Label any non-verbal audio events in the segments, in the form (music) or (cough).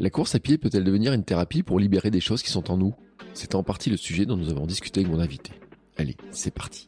La course à pied peut-elle devenir une thérapie pour libérer des choses qui sont en nous? C'est en partie le sujet dont nous avons discuté avec mon invité. Allez, c'est parti.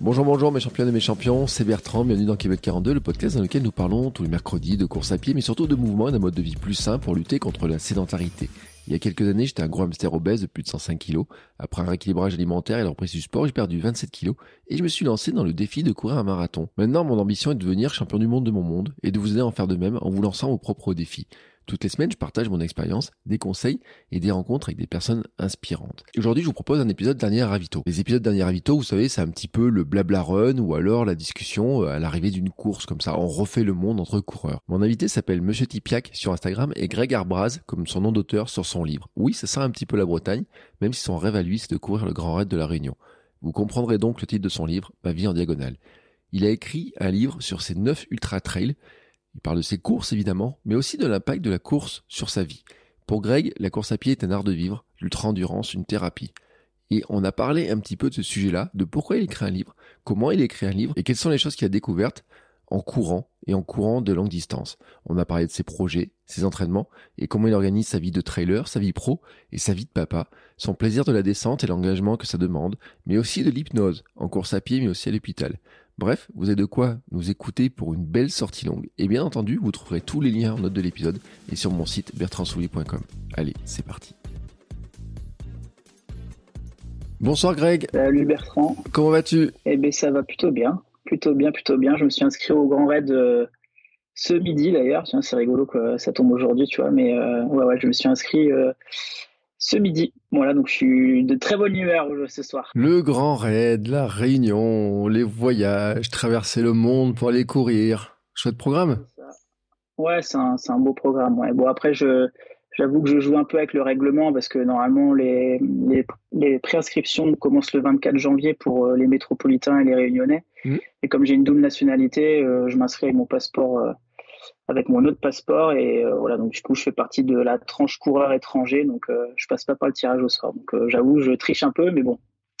Bonjour, bonjour mes champions et mes champions, c'est Bertrand, bienvenue dans Québec 42, le podcast dans lequel nous parlons tous les mercredis de course à pied, mais surtout de mouvement et d'un mode de vie plus sain pour lutter contre la sédentarité. Il y a quelques années, j'étais un gros hamster obèse de plus de 105 kg. Après un rééquilibrage alimentaire et la reprise du sport, j'ai perdu 27 kg et je me suis lancé dans le défi de courir un marathon. Maintenant, mon ambition est de devenir champion du monde de mon monde et de vous aider à en faire de même en vous lançant vos propres défis. Toutes les semaines, je partage mon expérience, des conseils et des rencontres avec des personnes inspirantes. Aujourd'hui, je vous propose un épisode dernier ravito. Les épisodes dernier ravito, vous savez, c'est un petit peu le blabla run ou alors la discussion euh, à l'arrivée d'une course comme ça. On refait le monde entre coureurs. Mon invité s'appelle Monsieur Tipiak sur Instagram et Greg Arbraz comme son nom d'auteur sur son livre. Oui, ça sent un petit peu la Bretagne, même si son rêve à lui, c'est de courir le Grand Raid de la Réunion. Vous comprendrez donc le titre de son livre, Ma vie en diagonale. Il a écrit un livre sur ses 9 ultra trails il parle de ses courses évidemment, mais aussi de l'impact de la course sur sa vie. Pour Greg, la course à pied est un art de vivre, l'ultra-endurance une thérapie. Et on a parlé un petit peu de ce sujet-là, de pourquoi il écrit un livre, comment il écrit un livre, et quelles sont les choses qu'il a découvertes en courant et en courant de longue distance. On a parlé de ses projets, ses entraînements, et comment il organise sa vie de trailer, sa vie pro et sa vie de papa, son plaisir de la descente et l'engagement que ça demande, mais aussi de l'hypnose, en course à pied mais aussi à l'hôpital. Bref, vous avez de quoi nous écouter pour une belle sortie longue. Et bien entendu, vous trouverez tous les liens en note de l'épisode et sur mon site bertrandsoulier.com. Allez, c'est parti. Bonsoir Greg. Salut Bertrand. Comment vas-tu? Eh bien ça va plutôt bien. Plutôt bien, plutôt bien. Je me suis inscrit au Grand Raid euh, ce midi d'ailleurs. Tiens, c'est rigolo que ça tombe aujourd'hui, tu vois. Mais euh, ouais, ouais, je me suis inscrit euh, ce midi. Voilà, donc je suis de très bonne humeur ce soir. Le Grand Raid, la réunion, les voyages, traverser le monde pour aller courir. Chouette programme. Ouais, c'est un, un, beau programme. Ouais. Bon, après, je, j'avoue que je joue un peu avec le règlement parce que normalement, les, les, les préinscriptions commencent le 24 janvier pour les métropolitains et les réunionnais. Mmh. Et comme j'ai une double nationalité, euh, je m'inscris avec mon passeport. Euh, avec mon autre passeport et euh, voilà donc du coup je fais partie de la tranche coureur étranger donc euh, je passe pas par le tirage au sort. Donc euh, j'avoue je triche un peu mais bon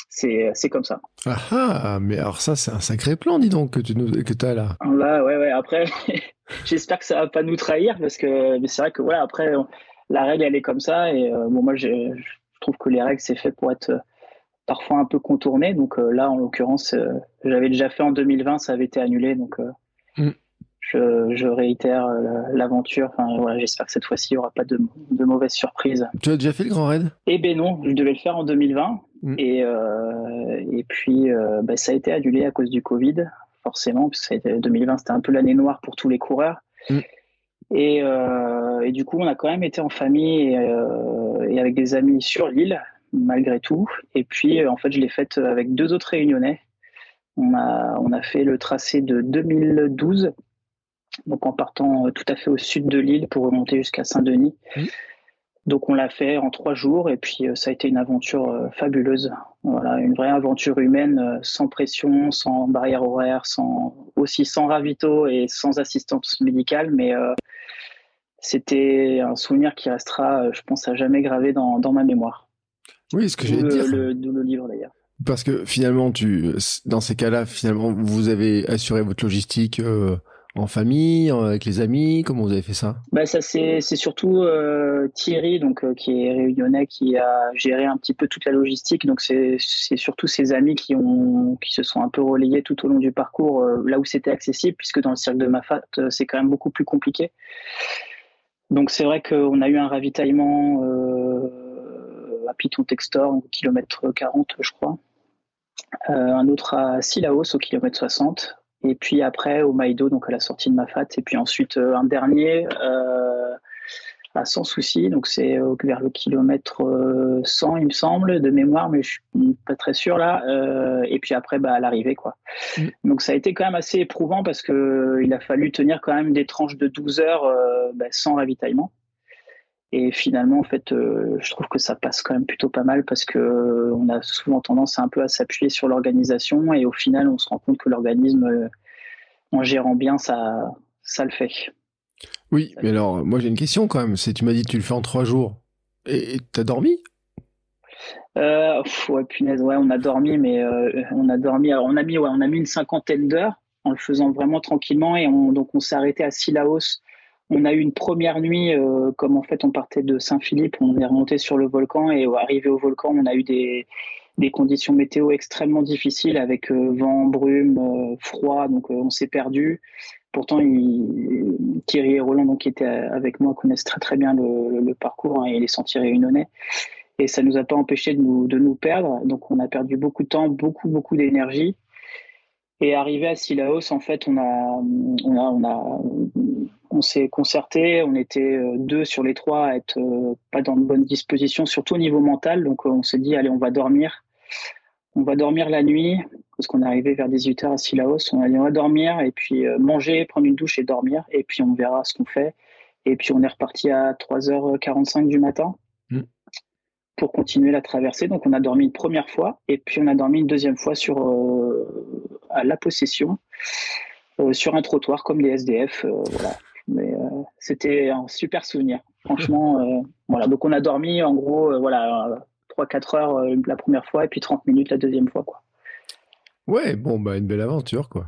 c'est c'est comme ça. Ah, ah mais alors ça c'est un sacré plan dis donc que tu nous que as là. Là ouais ouais après (laughs) j'espère que ça va pas nous trahir parce que mais c'est vrai que voilà après la règle elle est comme ça et bon moi je trouve que les règles c'est fait pour être parfois un peu contourné donc là en l'occurrence j'avais déjà fait en 2020 ça avait été annulé donc mm je, je réitère l'aventure. Enfin, voilà, J'espère que cette fois-ci, il n'y aura pas de, de mauvaises surprises. Tu as déjà fait le Grand Raid? Eh ben non, je devais le faire en 2020. Mm. Et, euh, et puis, euh, bah, ça a été annulé à cause du Covid, forcément, parce que 2020, c'était un peu l'année noire pour tous les coureurs. Mm. Et, euh, et, du coup, on a quand même été en famille et, euh, et avec des amis sur l'île, malgré tout. Et puis, en fait, je l'ai faite avec deux autres réunionnais. On a, on a fait le tracé de 2012 donc en partant tout à fait au sud de l'île pour remonter jusqu'à Saint-Denis. Mmh. Donc on l'a fait en trois jours et puis ça a été une aventure fabuleuse. Voilà, une vraie aventure humaine, sans pression, sans barrière horaire, sans aussi sans ravito et sans assistance médicale, mais euh, c'était un souvenir qui restera, je pense, à jamais gravé dans, dans ma mémoire. Oui, ce que j'ai dire. Le, le livre d'ailleurs. Parce que finalement, tu, dans ces cas-là, finalement, vous avez assuré votre logistique. Euh en famille, avec les amis Comment vous avez fait ça? Bah ça c'est surtout euh, Thierry donc euh, qui est réunionnais qui a géré un petit peu toute la logistique donc c'est surtout ses amis qui ont qui se sont un peu relayés tout au long du parcours euh, là où c'était accessible puisque dans le cercle de Mafat euh, c'est quand même beaucoup plus compliqué. Donc c'est vrai qu'on a eu un ravitaillement à Piton Textor au kilomètre 40 je crois. un autre à Silaos au kilomètre 60 et puis après au Maïdo, donc à la sortie de Mafat, et puis ensuite euh, un dernier euh, sans souci. Donc c'est vers le kilomètre 100, il me semble, de mémoire, mais je suis pas très sûr là. et puis après, bah, à l'arrivée, quoi. Mm. Donc ça a été quand même assez éprouvant parce que il a fallu tenir quand même des tranches de 12 heures bah, sans ravitaillement. Et finalement, en fait, euh, je trouve que ça passe quand même plutôt pas mal parce que euh, on a souvent tendance un peu à s'appuyer sur l'organisation et au final, on se rend compte que l'organisme, euh, en gérant bien, ça, ça le fait. Oui, mais alors, moi j'ai une question quand même. C'est, tu m'as dit que tu le fais en trois jours. Et t'as dormi? Euh, Ouais, punaise, ouais, on a dormi, mais on a dormi. Alors, on a mis, ouais, on a mis une cinquantaine d'heures en le faisant vraiment tranquillement et on, donc on s'est arrêté à Silaos on a eu une première nuit, euh, comme en fait on partait de Saint-Philippe, on est remonté sur le volcan et arrivé au volcan, on a eu des, conditions météo extrêmement difficiles avec euh, vent, brume, euh, froid, donc on s'est perdu. Pourtant, Thierry et Roland, donc, qui étaient avec moi, connaissent très très bien le, parcours hein, et les sentiers réunionnais. Et ça nous a pas empêché de nous, de nous perdre. Donc on a perdu beaucoup de temps, beaucoup beaucoup d'énergie. Et arrivé à Silaos, en fait, on a, on a, on a, on s'est concerté. On était euh, deux sur les trois à être euh, pas dans de bonnes dispositions, surtout au niveau mental. Donc, euh, on s'est dit, allez, on va dormir. On va dormir la nuit, parce qu'on est arrivé vers 18h à Silaos. On a dit, on va dormir et puis manger, prendre une douche et dormir. Et puis, on verra ce qu'on fait. Et puis, on est reparti à 3h45 du matin. Pour continuer la traversée. Donc, on a dormi une première fois et puis on a dormi une deuxième fois sur à la possession. sur un trottoir comme les SDF. voilà. Mais euh, c'était un super souvenir. Franchement, euh, voilà. Donc on a dormi en gros, euh, voilà, 3-4 heures la première fois et puis 30 minutes la deuxième fois, quoi. Ouais, bon, bah une belle aventure, quoi.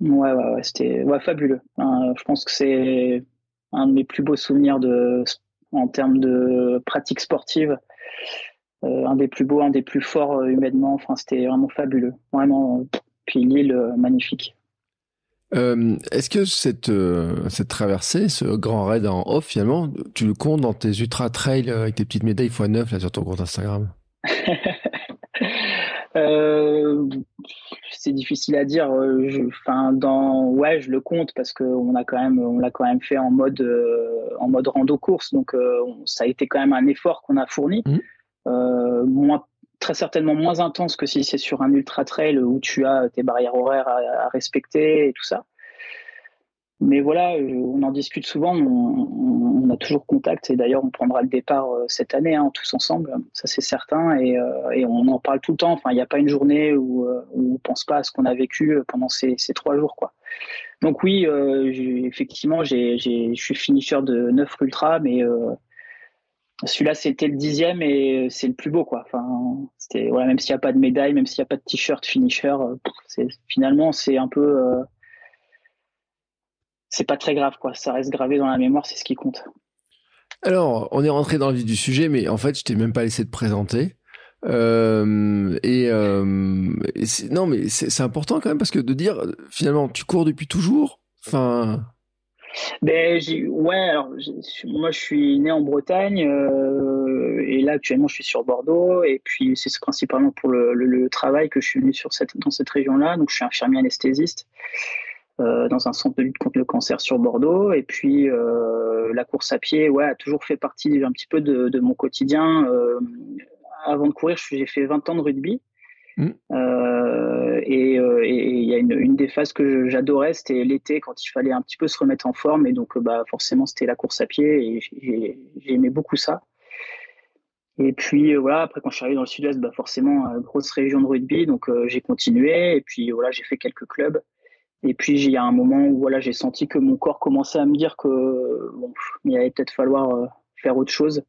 Ouais, ouais, ouais c'était ouais, fabuleux. je pense que c'est un de mes plus beaux souvenirs de, en termes de pratique sportive. Un des plus beaux, un des plus forts humainement. Enfin, c'était vraiment fabuleux. Vraiment. Puis l'île, magnifique. Euh, est-ce que cette, euh, cette traversée, ce grand raid en off, finalement, tu le comptes dans tes ultra trails avec tes petites médailles x9 là, sur ton compte Instagram? (laughs) euh, C'est difficile à dire. Enfin, dans ouais, je le compte parce qu'on a quand même, on l'a quand même fait en mode en mode rando course, donc ça a été quand même un effort qu'on a fourni. Mmh. moins très certainement moins intense que si c'est sur un ultra trail où tu as tes barrières horaires à, respecter et tout ça. Mais voilà, euh, on en discute souvent, on, a toujours contact et d'ailleurs on prendra le départ euh, cette année hein, tous ensemble, ça c'est certain et, euh, et, on en parle tout le temps. Enfin, il n'y a pas une journée où, on pense pas à ce qu'on a vécu pendant ces, trois jours, quoi. Donc oui, effectivement, je suis finisher de 9 ultra, mais celui-là, c'était le dixième et c'est le plus beau, quoi. Enfin, voilà, même s'il n'y a pas de médaille, même s'il n'y a pas de t-shirt finisher, euh, finalement c'est un peu, euh, c'est pas très grave, quoi. Ça reste gravé dans la mémoire, c'est ce qui compte. Alors, on est rentré dans le vif du sujet, mais en fait, je t'ai même pas laissé te présenter. Euh, et, non, mais c'est important quand même parce que de dire finalement, tu cours depuis toujours. Enfin, ben, ouais, alors moi je suis né en Bretagne euh, et là actuellement je suis sur Bordeaux et puis c'est principalement pour le, le, travail que je suis venu sur cette, dans cette région-là. Donc je suis infirmier anesthésiste euh, dans un centre de lutte contre le cancer sur Bordeaux et puis euh, la course à pied, ouais, a toujours fait partie un petit peu de, de mon quotidien. Euh, avant de courir, j'ai fait 20 ans de rugby. Mm. Et il y a une, une, des phases que j'adorais, c'était l'été quand il fallait un petit peu se remettre en forme. Et donc, bah, forcément, c'était la course à pied et j'aimais beaucoup ça. Et puis euh, voilà, après quand je suis arrivé dans le sud-ouest, bah, forcément, euh, grosse région de rugby, donc j'ai continué. Et puis voilà, j'ai fait quelques clubs. Et puis il y a un moment où voilà, j'ai senti que mon corps commençait à me dire que bon, il allait peut-être falloir faire autre chose.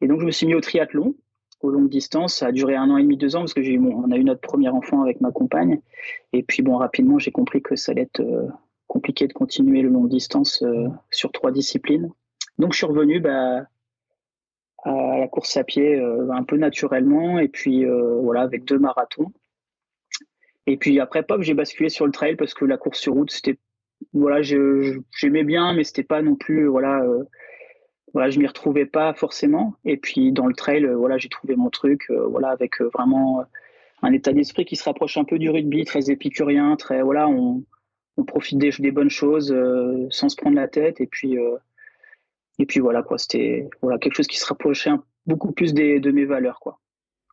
Et donc je me suis mis au triathlon aux longues distances. Ça a duré un an et demi, deux ans parce que j'ai on a eu notre premier enfant avec ma compagne. Et puis bon, rapidement, j'ai compris que ça allait être euh, compliqué de continuer le long distance euh, sur trois disciplines. Donc je suis revenu bah, à la course à pied euh, un peu naturellement et puis voilà avec deux marathons. Et puis après pop, j'ai basculé sur le trail parce que la course sur route c'était voilà j'aimais bien mais c'était pas non plus voilà voilà, je m'y retrouvais pas forcément. Et puis dans le trail, euh, voilà, j'ai trouvé mon truc, euh, voilà, avec euh, vraiment un état d'esprit qui se rapproche un peu du rugby, très épicurien, très voilà, on, on profite des, des bonnes choses sans se prendre la tête. Et puis et puis voilà quoi, c'était voilà quelque chose qui se rapprochait beaucoup plus des, de mes valeurs quoi.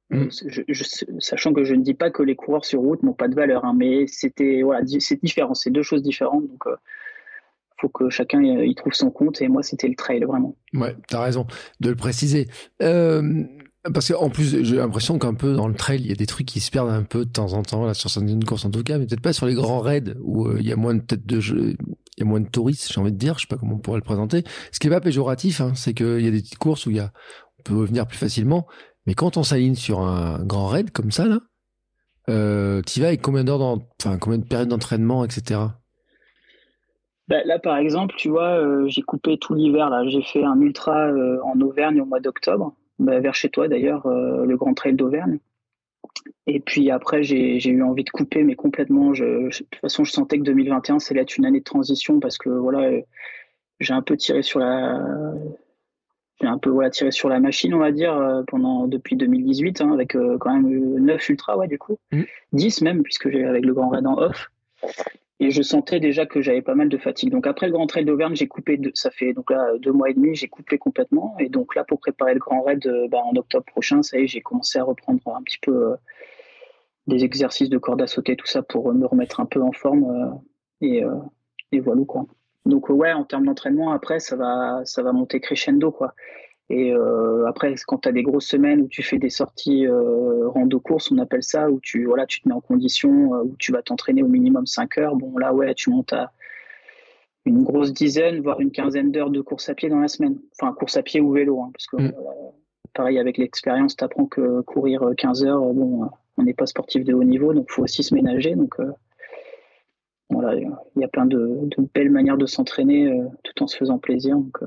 Mm. Je, sachant que je ne dis pas que les coureurs sur route n'ont pas de valeur, hein, mais c'était voilà, c'est différent, c'est deux choses différentes. Donc, il faut que chacun y trouve son compte. Et moi, c'était le trail vraiment. Ouais, as raison de le préciser. Euh, parce qu'en plus, j'ai l'impression qu'un peu dans le trail, il y a des trucs qui se perdent un peu de temps en temps, là, sur certaines courses en tout cas, mais peut-être pas sur les grands raids où euh, il y a moins de peut de il y a moins de touristes, j'ai envie de dire, je sais pas comment on pourrait le présenter. Ce qui est pas péjoratif, hein, c'est qu'il y a des petites courses où il y a, on peut venir plus facilement, mais quand on s'aligne sur un grand raid comme ça, là, euh, vas avec combien d'heures, enfin combien de périodes d'entraînement, etc. Bah, là, par exemple, tu vois, euh, j'ai coupé tout l'hiver. Là, j'ai fait un ultra euh, en Auvergne au mois d'octobre. Bah, vers chez toi d'ailleurs, euh, le Grand Trail d'Auvergne. Et puis après, j'ai eu envie de couper, mais complètement. Je, de toute façon, je sentais que 2021, c'est être une année de transition parce que voilà, j'ai un peu tiré sur la, un peu voilà, tiré sur la machine, on va dire, euh, pendant depuis 2018, hein, avec euh, quand même 9 ultras, ouais, du coup, 10 mmh. même, puisque j'ai avec le Grand Raid en off. Et je sentais déjà que j'avais pas mal de fatigue. Donc après le Grand Trail d'Auvergne, j'ai coupé, ça fait donc là deux mois et demi, j'ai coupé complètement. Et donc là, pour préparer le Grand Raid euh, bah, en octobre prochain, ça y est, j'ai commencé à reprendre un petit peu euh, des exercices de corde à sauter, tout ça pour me remettre un peu en forme. Euh, et, et, voilà quoi. Donc ouais, en termes d'entraînement, après, ça va, ça va monter crescendo quoi. Et euh, après, quand tu as des grosses semaines où tu fais des sorties euh, rando course, on appelle ça, où tu, voilà, tu te mets en condition, euh, où tu vas t'entraîner au minimum 5 heures, bon là, ouais, tu montes à une grosse dizaine, voire une quinzaine d'heures de course à pied dans la semaine. Enfin, course à pied ou vélo, hein, parce que mm. pareil, avec l'expérience, tu apprends que courir 15 heures, bon, on n'est pas sportif de haut niveau, donc il faut aussi se ménager. Donc voilà, il y a plein de, de belles manières de s'entraîner tout en se faisant plaisir. Donc,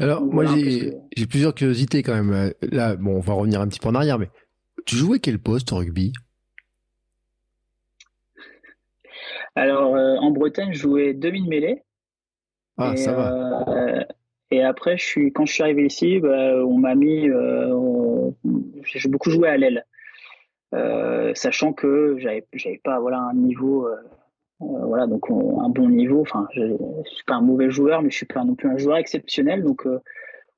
alors, moi, j'ai plusieurs curiosités quand même. Euh, là, bon, on va revenir un petit peu en arrière, mais tu jouais quel poste au rugby? Alors, euh, en Bretagne, je jouais demi-mêlée. Ah, ça va. Euh, et après, je suis, quand je suis arrivé ici, bah, on m'a mis. j'ai beaucoup joué à l'aile. sachant que j'avais, j'avais pas voilà, un niveau euh, voilà, donc un bon niveau. Enfin, je, ne suis pas un mauvais joueur, mais je suis pas non plus un joueur exceptionnel. Donc euh,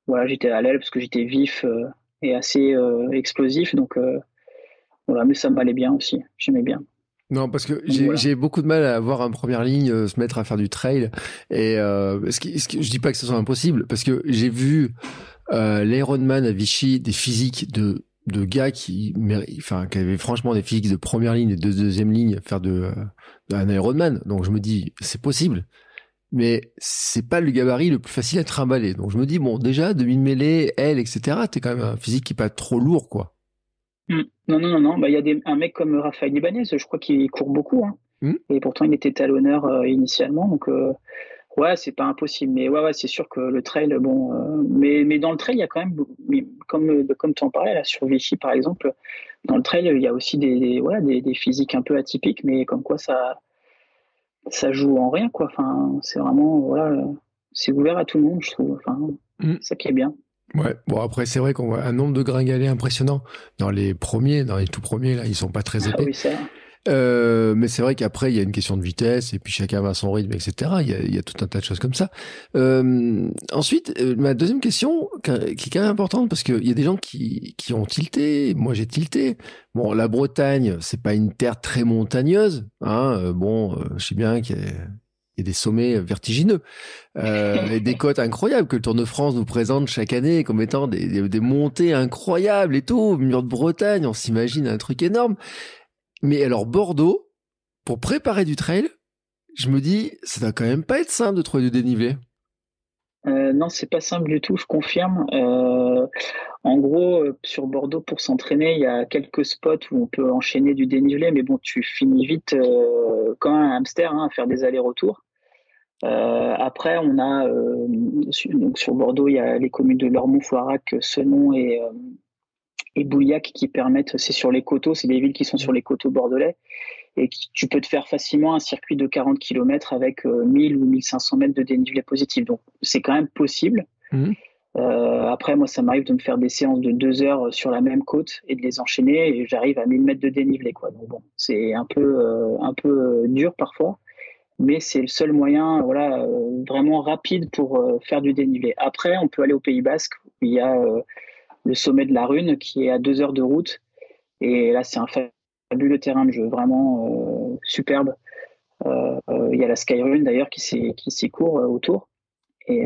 voilà, j'étais à l'aile parce que j'étais vif euh, et assez explosif. Donc voilà, mais ça m'allait bien aussi. J'aimais bien. Non, parce que j'ai beaucoup de mal à voir en première ligne se mettre à faire du trail. Et ce qui, ce qui, je dis pas que ce soit impossible, parce que j'ai vu euh, l'Ironman à Vichy des physiques de de gars qui, enfin, qui avaient franchement des physiques de première ligne et de deuxième ligne faire de, un Ironman. Donc je me dis, c'est possible. Mais c'est pas le gabarit le plus facile à trimballer. Donc je me dis, bon, déjà, demi-mêlée, elle, etc., t'es quand même un physique qui est pas trop lourd, quoi. Hmm. Non, non, non, non. Bah, il y a des, un mec comme Raphaël Ibanez, je crois qu'il court beaucoup. Hein. Hmm. Et pourtant, il était talonneur euh, initialement. Donc, euh, Ouais, c'est pas impossible, mais ouais, ouais, c'est sûr que le trail, bon, euh, mais, mais dans le trail, il y a quand même, comme, euh, comme tu en parlais là sur Vichy par exemple, dans le trail, il y a aussi des, ouais, des, des, physiques un peu atypiques, mais comme quoi ça, ça joue en rien, quoi. Enfin, c'est vraiment, voilà, c'est ouvert à tout le monde, je trouve. Enfin, mm. ça qui est bien. Ouais, bon après c'est vrai qu'on voit un nombre de gringalets impressionnant dans les premiers, dans les tout premiers là, ils sont pas très ah épais. Ah oui. Euh, mais c'est vrai qu'après, il y a une question de vitesse, et puis chacun va à son rythme, etc. Il y a, il y a tout un tas de choses comme ça. Euh, ensuite, euh, ma deuxième question, qui est quand même importante, parce qu'il y a des gens qui, qui ont tilté, moi j'ai tilté. Bon, la Bretagne, c'est pas une terre très montagneuse. Hein, euh, bon, je sais bien qu'il y a il y a des sommets vertigineux euh, (laughs) et des côtes incroyables que le Tour de France nous présente chaque année comme étant des, des, des montées incroyables et tout. Mur de Bretagne, on s'imagine un truc énorme. Mais alors Bordeaux, pour préparer du trail, je me dis, ça doit quand même pas être simple de trouver du dénivelé. Euh, non, c'est pas simple du tout, je confirme. Euh, en gros, euh, sur Bordeaux, pour s'entraîner, il y a quelques spots où on peut enchaîner du dénivelé, mais bon, tu finis vite euh, quand un hamster hein, à faire des allers-retours. après, on a donc sur Bordeaux, il y a les communes de Lormont, Foirac, Senon et, et Bouillac qui permettent, c'est sur les coteaux, c'est des villes qui sont sur les coteaux bordelais, et tu peux te faire facilement un circuit de 40 km avec 1000 euh, ou 1500 mètres de dénivelé positif. Donc c'est quand même possible. Mmh. Euh, après, moi, ça m'arrive de me faire des séances de deux heures sur la même côte et de les enchaîner, et j'arrive à 1000 mètres de dénivelé. Quoi. Donc bon, c'est un peu, euh, un peu dur parfois. mais c'est le seul moyen voilà, vraiment rapide pour faire du dénivelé. Après, on peut aller au Pays Basque, où il y a le sommet de la Rune, qui est à deux heures de route. Et là, c'est un fabuleux terrain de jeu, vraiment superbe. Il y a la Skyrune d'ailleurs qui s'écourt autour. Et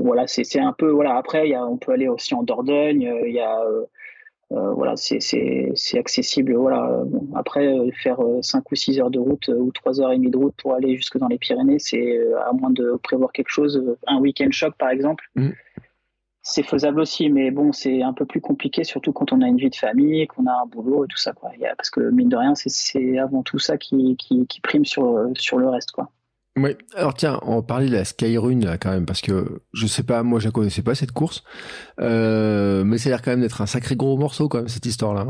voilà, c'est un peu voilà. Après, on peut aller aussi en Dordogne. Il euh, voilà, c'est accessible. Voilà. après, euh, faire 5 euh, ou 6 heures de route ou 3 heures et demie de route pour aller jusque dans les Pyrénées, c'est à moins de prévoir quelque chose, un week-end choc par exemple. Mm. C'est faisable aussi, mais bon, c'est un peu plus compliqué, surtout quand on a une vie de famille, qu'on a un boulot et tout ça. Quoi. parce que mine de rien, c'est avant tout ça qui, qui, qui, prime sur, sur le reste. Quoi. Oui, alors tiens, on parlait de la Skyrune là quand même, parce que je sais pas, moi je la connaissais pas cette course, euh, mais ça a l'air quand même d'être un sacré gros morceau quand même cette histoire-là.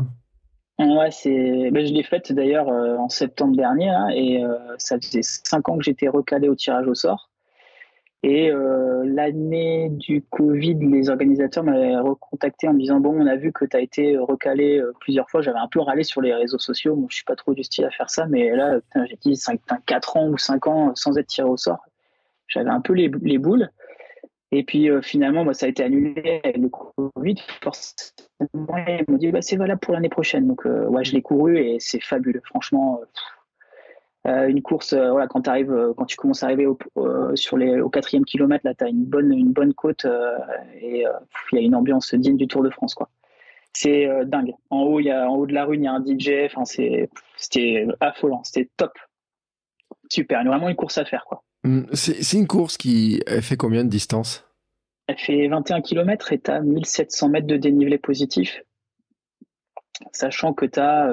Hein. Ouais, c'est, ben, je l'ai faite d'ailleurs euh, en septembre dernier, et euh, ça faisait cinq ans que j'étais recalé au tirage au sort. Et euh, l'année du Covid, les organisateurs m'avaient recontacté en me disant Bon, on a vu que tu as été recalé euh, plusieurs fois. J'avais un peu râlé sur les réseaux sociaux. Bon, je suis pas trop du style à faire ça, mais là, j'ai dit 5, 4 ans ou 5 ans sans être tiré au sort. J'avais un peu les, les boules. Et puis euh, finalement, bah, ça a été annulé avec le Covid. Forcément, ils m'ont dit bah, C'est valable pour l'année prochaine. Donc, ouais, je l'ai couru et c'est fabuleux. Franchement. Euh, une course, euh, voilà, quand, arrives, euh, quand tu commences à arriver au, sur les, au quatrième kilomètre, là, tu as une bonne, une bonne côte et il y a une ambiance digne du Tour de France. quoi. C'est dingue. En haut, y a, en haut de la rue, il y a un DJ. Enfin, c'était affolant. C'était top. Super. Vraiment une course à faire. quoi. Hum, c'est une course qui fait combien de distance? Elle fait 21 km et tu as 1700 mètres de dénivelé positif. Sachant que tu as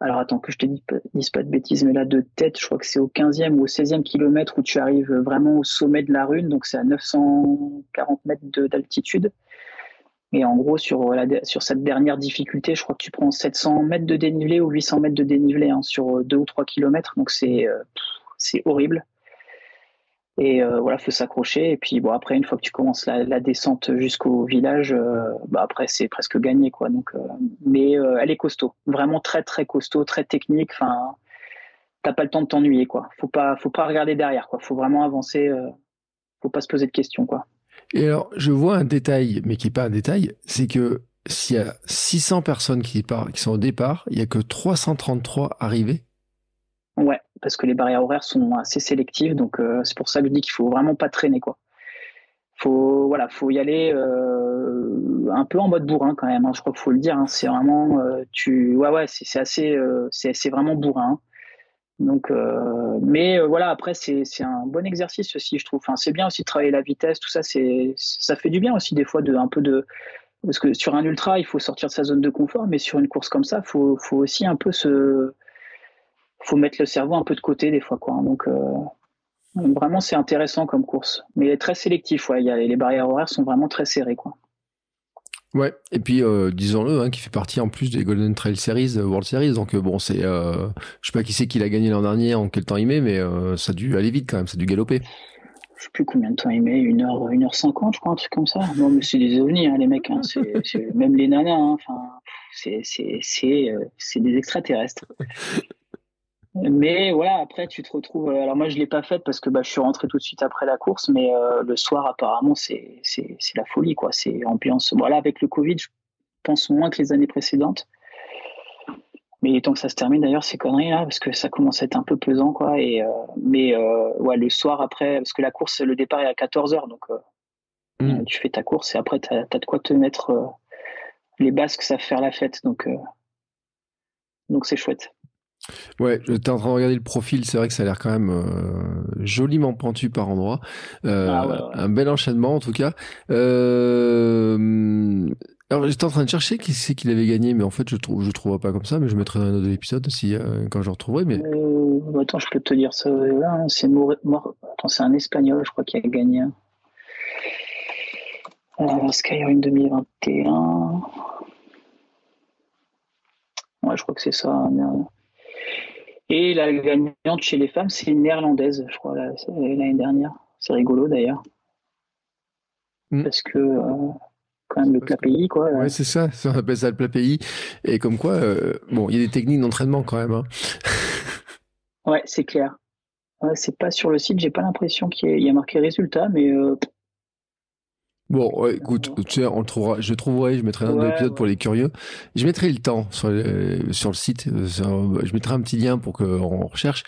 alors attends que je te dise pas de bêtises, mais là de tête, je crois que c'est au 15e ou au 16e kilomètre où tu arrives vraiment au sommet de la rune, donc c'est à 940 mètres d'altitude. Et en gros, sur, cette dernière difficulté, je crois que tu prends 700 mètres de dénivelé ou 800 mètres de dénivelé hein, sur 2 ou 3 kilomètres, donc c'est euh, c'est horrible. Et euh, voilà, faut s'accrocher. Et puis bon, après, une fois que tu commences la, descente jusqu'au village, euh, bah après c'est presque gagné quoi. Donc, euh, mais elle est costaud, vraiment très très costaud, très technique. Enfin, t'as pas le temps de t'ennuyer quoi. Faut pas, faut pas regarder derrière quoi. Faut vraiment avancer. faut pas se poser de questions quoi. Et alors, je vois un détail, mais qui n'est pas un détail, c'est que s'il y a 600 personnes qui, qui sont au départ, il y a que 333 arrivés. Ouais, parce que les barrières horaires sont assez sélectives, donc euh, c'est pour ça que je dis qu'il faut vraiment pas traîner quoi. Faut voilà, faut y aller euh, un peu en mode bourrin quand même. Hein, je crois qu'il faut le dire. Hein, c'est vraiment euh, tu ouais ouais c'est assez c'est vraiment bourrin. Hein. Donc mais voilà après c'est un bon exercice aussi je trouve. Enfin c'est bien aussi de travailler la vitesse tout ça ça fait du bien aussi des fois de un peu de parce que sur un ultra il faut sortir de sa zone de confort mais sur une course comme ça faut faut aussi un peu se faut mettre le cerveau un peu de côté des fois quoi. Hein. Donc euh, vraiment c'est intéressant comme course, mais très sélectif. Ouais, il y a, les barrières horaires sont vraiment très serrées quoi. Ouais, et puis euh, disons-le, hein, qui fait partie en plus des Golden Trail Series, euh, World Series. Donc bon, c'est, je sais pas qui c'est qui l'a gagné l'an dernier, en quel temps il met, mais ça a dû aller vite quand même, ça a dû galoper. Je sais plus combien de temps il met, une heure, une heure cinquante, je crois, un truc comme ça. Non, mais c'est des ovnis, hein, les mecs. Hein. c'est, même les nanas, enfin, c'est, c'est, c'est des extraterrestres. (laughs) Mais voilà, après, tu te retrouves. Euh, alors, moi, je ne l'ai pas faite parce que bah, je suis rentré tout de suite après la course, mais euh, le soir, apparemment, c'est la folie, quoi. C'est ambiance. Voilà, avec le Covid, je pense moins que les années précédentes. Mais tant que ça se termine, d'ailleurs, ces conneries là, parce que ça commence à être un peu pesant, quoi. Et, euh, mais ouais, le soir après, parce que la course, le départ est à 14h, donc mm. tu fais ta course et après, tu as, de quoi te mettre les basques, ça faire la fête. Donc, donc c'est chouette. Ouais, j'étais en train de regarder le profil, c'est vrai que ça a l'air quand même euh, joliment pentu par endroit. Euh, ah un bel enchaînement en tout cas. Euh, alors j'étais en train de chercher qui c'est qu'il avait gagné, mais en fait je trouve je trouve pas comme ça, mais je mettrai dans un autre épisode si quand je retrouverai. Mais attends, je peux te dire ça. Hein, c'est mort... c'est un espagnol, je crois, qui a gagné. Skyrim 2021. Ouais, je crois que c'est ça. Et la gagnante chez les femmes, c'est une néerlandaise, je crois, l'année dernière. C'est rigolo d'ailleurs. Hmm. Parce que euh, quand même le plat pays, quoi. Ouais, c'est ça, on appelle ça le plat pays. Et comme quoi, euh, bon, il y a des techniques d'entraînement quand même. Hein. ouais, c'est clair. c'est pas sur le site, j'ai pas l'impression qu'il y, ait a marqué résultat, mais Bon, écoute, tu sais, on le trouvera. Je trouverai, je mettrai un autre épisode pour les curieux. Je mettrai le temps sur le, sur le site. Euh, je mettrai un petit lien pour qu'on recherche.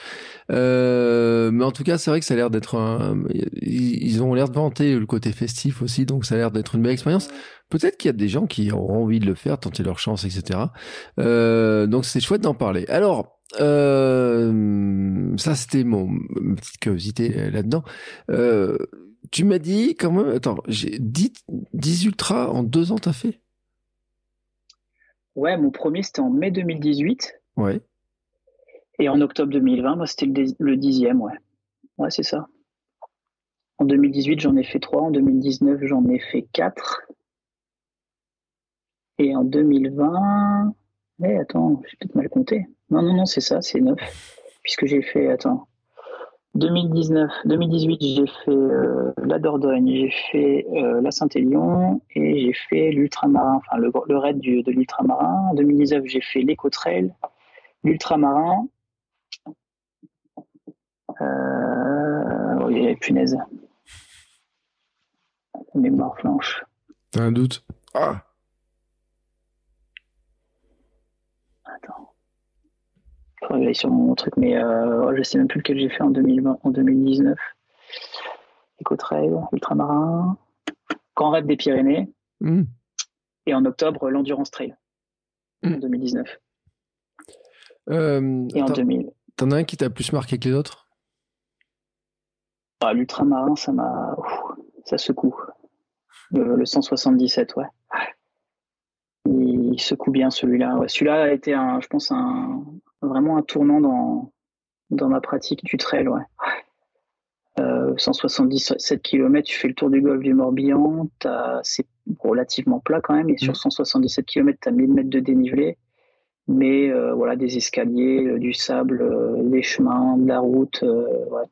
Euh, mais en tout cas, c'est vrai que ça a l'air d'être un. Ils ont l'air de vanter le côté festif aussi, donc ça a l'air d'être une belle expérience. Peut-être qu'il y a des gens qui auront envie de le faire, tenter leur chance, etc. Euh, donc c'est chouette d'en parler. Alors. Euh, ça c'était mon ma petite curiosité là-dedans. Euh, tu m'as dit quand même, attends, j'ai 10, 10 ultras en deux ans, t'as fait? Ouais, mon premier c'était en mai 2018. Ouais. Et en octobre 2020, moi c'était le, dixième, ouais. Ouais, c'est ça. En 2018, j'en ai fait trois. En 2019, j'en ai fait quatre. Et en 2020, eh, attends, j'ai peut-être mal compté. Non, non, non, c'est ça, c'est neuf. Puisque j'ai fait, attends, 2019, 2018, j'ai fait euh, la Dordogne, j'ai fait euh, la Saint-Élion et j'ai fait l'ultramarin, enfin le, raid du, de l'ultramarin. En 2019, j'ai fait l'éco-trail, l'ultramarin. Euh, oh, punaise. Mémoire flanche. T'as un doute? Ah aller sur mon truc, mais euh, je sais même plus lequel j'ai fait en, 2020, en 2019. Éco-trail, ultramarin, Grand Raid des Pyrénées, hmm. et en octobre, l'Endurance Trail, en 2019. Hmm. Euh, et en 2000. T'en as un qui t'a plus marqué que les autres? Ah, L'ultramarin, ça m'a. Ça secoue. Le, le 177, ouais il secoue bien celui-là. celui-là a été, un, je pense, un, vraiment un tournant dans, dans ma pratique du trail. Ouais. 177 euh, km, tu fais le tour du golfe du Morbihan, c'est relativement plat quand même, et sur 177 km, tu as 1000 mètres de dénivelé, mais euh, voilà, des escaliers, euh, du sable, des chemins, de la route,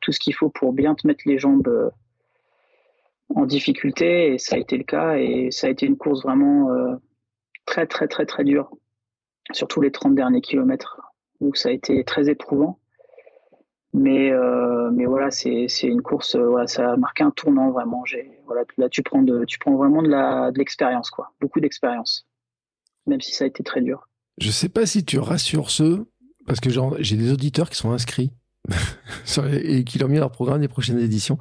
tout ce qu'il faut pour bien te mettre les jambes en difficulté, et ça a été le cas, et ça a été une course vraiment très très très très dure, surtout les 30 derniers kilomètres où ça a été très éprouvant. Mais, euh, mais voilà, c'est une course, euh, voilà, ça a marqué un tournant vraiment. Voilà, là, tu prends, de, tu prends vraiment de l'expérience, quoi. Beaucoup d'expérience, même si ça a été très dur. Je sais pas si tu rassures ceux, parce que j'ai des auditeurs qui sont inscrits (laughs) et qui l'ont mis dans leur programme des prochaines éditions.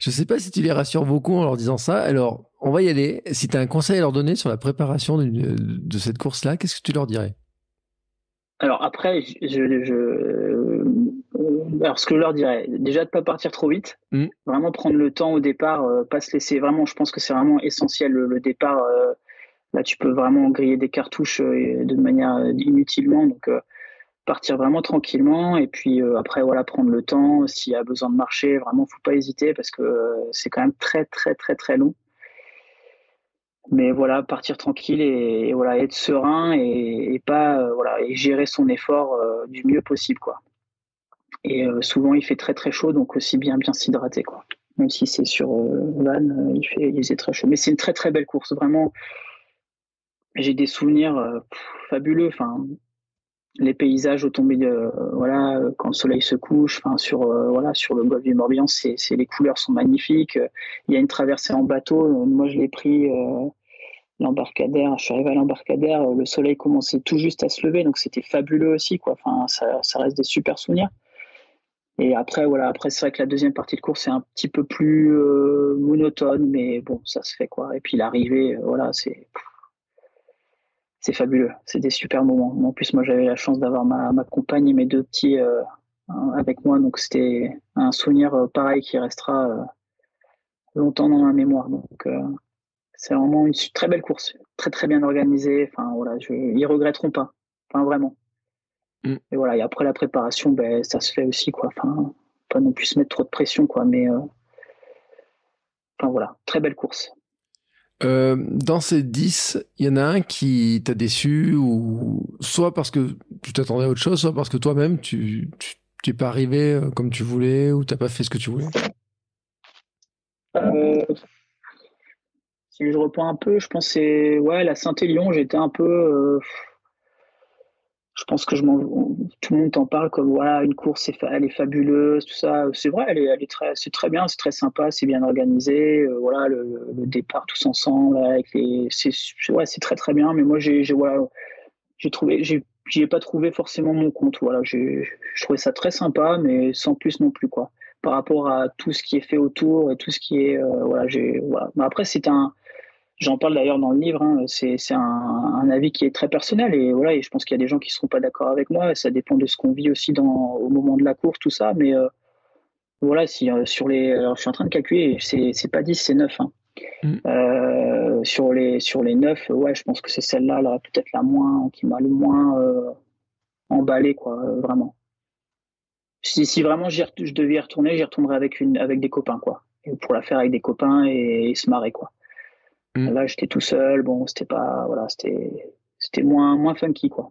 Je sais pas si tu les rassures beaucoup en leur disant ça. Alors, on va y aller. Si tu as un conseil à leur donner sur la préparation de cette course-là, qu'est-ce que tu leur dirais? Alors après, je, je, alors ce que je leur dirais, déjà de pas partir trop vite, mm. vraiment prendre le temps au départ, euh, pas se laisser. Vraiment, je pense que c'est vraiment essentiel le, départ. Euh, là, tu peux vraiment griller des cartouches euh, de manière inutilement, donc partir vraiment tranquillement et puis après voilà prendre le temps. S'il y a besoin de marcher, vraiment faut pas hésiter parce que c'est quand même très très très très long mais voilà partir tranquille et, voilà être serein et, pas euh, voilà et gérer son effort euh, du mieux possible quoi. Et euh, souvent il fait très très chaud donc aussi bien bien s'hydrater quoi. Même si c'est sur van il fait il très chaud. Mais c'est une très très belle course vraiment. J'ai des souvenirs fabuleux enfin les paysages au tombé de voilà quand le soleil se couche enfin sur voilà sur le golfe du Morbihan c'est les couleurs sont magnifiques. Il y a une traversée en bateau. Moi je l'ai pris l'embarcadère je suis arrivé à l'embarcadère le soleil commençait tout juste à se lever donc c'était fabuleux aussi quoi. Enfin ça, ça, reste des super souvenirs. Et après voilà après c'est vrai que la deuxième partie de course est un petit peu plus monotone mais bon ça se fait quoi. Et puis l'arrivée voilà c'est c'est fabuleux. C'est des super moments. En plus, moi, j'avais la chance d'avoir ma, ma, compagne et mes deux petits euh, avec moi. Donc, c'était un souvenir euh, pareil qui restera euh, longtemps dans ma mémoire. Donc, c'est vraiment une très belle course. Très, très bien organisée. Enfin, voilà, je, ils regretteront pas. Enfin, vraiment. Mm. Et voilà. Et après la préparation, ben, ça se fait aussi, quoi. Enfin, pas non plus se mettre trop de pression, quoi. Mais, enfin, voilà. Très belle course. Euh, dans ces 10, il y en a un qui t'a déçu, ou soit parce que tu t'attendais à autre chose, soit parce que toi-même, tu n'es pas arrivé euh, comme tu voulais, ou tu n'as pas fait ce que tu voulais euh, Si je reprends un peu, je pense que ouais, la Saint-Élion, j'étais un peu. Je pense que je tout le monde t'en parle comme voilà une course elle est fabuleuse tout ça. C'est vrai elle est, elle est très c'est très bien c'est très sympa c'est bien organisé euh, voilà le, départ tous ensemble avec les c'est ouais, c'est très très bien. Mais moi j'ai voilà j'ai trouvé j'ai ai pas trouvé forcément mon compte voilà. Je trouvais ça très sympa mais sans plus non plus quoi. Par rapport à tout ce qui est fait autour et tout ce qui est euh, voilà j'ai voilà. Mais après c'est un J'en parle d'ailleurs dans le livre. Hein. C'est un, un, avis qui est très personnel et voilà. Et je pense qu'il y a des gens qui seront pas d'accord avec moi. Ça dépend de ce qu'on vit aussi dans, au moment de la course, tout ça. Mais euh, voilà, si euh, sur les, alors je suis en train de calculer. C'est pas 10, c'est 9. Hein. Mm. Euh, sur les sur les 9, ouais, je pense que c'est celle-là, là, peut-être la moins qui m'a le moins emballé, quoi, vraiment. Si, si vraiment je devais y retourner, j'y retournerais avec une avec des copains, quoi. Et pour la faire avec des copains et, et se marrer, quoi. Mm. Là, j'étais tout seul. Bon, c'était pas, voilà, c'était, c'était moins, moins funky, quoi.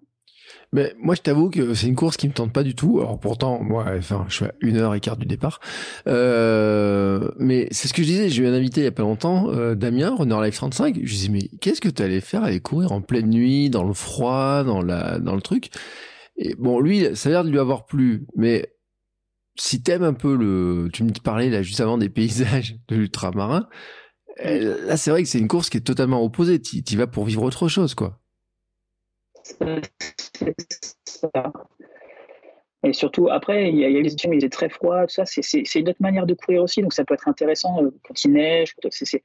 Mais moi, je t'avoue que c'est une course qui me tente pas du tout. Alors pourtant, moi, enfin, je suis à une heure et quart du départ. Euh, mais c'est ce que je disais. J'ai eu un invité il y a pas longtemps, euh, Damien, Runner Life 35. Je lui disais, mais qu'est-ce que tu allais faire? Aller courir en pleine nuit, dans le froid, dans la, dans le truc. Et bon, lui, ça a l'air de lui avoir plu. Mais si t'aimes un peu le, tu me parlais là juste avant des paysages de l'ultramarin. Euh, là, c'est vrai que c'est une course qui est totalement opposée. Tu y vas pour vivre autre chose, quoi. Et surtout, après, il y a, il y a des il est très froid, tout ça. C'est une autre manière de courir aussi, donc ça peut être intéressant euh, quand il neige. C'est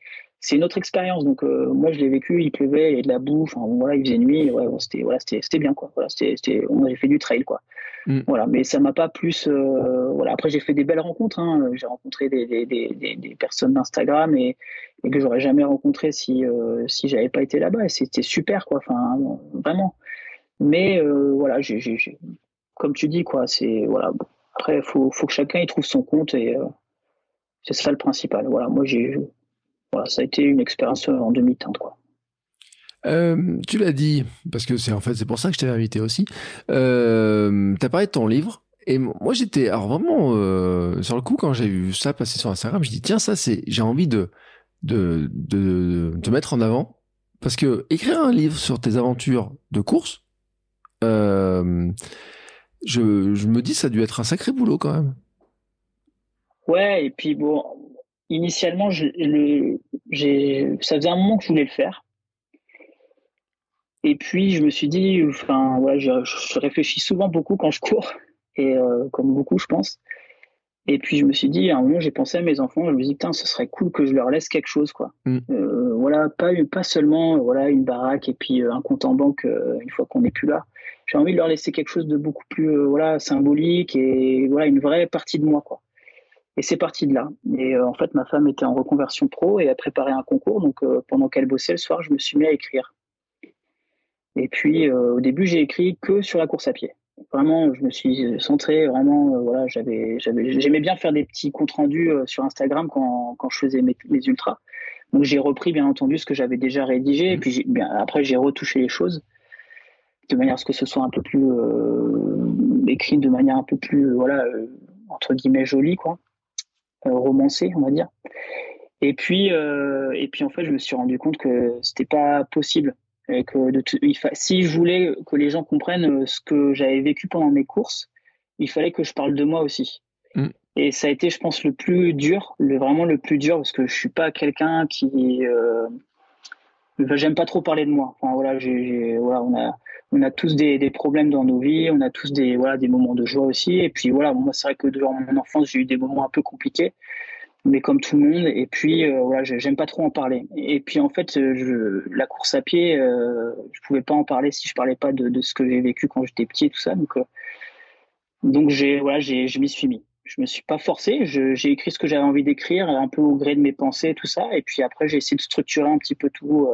une autre expérience. Donc, euh, moi, je l'ai vécu, il pleuvait, il y avait de la boue, enfin, voilà, il faisait nuit. Ouais, c'était voilà, bien, quoi. Voilà, c'était on avait fait du trail, quoi. Mm. Voilà, mais ça m'a pas plus. Euh, voilà. Après, j'ai fait des belles rencontres. Hein. J'ai rencontré des, des, des, des personnes d'Instagram et, et, que j'aurais jamais rencontré si euh, si j'avais pas été là-bas. Et c'était super, quoi. Enfin, vraiment. Mais euh, voilà, j'ai, comme tu dis, quoi. C'est voilà. Après, faut faut que chacun y trouve son compte et euh, c'est ça le principal. Voilà, moi j'ai voilà, ça a été une expérience en demi-teinte, quoi. Euh, tu l'as dit, parce que c'est en fait c'est pour ça que je t'avais invité aussi. Euh, T'as parlé de ton livre. Et moi j'étais alors vraiment euh, sur le coup quand j'ai vu ça passer sur Instagram, je dis tiens ça c'est j'ai envie de de, de de te mettre en avant parce que écrire un livre sur tes aventures de course, euh, je, je me dis ça a dû être un sacré boulot quand même. Ouais et puis bon initialement je, ça faisait un moment que je voulais le faire et puis, je me suis dit, enfin, ouais, je, je réfléchis souvent beaucoup quand je cours, (laughs) et euh, comme beaucoup, je pense. Et puis, je me suis dit, à un moment, j'ai pensé à mes enfants, je me suis dit, putain, ce serait cool que je leur laisse quelque chose, quoi. Mm. Euh, voilà, pas, pas seulement voilà, une baraque et puis euh, un compte en banque une fois qu'on n'est plus là. J'ai envie de leur laisser quelque chose de beaucoup plus voilà, symbolique et voilà, une vraie partie de moi, quoi. Et c'est parti de là. Et en fait, ma femme était en reconversion pro et a préparé un concours. Donc, pendant qu'elle bossait le soir, je me suis mis à écrire. Et puis euh, au début, j'ai écrit que sur la course à pied. Vraiment, je me suis centré. Vraiment, euh, voilà, j'avais, j'aimais bien faire des petits comptes rendus euh, sur Instagram quand, quand je faisais mes, ultras. Donc j'ai repris bien entendu ce que j'avais déjà rédigé. Et mmh. puis bien, après, j'ai retouché les choses de manière à ce que ce soit un peu plus écrit de manière un peu plus voilà entre guillemets jolie quoi, romancée on va dire. Et puis et puis en fait, je me suis rendu compte que c'était pas possible et que de si je voulais que les gens comprennent euh, ce que j'avais vécu pendant mes courses, il fallait que je parle de moi aussi. Mm. Et ça a été, je pense, le plus dur, le, vraiment le plus dur, parce que je suis pas quelqu'un qui, euh, j'aime pas trop parler de moi. Enfin voilà, j'ai, voilà, on a, on a tous des, des, problèmes dans nos vies, on a tous des, voilà, des moments de joie aussi. Et puis voilà, moi c'est vrai que durant mon enfance j'ai eu des moments un peu compliqués mais comme tout le monde. Et puis euh, voilà, j'aime pas trop en parler. Et puis en fait, je, la course à pied, euh, je pouvais pas en parler si je parlais pas de, de ce que j'ai vécu quand j'étais petit et tout ça. Donc euh, donc j'ai voilà, j'ai je m'y suis mis. Je me suis pas forcé. J'ai écrit ce que j'avais envie d'écrire, un peu au gré de mes pensées, tout ça. Et puis après, j'ai essayé de structurer un petit peu tout,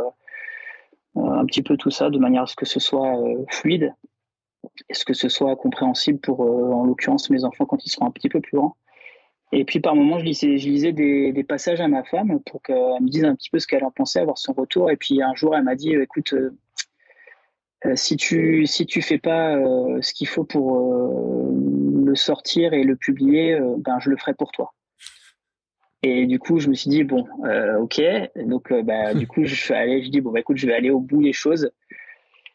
euh, un petit peu tout ça, de manière à ce que ce soit fluide, et ce que ce soit compréhensible pour, en l'occurrence, mes enfants quand ils seront un petit peu plus grands. Et puis par moments, je lisais, des, des, passages à ma femme pour qu'elle me dise un petit peu ce qu'elle en pensait, avoir son retour. Et puis un jour, elle m'a dit, écoute, euh, euh, si tu si tu fais pas euh, ce qu'il faut pour sortir et le publier, ben je le ferai pour toi. Et du coup, je me suis dit bon, ok. Donc bah, du coup, je suis allé, je dis bon bah écoute, je vais aller au bout des choses.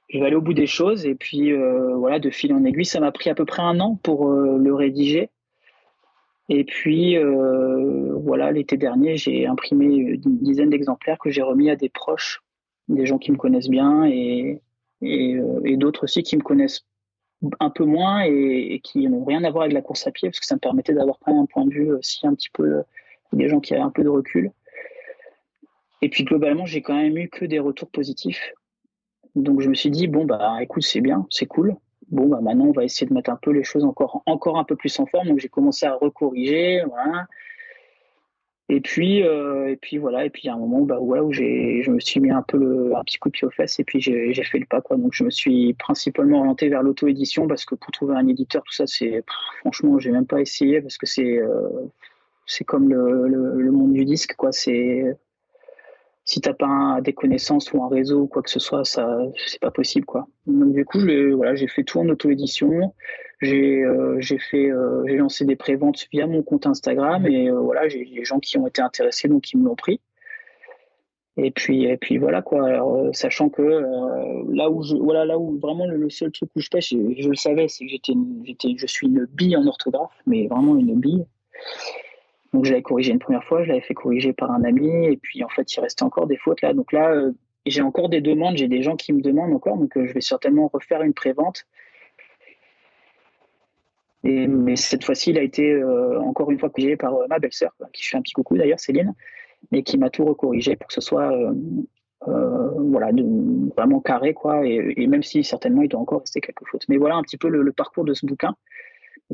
je vais aller au bout des choses. Et puis, voilà, de fil en aiguille, ça m'a pris à peu près un an pour le rédiger. Et puis, voilà, l'été dernier, j'ai imprimé une dizaine d'exemplaires que j'ai remis à des proches, des gens qui me connaissent bien et, et, d'autres aussi qui me connaissent un peu moins et, qui n'ont rien à voir avec la course à pied, parce que ça me permettait d'avoir quand même un point de vue aussi un petit peu des gens qui avaient un peu de recul. Et puis globalement, j'ai quand même eu que des retours positifs. Donc je me suis dit bon bah écoute c'est bien, c'est cool. Bon bah maintenant on va essayer de mettre un peu les choses encore encore un peu plus en forme. Donc j'ai commencé à recorriger. Et puis euh, et puis voilà et puis il y a un moment bah où je me suis mis un peu un petit coup de pied aux fesses et puis j'ai fait le pas quoi. Donc je me suis principalement orienté vers l'auto édition parce que pour trouver un éditeur tout ça c'est franchement j'ai même pas essayé parce que c'est euh, comme le, le, monde du disque quoi. C'est si t'as pas des connaissances ou un réseau ou quoi que ce soit, ça c'est pas possible quoi. Donc du coup, j'ai fait tout en auto-édition. J'ai euh, j'ai fait euh, j'ai lancé des préventes via mon compte Instagram et euh, voilà, j'ai des gens qui ont été intéressés donc qui me l'ont pris. Et puis et puis voilà quoi. Alors, sachant que là où je voilà là où vraiment le, seul truc où je pêche, je, le savais, c'est que j'étais j'étais je suis une bille en orthographe, mais vraiment une bille. Donc je l'avais corrigé une première fois, je l'avais fait corriger par un ami, et puis en fait il restait encore des fautes là. Donc là, euh, j'ai encore des demandes, j'ai des gens qui me demandent encore, donc euh, je vais certainement refaire une prévente. Et, mais cette fois-ci, il a été euh, encore une fois corrigé par ma belle-sœur, qui fait un petit coucou d'ailleurs, Céline, mais qui m'a tout recorrigé pour que ce soit voilà, vraiment carré, quoi. Et, même si certainement il doit encore rester quelques fautes. Mais voilà un petit peu le parcours de ce bouquin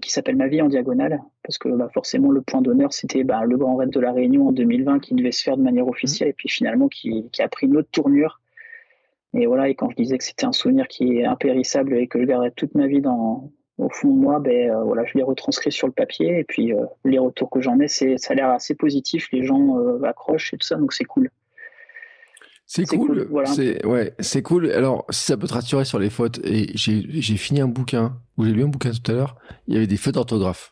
qui s'appelle Ma vie en diagonale, parce que bah, forcément le point d'honneur c'était bah, le Grand Raid de la Réunion en 2020 qui devait se faire de manière officielle et puis finalement qui, a pris une autre tournure. Et voilà, et quand je disais que c'était un souvenir qui est impérissable et que je garderai toute ma vie dans, au fond de moi, ben euh, voilà, je l'ai retranscrit sur le papier et puis euh, les retours que j'en ai, c'est ça a l'air assez positif, les gens euh, accrochent et tout ça, donc c'est cool. C'est cool. C'est ouais, c'est cool. Alors, si ça peut te rassurer sur les fautes, et j'ai fini un bouquin où j'ai lu un bouquin tout à l'heure. Il y avait des fautes d'orthographe.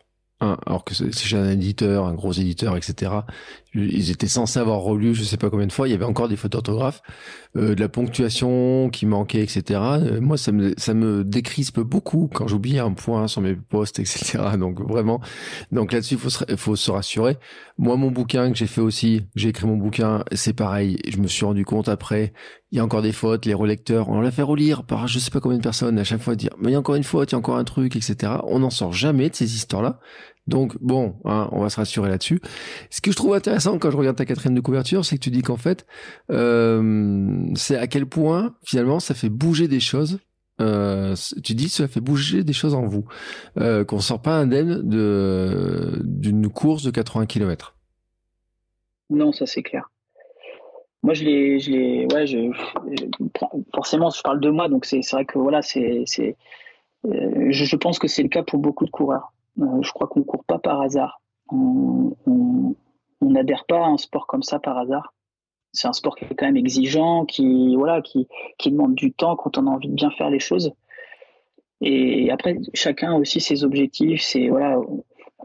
Alors que c'est chez un éditeur, un gros éditeur, etc. Ils étaient censés avoir relu, je sais pas combien de fois. Il y avait encore des fautes d'orthographe, euh, de la ponctuation qui manquait, etc. Euh, moi, ça me ça me décrispe beaucoup quand j'oublie un point sur mes posts, etc. (laughs) Donc vraiment, donc là-dessus, il faut se, faut se rassurer. Moi, mon bouquin que j'ai fait aussi, j'ai écrit mon bouquin, c'est pareil. Je me suis rendu compte après, il y a encore des fautes, les relecteurs, on l'a fait relire par je sais pas combien de personnes, à chaque fois dire, mais il y a encore une faute, il y a encore un truc, etc. On n'en sort jamais de ces histoires-là. Donc bon, hein, on va se rassurer là-dessus. Ce que je trouve intéressant quand je regarde ta quatrième de couverture, c'est que tu dis qu'en fait, euh, c'est à quel point finalement ça fait bouger des choses. Euh, tu dis que ça fait bouger des choses en vous, euh, qu'on sort pas indemne de d'une course de 80 km. Non, ça c'est clair. Moi, je l'ai, ouais, forcément, je parle de moi, donc c'est, vrai que voilà, c'est, c'est, euh, je, pense que c'est le cas pour beaucoup de coureurs. Euh, je crois qu'on court pas par hasard. On n'adhère pas à un sport comme ça par hasard. C'est un sport qui est quand même exigeant, qui voilà, qui, demande du temps quand on a envie de bien faire les choses. Et après, chacun a aussi ses objectifs. C'est voilà,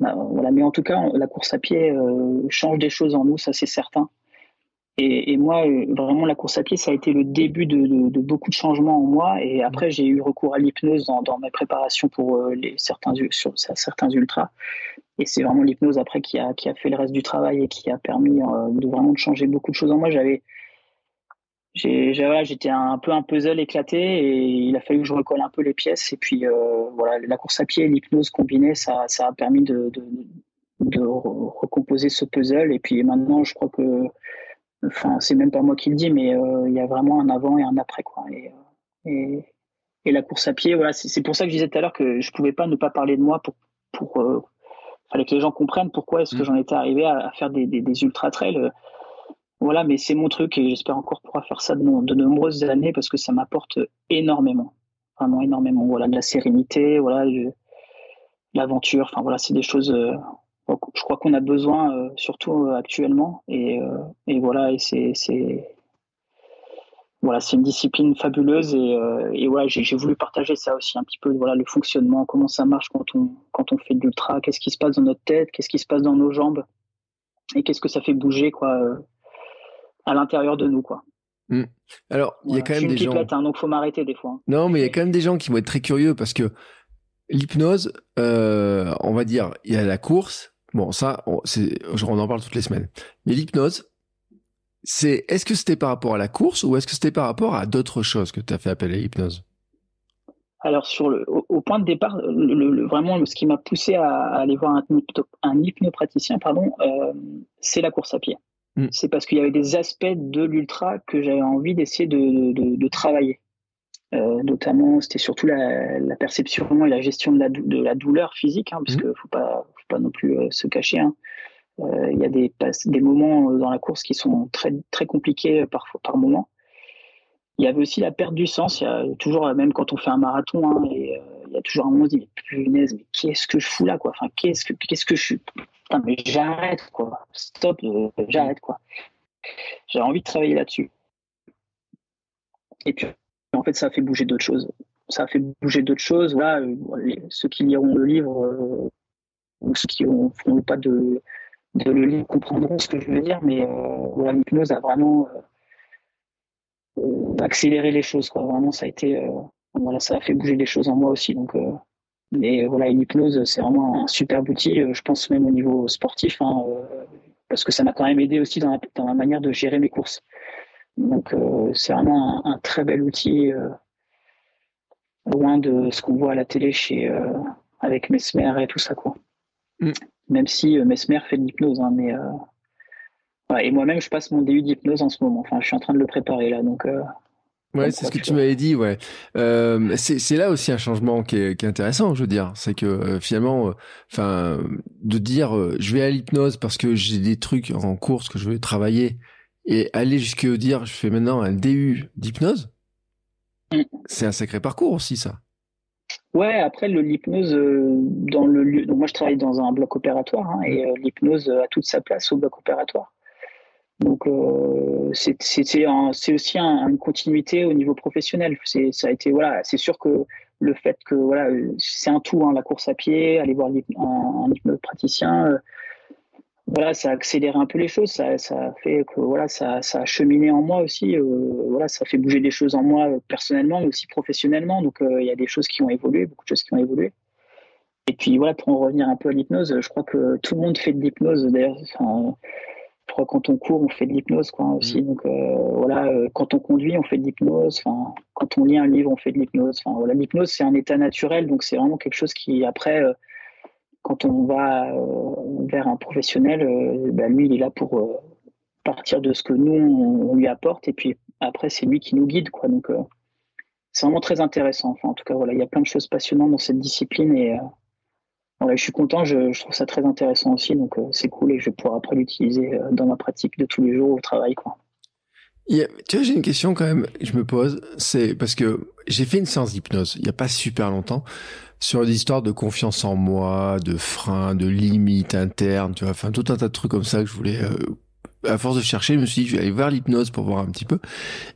voilà, mais en tout cas, la course à pied euh, change des choses en nous, ça c'est certain. Et, moi, euh, vraiment, la course à pied, ça a été le début de, beaucoup de changements en moi. Et après, j'ai eu recours à l'hypnose dans, mes préparations pour euh, certains, sur, certains ultras. Et c'est vraiment l'hypnose après qui a, fait le reste du travail et qui a permis euh, de vraiment de changer beaucoup de choses en moi. J'avais, j'étais un peu un puzzle éclaté et il a fallu que je recolle un peu les pièces. Et puis voilà, la course à pied et l'hypnose combinée, ça, a permis de, de recomposer ce puzzle. Et puis maintenant, je crois que Enfin, c'est même pas moi qui le dis, mais euh, il y a vraiment un avant et un après, quoi. Et, euh, et, la course à pied, voilà, c'est pour ça que je disais tout à l'heure que je pouvais pas ne pas parler de moi pour, pour euh, fallait que les gens comprennent pourquoi est-ce que mm. j'en étais arrivé à, faire des, des, ultra trails. Voilà, mais c'est mon truc et j'espère encore pouvoir faire ça de, de nombreuses années parce que ça m'apporte énormément, vraiment énormément. Voilà, de la sérénité, voilà, l'aventure. Enfin voilà, c'est des choses je crois qu'on a besoin, euh, surtout euh, actuellement. Et, euh, et, voilà, et c'est, voilà, c'est une discipline fabuleuse. Et, et voilà, j'ai, voulu partager ça aussi un petit peu, voilà, le fonctionnement, comment ça marche quand on, quand on fait de l'ultra, qu'est-ce qui se passe dans notre tête, qu'est-ce qui se passe dans nos jambes, et qu'est-ce que ça fait bouger, quoi, à l'intérieur de nous, quoi. Hmm. Alors, il y a quand même des gens. Hein, donc faut m'arrêter des fois. Hein. Non, mais il y a quand même des gens qui vont être très curieux parce que l'hypnose, on va dire, il y a la course. Bon, ça, on, on en parle toutes les semaines. Mais l'hypnose, c'est, est-ce que c'était par rapport à la course ou est-ce que c'était par rapport à d'autres choses que tu as fait appel à l'hypnose? Alors sur le, au, point de départ, le, vraiment ce qui m'a poussé à, aller voir un, un hypnopraticien, pardon, euh, c'est la course à pied. Mm. C'est parce qu'il y avait des aspects de l'ultra que j'avais envie d'essayer de, de, de, travailler. Euh, notamment, c'était surtout la, la, perception et la gestion de la, de la douleur physique, hein, parce mm. faut pas, pas non plus euh, se cacher. Hein. Euh, il y a des, des moments dans la course qui sont très, très compliqués parfois par moment. Il y avait aussi la perte du sens. Il y a toujours, même quand on fait un marathon, hein, et, euh, il y a toujours un moment où on se dit, mais punaise, mais qu'est-ce que je fous là, quoi? Enfin, qu'est-ce que, qu'est-ce que je suis? Putain, mais j'arrête, quoi. Stop, euh, j'arrête, quoi. J'ai envie de travailler là-dessus. Et puis, en fait, ça a fait bouger d'autres choses. Ça a fait bouger d'autres choses. Voilà, euh, ceux qui liront le livre, ou ceux qui ne feront pas de, le lire comprendront ce que je veux dire, mais voilà, l'hypnose a vraiment accélérer les choses. Vraiment, ça a été, euh, voilà, ça a fait bouger les choses en moi aussi. Donc, euh, mais voilà, l'hypnose, c'est vraiment un super outil. Euh, je pense même au niveau sportif, hein, parce que ça m'a quand même aidé aussi dans la, dans la, manière de gérer mes courses. Donc, c'est vraiment un, très bel outil, loin de ce qu'on voit à la télé chez avec Mesmer et tout ça, quoi. Mm. Même si Mesmer fait de l'hypnose, hein, mais et moi-même, je passe mon DU d'hypnose en ce moment. Enfin, je suis en train de le préparer là, donc. Euh, ouais, c'est ce que tu m'avais dit, ouais. Euh, c'est là aussi un changement qui est, qui est intéressant, je veux dire. C'est que euh, finalement, euh, enfin, de dire je vais à l'hypnose parce que j'ai des trucs en course que je veux travailler et aller jusqu'à dire je fais maintenant un DU d'hypnose, mm. c'est un sacré parcours aussi, ça. Ouais, après l'hypnose dans le lieu. Donc moi, je travaille dans un bloc opératoire hein, et l'hypnose a toute sa place au bloc opératoire. Donc euh, c'est aussi une continuité au niveau professionnel. C'est ça a été voilà, c'est sûr que le fait que voilà, c'est un tout, hein, la course à pied, aller voir un, un hypnopraticien, euh, voilà, ça a accéléré un peu les choses. Ça, ça a fait que voilà, ça, ça a cheminé en moi aussi. Euh, voilà, ça fait bouger des choses en moi personnellement, mais aussi professionnellement. Donc il y a des choses qui ont évolué, beaucoup de choses qui ont évolué. Et puis voilà, pour en revenir un peu à l'hypnose, je crois que tout le monde fait de l'hypnose. D'ailleurs, je crois quand on court, on fait de l'hypnose quoi aussi. Mm. Donc euh, voilà, euh, quand on conduit, on fait de l'hypnose. Enfin, quand on lit un livre, on fait de l'hypnose. Enfin voilà, l'hypnose c'est un état naturel, donc c'est vraiment quelque chose qui après, euh, quand on va vers un professionnel, ben, lui il est là pour partir de ce que nous on, lui apporte et puis après c'est lui qui nous guide quoi. Donc c'est vraiment très intéressant. Enfin en tout cas voilà, il y a plein de choses passionnantes dans cette discipline et je suis content, je, trouve ça très intéressant aussi, donc euh, c'est cool et je vais pouvoir après l'utiliser euh, dans ma pratique de tous les jours au travail. Quoi. tu vois, j'ai une question quand même, je me pose, c'est parce que j'ai fait une séance d'hypnose il n'y a pas super longtemps sur l'histoire de confiance en moi, de freins, de limites internes, tu vois, enfin tout un tas de trucs comme ça que je voulais euh, à force de chercher, je me suis dit, je vais aller voir l'hypnose pour voir un petit peu.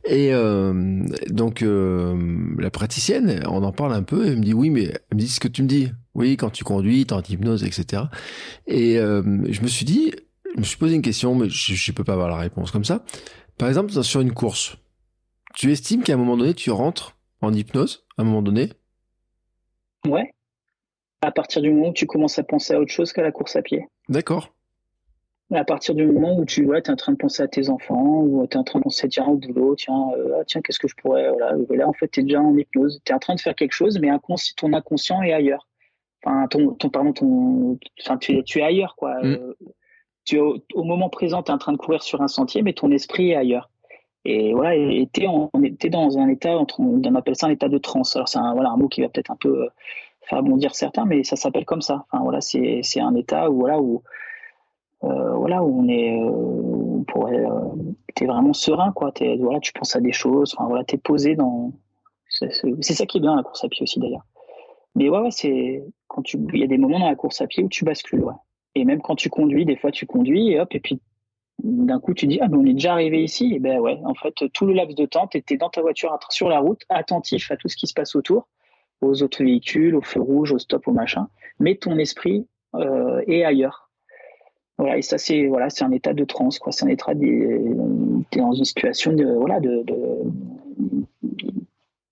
Et euh, donc, euh, la praticienne, on en parle un peu, elle me dit, oui, mais elle me dit ce que tu me dis. Oui, quand tu conduis, t'es en hypnose, etc. Et euh, je me suis dit, je me suis posé une question, mais je, ne peux pas avoir la réponse comme ça. Par exemple, sur une course, tu estimes qu'à un moment donné, tu rentres en hypnose, à un moment donné Ouais. À partir du moment où tu commences à penser à autre chose qu'à la course à pied. D'accord à partir du moment où tu es en train de penser à tes enfants, ou tu es en train de penser tiens, au boulot, tiens, euh, ah, tiens qu'est-ce que je pourrais. Voilà. là, en fait, tu es déjà en hypnose. Tu es en train de faire quelque chose, mais ton inconscient est ailleurs. Enfin, ton, ton, pardon, ton, enfin, tu, es, tu es ailleurs. Quoi. Mm. Euh, tu es au, moment présent, tu es en train de courir sur un sentier, mais ton esprit est ailleurs. Et voilà, et tu es, dans un état, on appelle ça un état de transe. Alors, c'est un, voilà, un mot qui va peut-être un peu euh, faire bondir certains, mais ça s'appelle comme ça. Enfin, voilà, c'est un état où, voilà, où euh, voilà où on est euh, on t'es vraiment serein quoi es, voilà tu penses à des choses enfin voilà t'es posé dans c'est ça qui est bien la course à pied aussi d'ailleurs mais ouais, ouais c'est quand tu il y a des moments dans la course à pied où tu bascules ouais et même quand tu conduis des fois tu conduis et hop et puis d'un coup tu dis ah on est déjà arrivé ici et ben ouais en fait tout le laps de temps tu étais dans ta voiture sur la route attentif à tout ce qui se passe autour aux autres véhicules au feu rouge au stop au machin mais ton esprit euh, est ailleurs Voilà, et ça, c'est voilà, c'est un état de transe, quoi. C'est un état, t'es dans une situation de, voilà, de,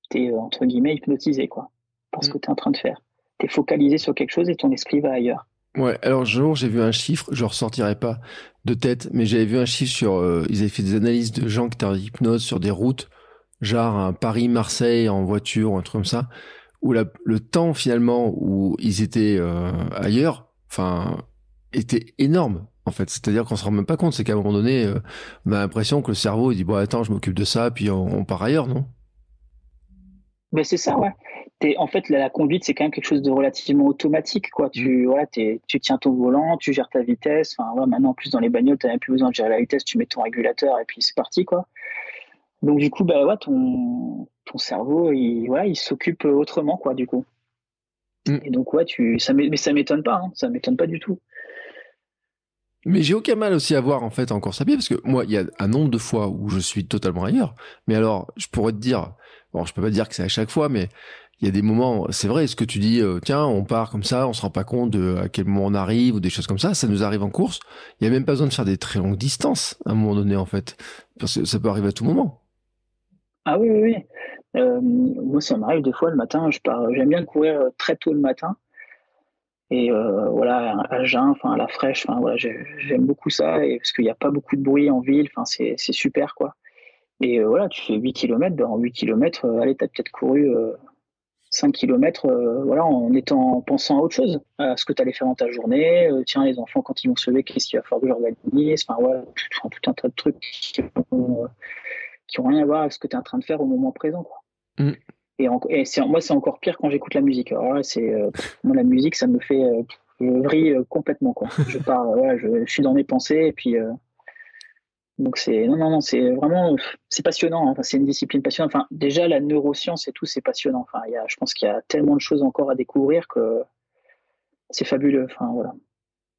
t'es entre guillemets hypnotisé, quoi, par ce mm. que tu es en train de faire. T'es focalisé sur quelque chose et ton esprit va ailleurs. Ouais, alors jour, j'ai vu un chiffre, je ressortirai pas de tête, mais j'avais vu un chiffre sur, euh, ils avaient fait des analyses de gens qui étaient en hypnose sur des routes, genre Paris-Marseille en voiture ou un truc comme ça, où le temps finalement où ils étaient euh, ailleurs, enfin, était énorme en fait. C'est-à-dire qu'on se rend même pas compte, c'est qu'à un moment donné, euh, on a l'impression que le cerveau il dit bon attends, je m'occupe de ça, puis on, part ailleurs, non? Ben c'est ça, ouais en fait, la, conduite, c'est quand même quelque chose de relativement automatique. Quoi. Tu, mm. tu tiens ton volant, tu gères ta vitesse. Enfin, maintenant, en plus, dans les bagnoles, tu n'as plus besoin de gérer la vitesse, tu mets ton régulateur et puis c'est parti. Quoi. Donc, du coup, bah, ouais, ton, ton cerveau, il, il s'occupe autrement, quoi, du coup. Mm. Et donc, ouais, tu, ça, mais ça m'étonne pas, hein, ça m'étonne pas du tout. Mais j'ai aucun mal aussi à voir en fait en course à pied parce que moi il y a un nombre de fois où je suis totalement ailleurs. Mais alors je pourrais te dire, bon je peux pas dire que c'est à chaque fois, mais il y a des moments, c'est vrai, ce que tu dis, euh, tiens, on part comme ça, on se rend pas compte à quel moment on arrive ou des choses comme ça, ça nous arrive en course. Il y a même pas besoin de faire des très longues distances à un moment donné en fait, ça peut arriver à tout moment. Ah oui, oui, oui. Euh, moi, ça m'arrive des fois le matin. Je pars, j'aime bien courir euh, très tôt le matin. Et voilà, à jeun, enfin à la fraîche, enfin voilà, j'aime beaucoup ça et parce qu'il n'y a pas beaucoup de bruit en ville, enfin c'est super quoi. Et voilà, tu fais 8 km, ben en 8 km, allez, tu as peut-être couru 5 km euh, voilà, en étant en pensant à autre chose, à ce que tu allais faire dans ta journée. Euh, tiens, les enfants, quand ils vont se lever, qu'est-ce qu'il va falloir que j'organise Enfin, voilà, tout, tout, un tas de trucs qui n'ont euh, rien à voir avec ce que tu es en train de faire au moment présent. Quoi. Mm. Et, moi, c'est encore pire quand j'écoute la musique. Alors là, c'est, moi, la musique, ça me fait. je vrille complètement. Quoi. Je, pars, voilà, je, je, suis dans mes pensées et puis donc c'est non non non c'est vraiment c'est passionnant. Hein. Enfin, c'est une discipline passionnante. Enfin déjà la neuroscience et tout c'est passionnant. Enfin il y a, je pense qu'il y a tellement de choses encore à découvrir que c'est fabuleux. Enfin voilà.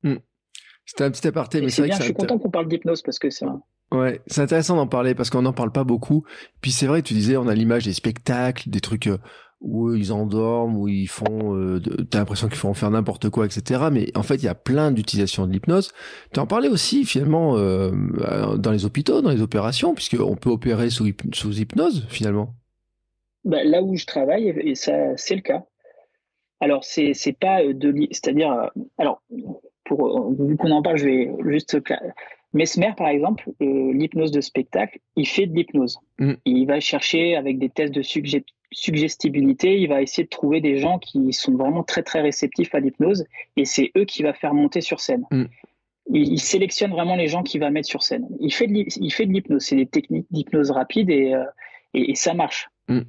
Hmm. C'était un petit aparté, mais c'est bien. je suis content qu'on parle d'hypnose parce que c'est. Ouais, c'est intéressant d'en parler parce qu'on n'en parle pas beaucoup. Puis c'est vrai, tu disais, on a l'image des spectacles, des trucs euh, où ils endorment, où ils font, euh, t'as l'impression qu'ils font faire n'importe quoi, etc. Mais en fait, il y a plein d'utilisations de l'hypnose. Tu en parlais aussi finalement euh, dans les hôpitaux, dans les opérations, puisqu'on peut opérer sous, hypnose finalement. Bah, là où je travaille, et ça, c'est le cas. Alors c'est pas de, c'est-à-dire, euh, alors pour vu qu'on en parle, je vais juste Mesmer, par exemple, l'hypnose de spectacle, il fait de l'hypnose. Mm. Il va chercher avec des tests de suggestibilité, il va essayer de trouver des gens qui sont vraiment très très réceptifs à l'hypnose et c'est eux qui va faire monter sur scène. Mm. Il, sélectionne vraiment les gens qu'il va mettre sur scène. Il fait de, l'hypnose, c'est des techniques d'hypnose rapide et, euh, et, ça marche. Mm.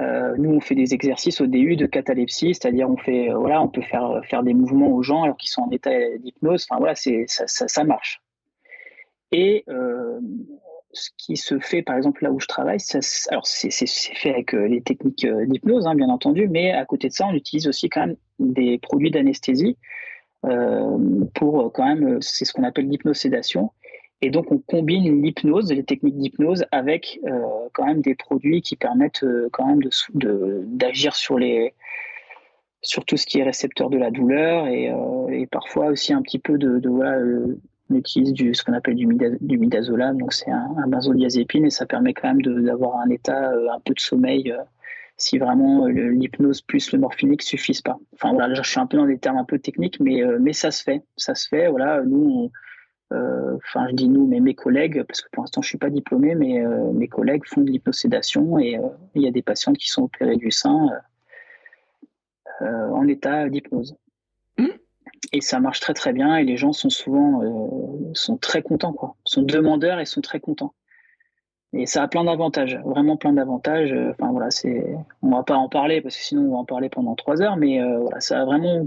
Euh, nous, on fait des exercices au début de catalepsie, c'est-à-dire on fait, euh, voilà, on peut faire faire des mouvements aux gens alors qu'ils sont en état d'hypnose. Enfin voilà, c'est ça, ça, ça, marche. Et ce qui se fait, par exemple, là où je travaille, alors c'est fait avec euh, les techniques euh, d'hypnose, hein, bien entendu, mais à côté de ça, on utilise aussi quand même des produits d'anesthésie euh, pour quand même, c'est ce qu'on appelle l'hypnosédation. Et donc, on combine l'hypnose, les techniques d'hypnose, avec quand même des produits qui permettent quand même d'agir de, sur les sur tout ce qui est récepteur de la douleur et, parfois aussi un petit peu de, on utilise du, ce qu'on appelle du, midazolam, donc c'est un, benzodiazépine et ça permet quand même d'avoir un état euh, un peu de sommeil euh, si vraiment euh, l'hypnose plus le morphinique suffisent pas. Enfin voilà, je suis un peu dans des termes un peu techniques, mais, mais ça se fait, ça se fait. Voilà, nous, enfin je dis nous, mais mes collègues, parce que pour l'instant je suis pas diplômé, mais mes collègues font de l'hypnosédation et il y a des patientes qui sont opérées du sein en état d'hypnose et ça marche très très bien et les gens sont souvent euh, sont très contents quoi, sont demandeurs et sont très contents. Et ça a plein d'avantages, vraiment plein d'avantages. Enfin voilà, c'est, on va pas en parler parce que sinon on va en parler pendant trois heures, mais euh, voilà, ça a vraiment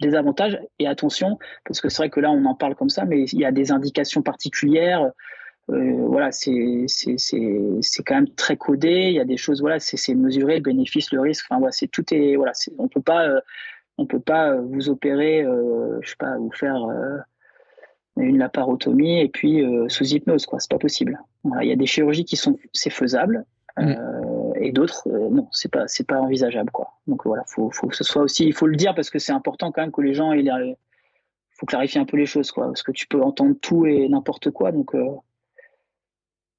des avantages. Et attention, parce que c'est vrai que là on en parle comme ça, mais il y a des indications particulières. Euh, voilà, c'est quand même très codé. Il y a des choses, voilà, c'est mesuré, le bénéfice, le risque. Enfin voilà, c'est tout est voilà, on peut pas on peut pas euh, vous opérer, euh, je sais pas, vous faire euh, une laparotomie et puis sous hypnose, quoi. C'est pas possible. il y a des chirurgies qui sont, c'est faisable. Mm. et d'autres non c'est pas c'est pas envisageable quoi donc voilà faut faut que ce soit aussi il faut le dire parce que c'est important quand même que les gens aient faut clarifier un peu les choses, quoi, parce que tu peux entendre tout et n'importe quoi. Donc, euh,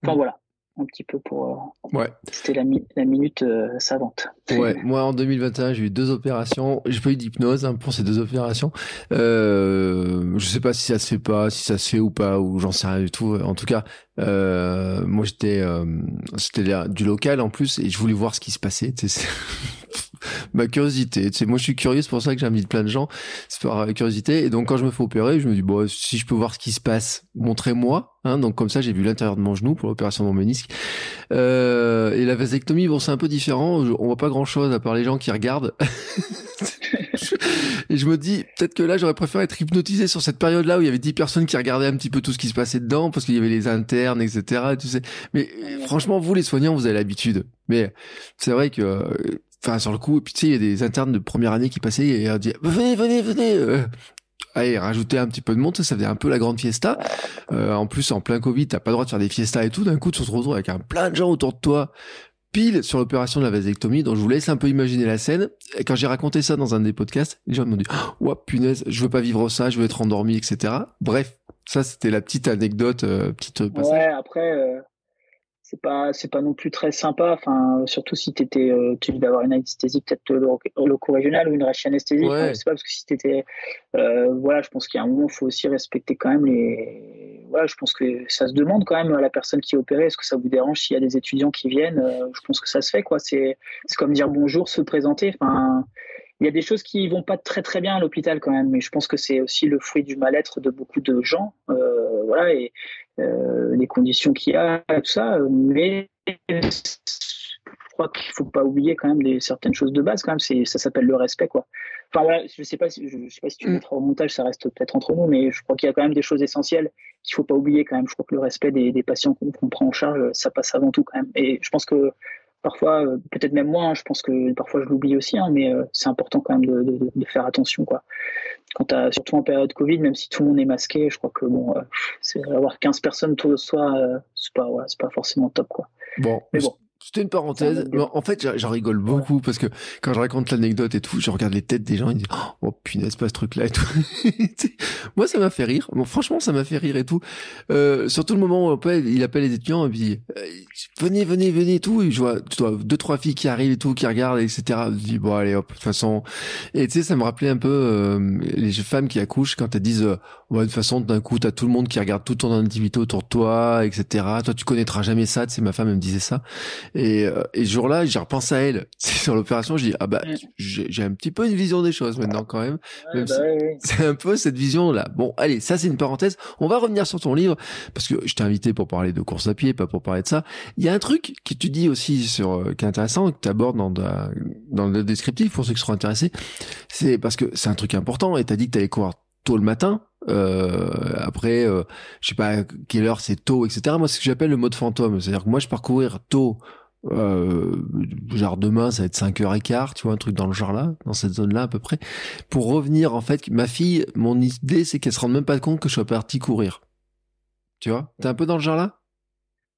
enfin mm. voilà, un petit peu pour. Euh, ouais. C'était la, la, minute euh, savante. Ouais, moi en 2021, j'ai eu deux opérations. J'ai pas eu d'hypnose hein, pour ces deux opérations. Euh, je sais pas si ça se fait pas, si ça se fait ou pas, ou j'en sais rien du tout. En tout cas, moi j'étais, c'était du local en plus, et je voulais voir ce qui se passait. (laughs) ma curiosité. Tu sais, moi, je suis curieux, c'est pour ça que j'invite plein de gens. C'est par curiosité. Et donc, quand je me fais opérer, je me dis, bon, si je peux voir ce qui se passe, montrez-moi. Hein, donc comme ça, j'ai vu l'intérieur de mon genou pour l'opération de mon ménisque. Euh, et la vasectomie, bon, c'est un peu différent. On voit pas grand-chose à part les gens qui regardent. (laughs) et je me dis, peut-être que là, j'aurais préféré être hypnotisé sur cette période-là où il y avait 10 personnes qui regardaient un petit peu tout ce qui se passait dedans, parce qu'il y avait les internes, etc. Tu sais. Mais franchement, vous, les soignants, vous avez l'habitude. Mais c'est vrai que euh, enfin sur le coup et puis tu sais il y a des internes de première année qui passaient et on dit venez venez venez euh. allez rajouter un petit peu de monde ça faisait un peu la grande fiesta. Euh, en plus en plein covid t'as pas le droit de faire des fiestas et tout. D'un coup tu te retrouves avec un plein de gens autour de toi pile sur l'opération de la vasectomie. Donc je vous laisse un peu imaginer la scène. Et quand j'ai raconté ça dans un des podcasts les gens m'ont dit oh punaise je veux pas vivre ça je veux être endormi etc bref ça c'était la petite anecdote euh, petite passage. ouais après c'est pas c'est pas non plus très sympa. Enfin surtout si t'étais euh, tu d'avoir une anesthésie peut-être loco régionale ou une rachie anesthésie ouais. c'est pas parce que si t'étais euh, voilà je pense qu'il y a un moment il faut aussi respecter quand même les voilà je pense que ça se demande quand même à la personne qui est opérée. Est-ce que ça vous dérange s'il y a des étudiants qui viennent euh, je pense que ça se fait quoi. C'est c'est comme dire bonjour se présenter. Enfin il y a des choses qui vont pas très très bien à l'hôpital quand même, mais je pense que c'est aussi le fruit du mal-être de beaucoup de gens, euh, voilà, et les conditions qu'il y a, tout ça. Mais je crois qu'il faut pas oublier quand même des certaines choses de base quand même. C'est ça s'appelle le respect quoi. Enfin voilà, je sais pas si je, sais pas si tu mm. mettras au montage, ça reste peut-être entre nous, mais je crois qu'il y a quand même des choses essentielles qu'il faut pas oublier quand même. Je crois que le respect des, des patients qu'on prend en charge, ça passe avant tout quand même. Et je pense que parfois, euh, peut-être même moi, hein, je pense que parfois je l'oublie aussi, hein, mais euh, c'est important quand même de, de, de, faire attention. Quoi. Quand as, surtout en période Covid, même si tout le monde est masqué, je crois que bon, euh, c'est avoir 15 personnes autour de soi, c'est pas, c'est pas forcément top. Quoi. Bon, mais bon. C'était une parenthèse. En fait, j'en rigole beaucoup parce que quand je raconte l'anecdote et tout, je regarde les têtes des gens ils disent Oh punaise, pas ce truc-là et tout. (laughs) Moi, ça m'a fait rire. Bon, franchement, ça m'a fait rire et tout. Euh, surtout le moment où il appelle les étudiants et puis euh, venez, venez, venez et tout. Et je vois, tu vois deux, trois filles qui arrivent et tout, qui regardent, etc. Je dis bon, allez hop, de toute façon. Et tu sais, ça me rappelait un peu euh, les femmes qui accouchent quand elles disent euh, de toute façon, d'un coup, t'as tout le monde qui regarde toute ton intimité autour de toi, etc. Toi, tu connaîtras jamais ça. Tu sais, ma femme elle me disait ça. Et, euh, et ce jour-là, j'ai repensé à elle. (laughs) Sur l'opération, je dis ah bah j'ai un petit peu une vision des choses maintenant quand même. même bah C'est un peu cette vision-là. Bon, allez, ça c'est une parenthèse. On va revenir sur ton livre parce que je t'ai invité pour parler de course à pied, pas pour parler de ça. Il y a un truc que tu dis aussi sur euh, qui est intéressant que tu abordes dans dans le descriptif pour ceux qui seront intéressés. C'est parce que c'est un truc important et t'as dit que t'allais courir tôt le matin. Euh, après, euh, je sais pas quelle heure c'est tôt, etc. Moi, c'est ce que j'appelle le mode fantôme. C'est-à-dire que moi, je pars courir tôt. Euh, genre demain ça va être 5h15 tu vois un truc dans le genre là dans cette zone là à peu près. Pour revenir en fait ma fille mon idée c'est qu'elle se rende même pas compte que je suis parti courir. Tu vois? T'es un peu dans le genre là?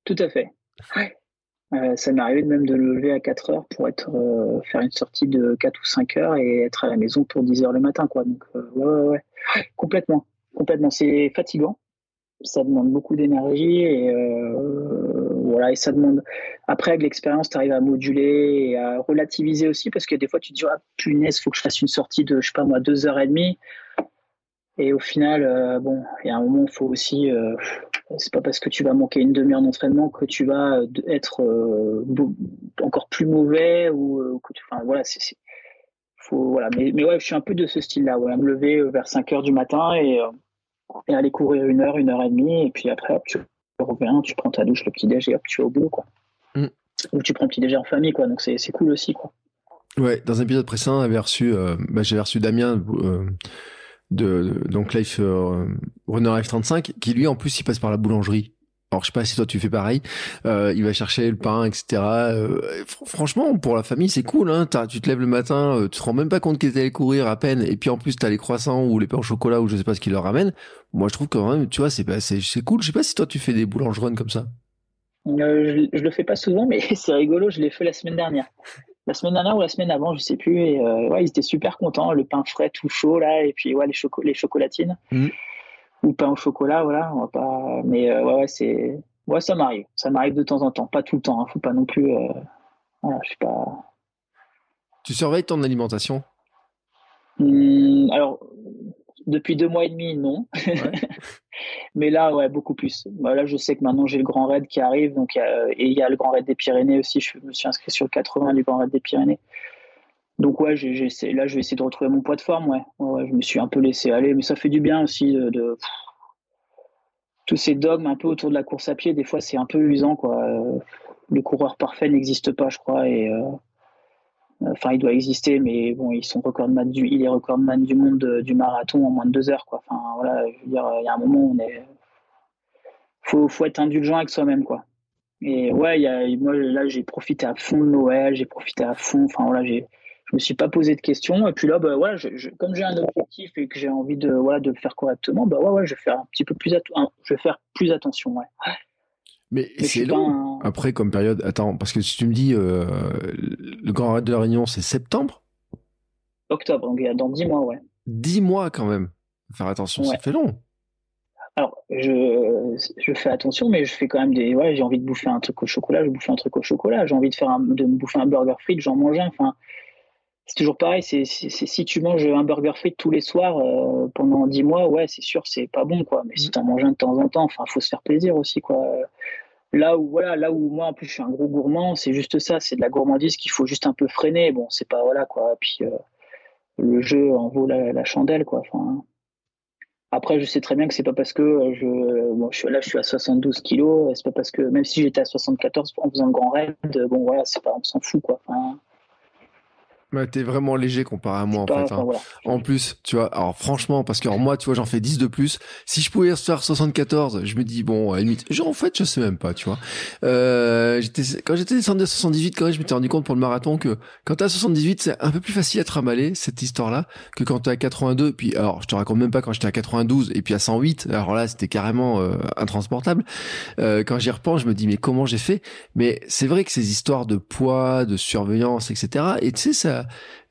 Tout à fait. Euh, ça m'est arrivé même de lever à 4 heures pour être euh, faire une sortie de 4 ou 5 heures et être à la maison pour 10 heures le matin quoi. Donc ouais, ouais ouais. Complètement. Complètement. C'est fatigant. Ça demande beaucoup d'énergie et et ça demande après avec l'expérience tu arrives à moduler et à relativiser aussi parce que des fois tu te dis ah punaise faut que je fasse une sortie de je sais pas moi deux heures et demie. Et au final euh, bon il y a un moment il faut aussi euh, c'est pas parce que tu vas manquer une demi-heure d'entraînement que tu vas être encore plus mauvais ou enfin voilà c'est faut voilà. Mais, ouais je suis un peu de ce style là voilà me lever vers 5 heures du matin et et aller courir une heure, une heure et demie, et puis après, hop, tu tu prends ta douche, le petit déj, et hop, tu es au boulot, quoi. Mm. Ou tu prends le petit déj en famille, quoi. Donc c'est cool aussi, quoi. Ouais, dans un épisode précédent, j'avais reçu, euh, bah, reçu Damien euh, de, donc Life euh, Runner F35, qui lui en plus il passe par la boulangerie. Alors je sais pas si toi tu fais pareil. Euh, il va chercher le pain, etc. Euh, franchement, pour la famille, c'est cool. Hein tu te lèves le matin, euh, tu te rends même pas compte qu'ils allaient courir à peine, et puis en plus t'as les croissants ou les pains au chocolat ou je sais pas ce qu'ils leur ramènent. Moi, je trouve quand même, tu vois, c'est c'est cool. Je sais pas si toi tu fais des boulangeries comme ça. je, je le fais pas souvent, mais (laughs) c'est rigolo. Je l'ai fait la semaine dernière. la semaine dernière ou la semaine avant, je sais plus. Et ouais, ils étaient super contents. Le pain frais tout chaud là, et puis ouais, les, les chocolatines mm. Ou pain au chocolat, voilà. On va pas. Mais ouais, ouais, c'est ouais, ça m'arrive. Ça m'arrive de temps en temps, pas tout le temps. Hein. Faut pas non plus. voilà, je sais pas. Tu surveilles ton alimentation? Mmh, alors, depuis deux mois et demi, non. (laughs) Mais là, ouais, beaucoup plus. Bah, là, je sais que maintenant j'ai le Grand Raid qui arrive, donc et il y a le Grand Raid des Pyrénées aussi. Je me suis inscrit sur le 80 du Grand Raid des Pyrénées. Donc ouais, j'ai, là, je vais essayer de retrouver mon poids de forme. Ouais. ouais. je me suis un peu laissé aller, mais ça fait du bien aussi de, tous ces dogmes un peu autour de la course à pied. Des fois, c'est un peu usant, quoi. Le coureur parfait n'existe pas, je crois, et euh, Enfin, il doit exister, mais bon, recordman du, il est recordman du monde du marathon en moins de deux heures, quoi. Enfin, voilà, je veux dire, il y a un moment où on est, faut, faut être indulgent avec soi-même, quoi. Et ouais, y a, moi là, j'ai profité à fond de Noël, j'ai profité à fond. Enfin voilà, j'ai, je me suis pas posé de questions. Et puis là, bah ouais, je, comme j'ai un objectif et que j'ai envie de, voilà, de le faire correctement, bah ouais, ouais, je vais faire un petit peu plus, je vais faire plus attention, ouais. Mais, c'est long. Après, comme période, attends, parce que si tu me dis euh, le Grand Raid de la Réunion, c'est septembre? Octobre, donc dans dix mois, ouais. Dix mois quand même. Faire attention, ça fait long. Alors, je, je fais attention, mais je fais quand même des. Ouais, j'ai envie de bouffer un truc au chocolat, je bouffe un truc au chocolat. J'ai envie de faire de me bouffer un burger frites, j'en mange un. Enfin, c'est toujours pareil. C'est, si tu manges un burger frites tous les soirs euh, pendant dix mois, ouais, c'est sûr, c'est pas bon, quoi. Mais si mm. tu en manges un de temps en temps, enfin, faut se faire plaisir aussi, quoi. Là où voilà, là où moi en plus je suis un gros gourmand, c'est juste ça, c'est de la gourmandise qu'il faut juste un peu freiner. Bon, c'est pas voilà quoi. Puis euh, le jeu en vaut la, chandelle quoi. Enfin, après, je sais très bien que c'est pas parce que euh, je, bon, je suis là, je suis à 72 kilos, c'est pas parce que même si j'étais à 74 en faisant le grand raid, bon voilà, c'est pas, on s'en fout quoi. Enfin, bah, t'es vraiment léger comparé à moi en fait. Hein. En plus, tu vois, alors franchement, parce que moi, tu vois, j'en fais 10 de plus. Si je pouvais faire 74, je me dis bon, à la limite, genre en fait, je sais même pas, tu vois. Euh, j'étais quand j'étais descendu à 78, quand même, je m'étais rendu compte pour le marathon que quand t'es à 78, c'est un peu plus facile à tramballer cette histoire-là que quand t'es à 82. Puis alors, je te raconte même pas quand j'étais à 92 et puis à 108. Alors là, c'était carrément euh, intransportable. Euh, quand j'y repense, je me dis mais comment j'ai fait? Mais c'est vrai que ces histoires de poids, de surveillance, etc. Et tu sais ça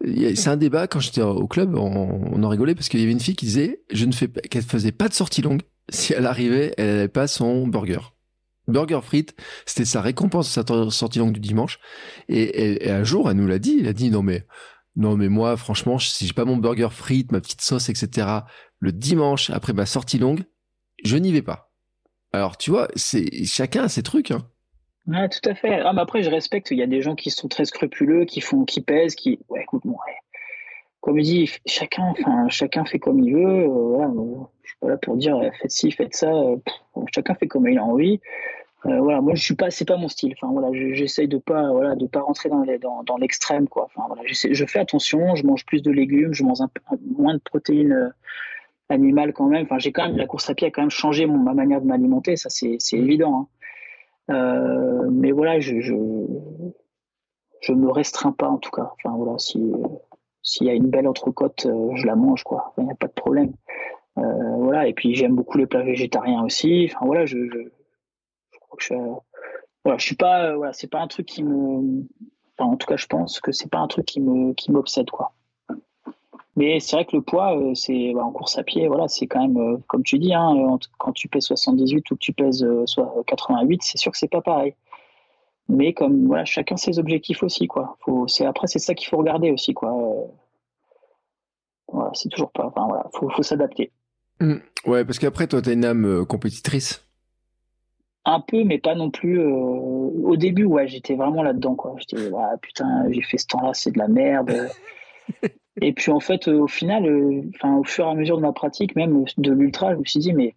c'est un débat quand j'étais au club, on, en rigolait parce qu'il y avait une fille qui disait, je ne fais qu'elle faisait pas de sortie longue si elle arrivait, elle n'avait pas son burger. Burger frites, c'était sa récompense sa sortie longue du dimanche. Et, un jour, elle nous l'a dit, elle a dit non mais non mais moi franchement, si j'ai pas mon burger frites, ma petite sauce, etc. Le dimanche après ma sortie longue, je n'y vais pas. Alors tu vois, c'est chacun a ses trucs. Hein. Ouais, tout à fait. Ah, mais après, je respecte. Il y a des gens qui sont très scrupuleux, qui font, qui pèsent, qui. Ouais, écoute, moi, comme je dis, chacun, enfin, chacun fait comme il veut. Euh, voilà, je suis pas là pour dire faites ci, faites ça. Euh, chacun fait comme il a envie. Euh, voilà, moi, je suis pas, c'est pas mon style. Enfin, voilà, j'essaye de pas, voilà, de pas rentrer dans, dans, dans l'extrême, quoi. Enfin, voilà, je fais attention. Je mange plus de légumes, je mange un moins de protéines animales quand même. Enfin, j'ai quand même la course à pied a quand même changé mon, ma manière de m'alimenter. Ça, c'est évident. Hein. Euh, mais voilà, je, je, je me restreins pas en tout cas. Enfin voilà, si s'il y a une belle entrecôte, euh, je la mange quoi. Il n'y a pas de problème. Euh, voilà, et puis j'aime beaucoup les plats végétariens aussi. Enfin voilà, je, je, je crois que je, voilà, je suis pas, voilà, c'est pas un truc qui me, enfin, en tout cas, je pense que c'est pas un truc qui me, qui m'obsède quoi. Mais c'est vrai que le poids, euh, c'est bah, en course à pied, voilà, c'est quand même, euh, comme tu dis, hein, euh, quand tu pèses 78 ou que tu pèses soit 88, c'est sûr que c'est pas pareil. Mais comme voilà, chacun ses objectifs aussi, quoi. Faut, c'est après c'est ça qu'il faut regarder aussi, quoi. Voilà, c'est toujours pas, enfin voilà, faut, faut s'adapter. Mmh. Ouais, parce qu'après toi, t'as une âme compétitrice. Un peu, mais pas non plus. Au début, ouais, j'étais vraiment là-dedans, quoi. J'étais, ouais, putain, j'ai fait ce temps-là, c'est de la merde. (laughs) Et puis en fait, euh, au final, euh, enfin, au fur et à mesure de ma pratique, même de l'ultra, je me suis dit, mais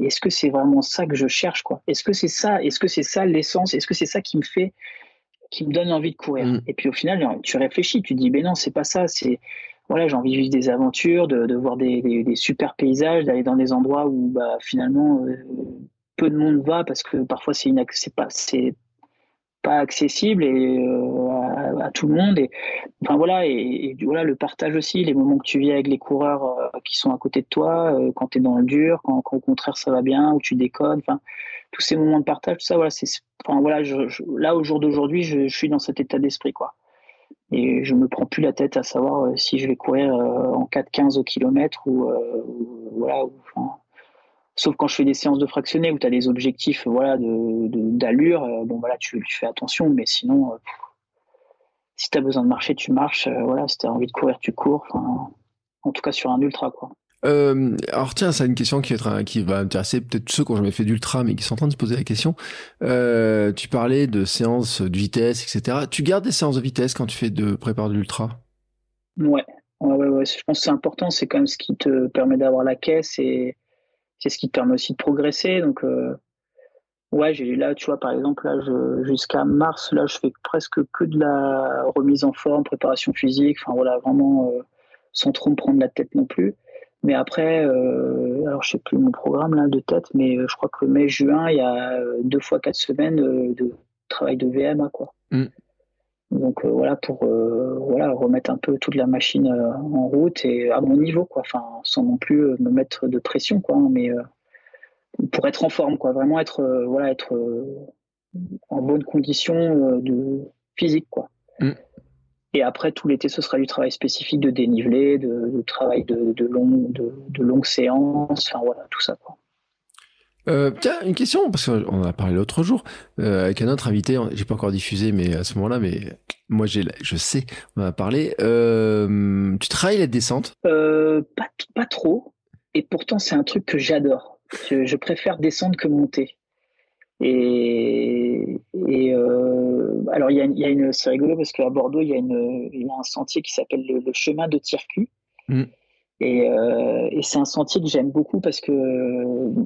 est-ce que c'est vraiment ça que je cherche, quoi? Est-ce que c'est ça Est-ce que c'est ça l'essence? Est-ce que c'est ça qui me fait, qui me donne envie de courir? Mm. Et puis au final, tu réfléchis, tu dis, mais non, c'est pas ça. C'est voilà, j'ai envie de vivre des aventures, de, de voir des, des, super paysages, d'aller dans des endroits où bah, finalement euh, peu de monde va parce que parfois c'est pas c'est pas accessible et euh, à, tout le monde et enfin voilà et, voilà le partage aussi les moments que tu vis avec les coureurs euh, qui sont à côté de toi euh, quand tu es dans le dur quand, au contraire ça va bien ou tu déconnes enfin tous ces moments de partage tout ça voilà c'est enfin voilà là au jour d'aujourd'hui je, suis dans cet état d'esprit quoi et je me prends plus la tête à savoir si je vais courir en 4-15 au kilomètre ou, voilà. sauf quand je fais des séances de fractionné où tu as des objectifs voilà d'allure, bon voilà tu, fais attention, mais sinon si tu as besoin de marcher, tu marches. voilà, si tu as envie de courir, tu cours. en tout cas sur un ultra quoi. Euh, alors tiens, c'est une question qui, être, qui va intéresser peut-être ceux qui ont jamais fait d'ultra, mais qui sont en train de se poser la question. Euh, tu parlais de séances de vitesse, etc. Tu gardes des séances de vitesse quand tu fais de de l'ultra? Ouais. ouais, ouais, ouais. Je pense que c'est important. C'est quand même ce qui te permet d'avoir la caisse et c'est ce qui te permet aussi de progresser. Donc, euh, ouais, j'ai là, tu vois, par exemple, là, jusqu'à mars, là, je fais presque que de la remise en forme, préparation physique. Enfin voilà, vraiment euh, sans trop me prendre la tête non plus. Mais après, euh, alors je sais plus mon programme là de tête, mais euh, je crois que mai-juin, il y a deux fois quatre semaines de travail de VMA quoi. Mm. Donc voilà pour voilà remettre un peu toute la machine en route et à mon niveau quoi. Enfin sans non plus me mettre de pression quoi, hein, mais pour être en forme quoi, vraiment être voilà être en bonne condition de physique quoi. Mm. Et après, tout l'été, ce sera du travail spécifique de dénivelé, de, travail de, de, de, longues séances, enfin voilà, tout ça. Quoi. Euh, tiens, une question, parce qu'on en a parlé l'autre jour euh, avec un autre invité, j'ai pas encore diffusé, mais à ce moment-là, mais moi j'ai, je sais, on en a parlé. Euh, tu travailles la descente euh, pas, pas trop, et pourtant c'est un truc que j'adore. Je, je préfère descendre que monter. Et, et euh, alors, il y a, y a une, c'est rigolo parce qu'à Bordeaux, il y, y a un sentier qui s'appelle le, chemin de Tircu. Mm. Et, euh, et c'est un sentier que j'aime beaucoup parce que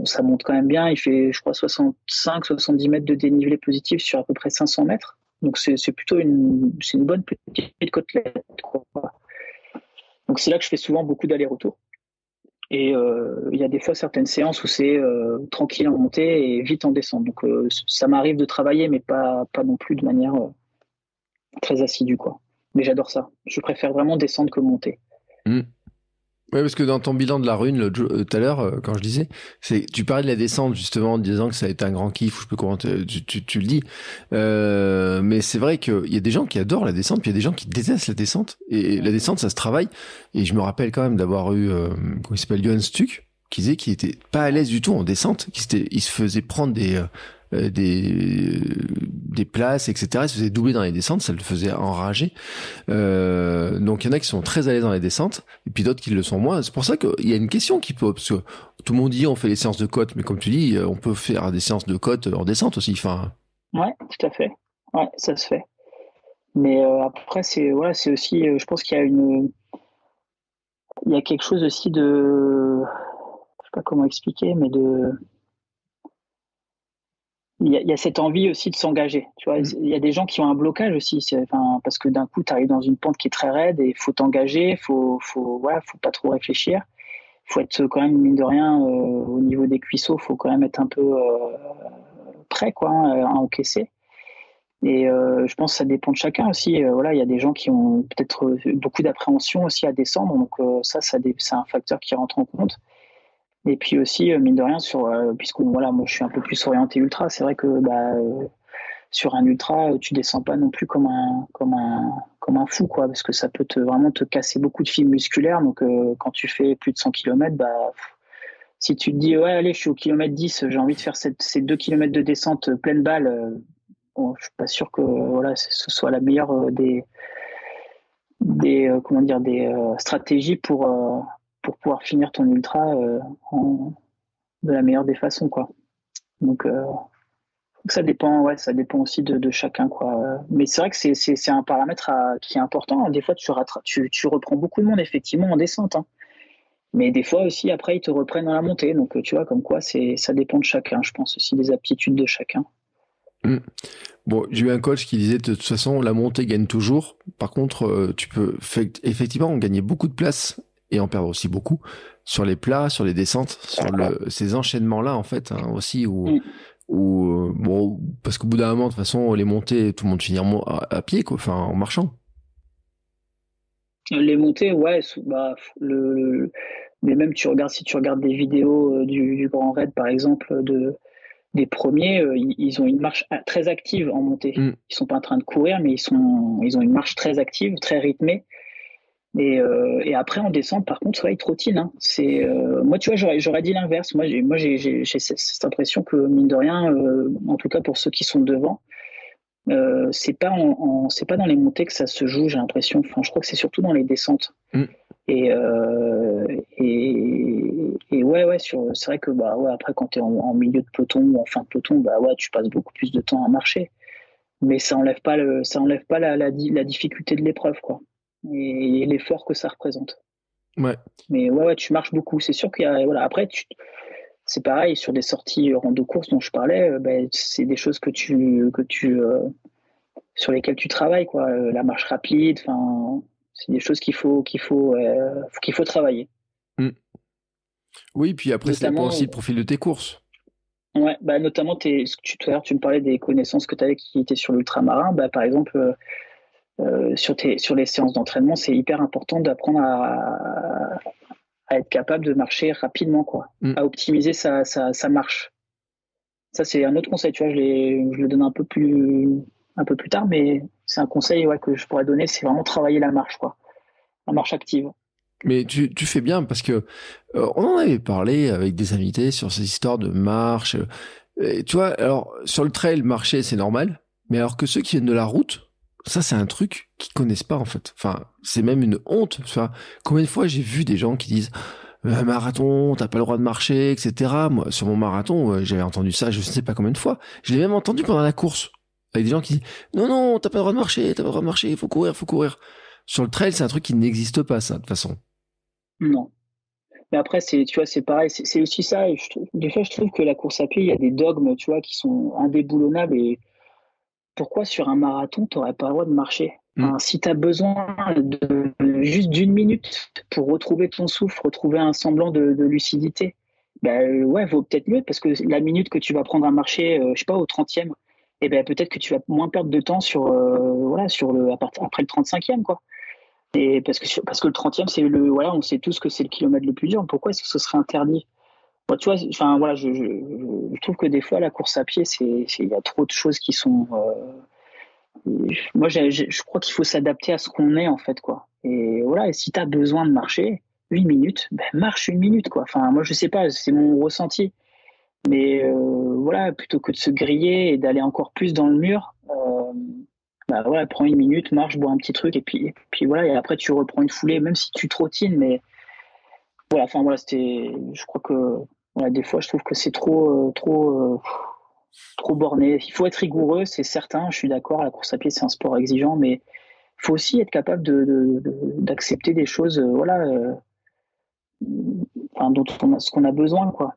ça monte quand même bien. Il fait, je crois, 65-70 mètres de dénivelé positif sur à peu près 500 mètres. Donc, c'est, plutôt une, une bonne petite côtelette. Quoi. Donc, c'est là que je fais souvent beaucoup d'allers-retours. Et euh, il y a des fois certaines séances où c'est euh, tranquille en montée et vite en descente. Donc euh, ça m'arrive de travailler, mais pas, pas non plus de manière très assidue. Quoi. Mais j'adore ça. Je préfère vraiment descendre que monter. Mmh. Oui, parce que dans ton bilan de la rune, euh, tout à l'heure, euh, quand je disais, c'est, tu parlais de la descente, justement, en disant que ça a été un grand kiff, ou je peux comment tu, tu, tu, le dis. Euh, mais c'est vrai qu'il y a des gens qui adorent la descente, puis il y a des gens qui détestent la descente. Et la descente, ça se travaille. Et je me rappelle quand même d'avoir eu, euh, comment il s'appelle, Johan Stuck, qui disait qu'il était pas à l'aise du tout en descente, qu'il il se faisait prendre des, euh, des, des places, etc. Il se faisait doubler dans les descentes, ça le faisait enrager. Euh, donc il y en a qui sont très à l'aise dans les descentes, et puis d'autres qui le sont moins. C'est pour ça qu'il y a une question qui peut, parce que tout le monde dit on fait les séances de côte, mais comme tu dis, on peut faire des séances de côte en descente aussi. Enfin. Ouais, tout à fait. Ouais, ça se fait. Mais euh, après, c'est voilà, c'est aussi, je pense qu'il y a une, il y a quelque chose aussi de, je sais pas comment expliquer, mais de il y, a, cette envie aussi de s'engager. Tu vois, mm. il y a des gens qui ont un blocage aussi, enfin, parce que d'un coup, tu arrives dans une pente qui est très raide et il faut t'engager, faut, faut, voilà, faut pas trop réfléchir. Il faut être quand même mine de rien euh, au niveau des cuisseaux, faut quand même être un peu euh, prêt, quoi, hein, à encaisser. Et euh, je pense que ça dépend de chacun aussi. voilà, il y a des gens qui ont peut-être beaucoup d'appréhension aussi à descendre, donc ça, ça c'est un facteur qui rentre en compte. Et puis aussi, euh, mine de rien, sur, euh, voilà, moi je suis un peu plus orienté ultra, c'est vrai que bah, euh, sur un ultra, tu descends pas non plus comme un, comme un, comme un fou, quoi, parce que ça peut te, vraiment te casser beaucoup de fibres musculaires. Donc quand tu fais plus de 100 km, bah, si tu te dis, ouais, allez, je suis au kilomètre 10, j'ai envie de faire ces 2 km de descente pleine balle, bon, je suis pas sûr que voilà, ce soit la meilleure des, des, comment dire, des stratégies pour pour pouvoir finir ton ultra euh, de la meilleure des façons quoi. Donc euh, ça dépend, ouais, ça dépend aussi de, chacun, quoi. Mais c'est vrai que c'est un paramètre qui est important. Des fois, tu, tu, reprends beaucoup de monde, effectivement, en descente. Hein. Mais des fois aussi, après, ils te reprennent dans la montée. Donc, tu vois, comme quoi, ça dépend de chacun, je pense aussi des aptitudes de chacun. Mmh. Bon, j'ai eu un coach qui disait de toute façon, la montée gagne toujours. Par contre, euh, tu peux effectivement gagner beaucoup de place et en perdre aussi beaucoup sur les plats, sur les descentes, sur le, ces enchaînements-là en fait hein, aussi où, où euh, bon parce qu'au bout d'un moment de toute façon les montées tout le monde finit à, pied quoi, enfin en marchant. Les montées, ouais, bah, le, mais même tu regardes si tu regardes des vidéos euh, du, du Grand Raid par exemple de des premiers, ils ont une marche très active en montée. Mm. Ils sont pas en train de courir, mais ils sont, ils ont une marche très active, très rythmée. Et, et après en descente, par contre, ouais, ils trottinent. Hein. C'est, moi, tu vois, j'aurais, j'aurais dit l'inverse. Moi, j'ai, moi, j'ai, cette impression que mine de rien, en tout cas pour ceux qui sont devant, euh, c'est pas en, c'est pas dans les montées que ça se joue, j'ai l'impression. Enfin, je crois que c'est surtout dans les descentes. Mm. Et, euh, et, et ouais, ouais, sur, c'est vrai que bah ouais, après quand tu es en, milieu de peloton ou en fin de peloton, bah ouais, tu passes beaucoup plus de temps à marcher. Mais ça enlève pas le, ça enlève pas la, la, la difficulté de l'épreuve, quoi. Et, l'effort que ça représente. Ouais. Mais ouais, ouais, tu marches beaucoup. C'est sûr qu'il y a, voilà, après, tu, c'est pareil sur des sorties rando course dont je parlais, euh, ben, c'est des choses que tu que tu euh, sur lesquelles tu travailles quoi, euh, la marche rapide, enfin c'est des choses qu'il faut qu'il faut qu'il faut travailler. Mm. Oui, puis après ça dépend aussi le profil de tes courses. Ouais, bah notamment tu, tout à l'heure tu me parlais des connaissances que tu avais qui étaient sur l'ultramarin, bah, par exemple sur, tes, sur les séances d'entraînement, c'est hyper important d'apprendre à, à être capable de marcher rapidement, quoi, mm. à optimiser sa, sa, marche. Ça, c'est un autre conseil, tu vois, je, je le donne un peu plus, un peu plus tard, mais c'est un conseil ouais, que je pourrais donner, c'est vraiment travailler la marche, quoi, la marche active. Mais tu, tu fais bien parce que euh, on en avait parlé avec des invités sur ces histoires de marche. Et, tu vois, alors sur le trail, marcher c'est normal, mais alors que ceux qui viennent de la route, ça, c'est un truc qu'ils connaissent pas, en fait. Enfin, c'est même une honte. Enfin, combien de fois j'ai vu des gens qui disent, un euh, marathon, t'as pas le droit de marcher, etc. Moi, sur mon marathon, euh, j'avais entendu ça, je ne sais pas combien de fois. Je l'ai même entendu pendant la course. Avec des gens qui disent, non, non, t'as pas le droit de marcher, t'as pas le droit de marcher, il faut courir, faut courir. Sur le trail, c'est un truc qui n'existe pas, ça, de toute façon. Non. Mais après, c'est, tu vois, c'est pareil, c'est aussi ça. des fois, je trouve que la course à pied, il y a des dogmes, tu vois, qui sont indéboulonnables et pourquoi sur un marathon, tu n'aurais pas le droit de marcher? Mm. Si tu as besoin de, juste d'une minute pour retrouver ton souffle, retrouver un semblant de, lucidité, ben ouais, vaut peut-être mieux parce que la minute que tu vas prendre à marcher, euh, je sais pas, au 30e, et eh ben peut-être que tu vas moins perdre de temps sur euh, voilà sur le après le 35e quoi. Et parce que parce que le 30e c'est le voilà, on sait tous que c'est le kilomètre le plus dur. Pourquoi est-ce que ce serait interdit? Tu vois, enfin voilà, je, trouve que des fois la course à pied, c'est il y a trop de choses qui sont. Euh, moi, je crois qu'il faut s'adapter à ce qu'on est en fait, quoi. Et voilà, et si tu as besoin de marcher 8 minutes, ben marche une minute, quoi. Enfin, moi, je sais pas, c'est mon ressenti. Mais euh, voilà, plutôt que de se griller et d'aller encore plus dans le mur, euh, bah voilà, prends une minute, marche, bois un petit truc, et puis, puis voilà, et après tu reprends une foulée, même si tu trottines, mais voilà, enfin voilà, c'était, je crois que des fois, je trouve que c'est trop, euh, trop, euh, trop borné. Il faut être rigoureux, c'est certain. Je suis d'accord. La course à pied, c'est un sport exigeant, mais il faut aussi être capable de, d'accepter des choses, euh, voilà, enfin, dont on a, ce qu'on a besoin, quoi,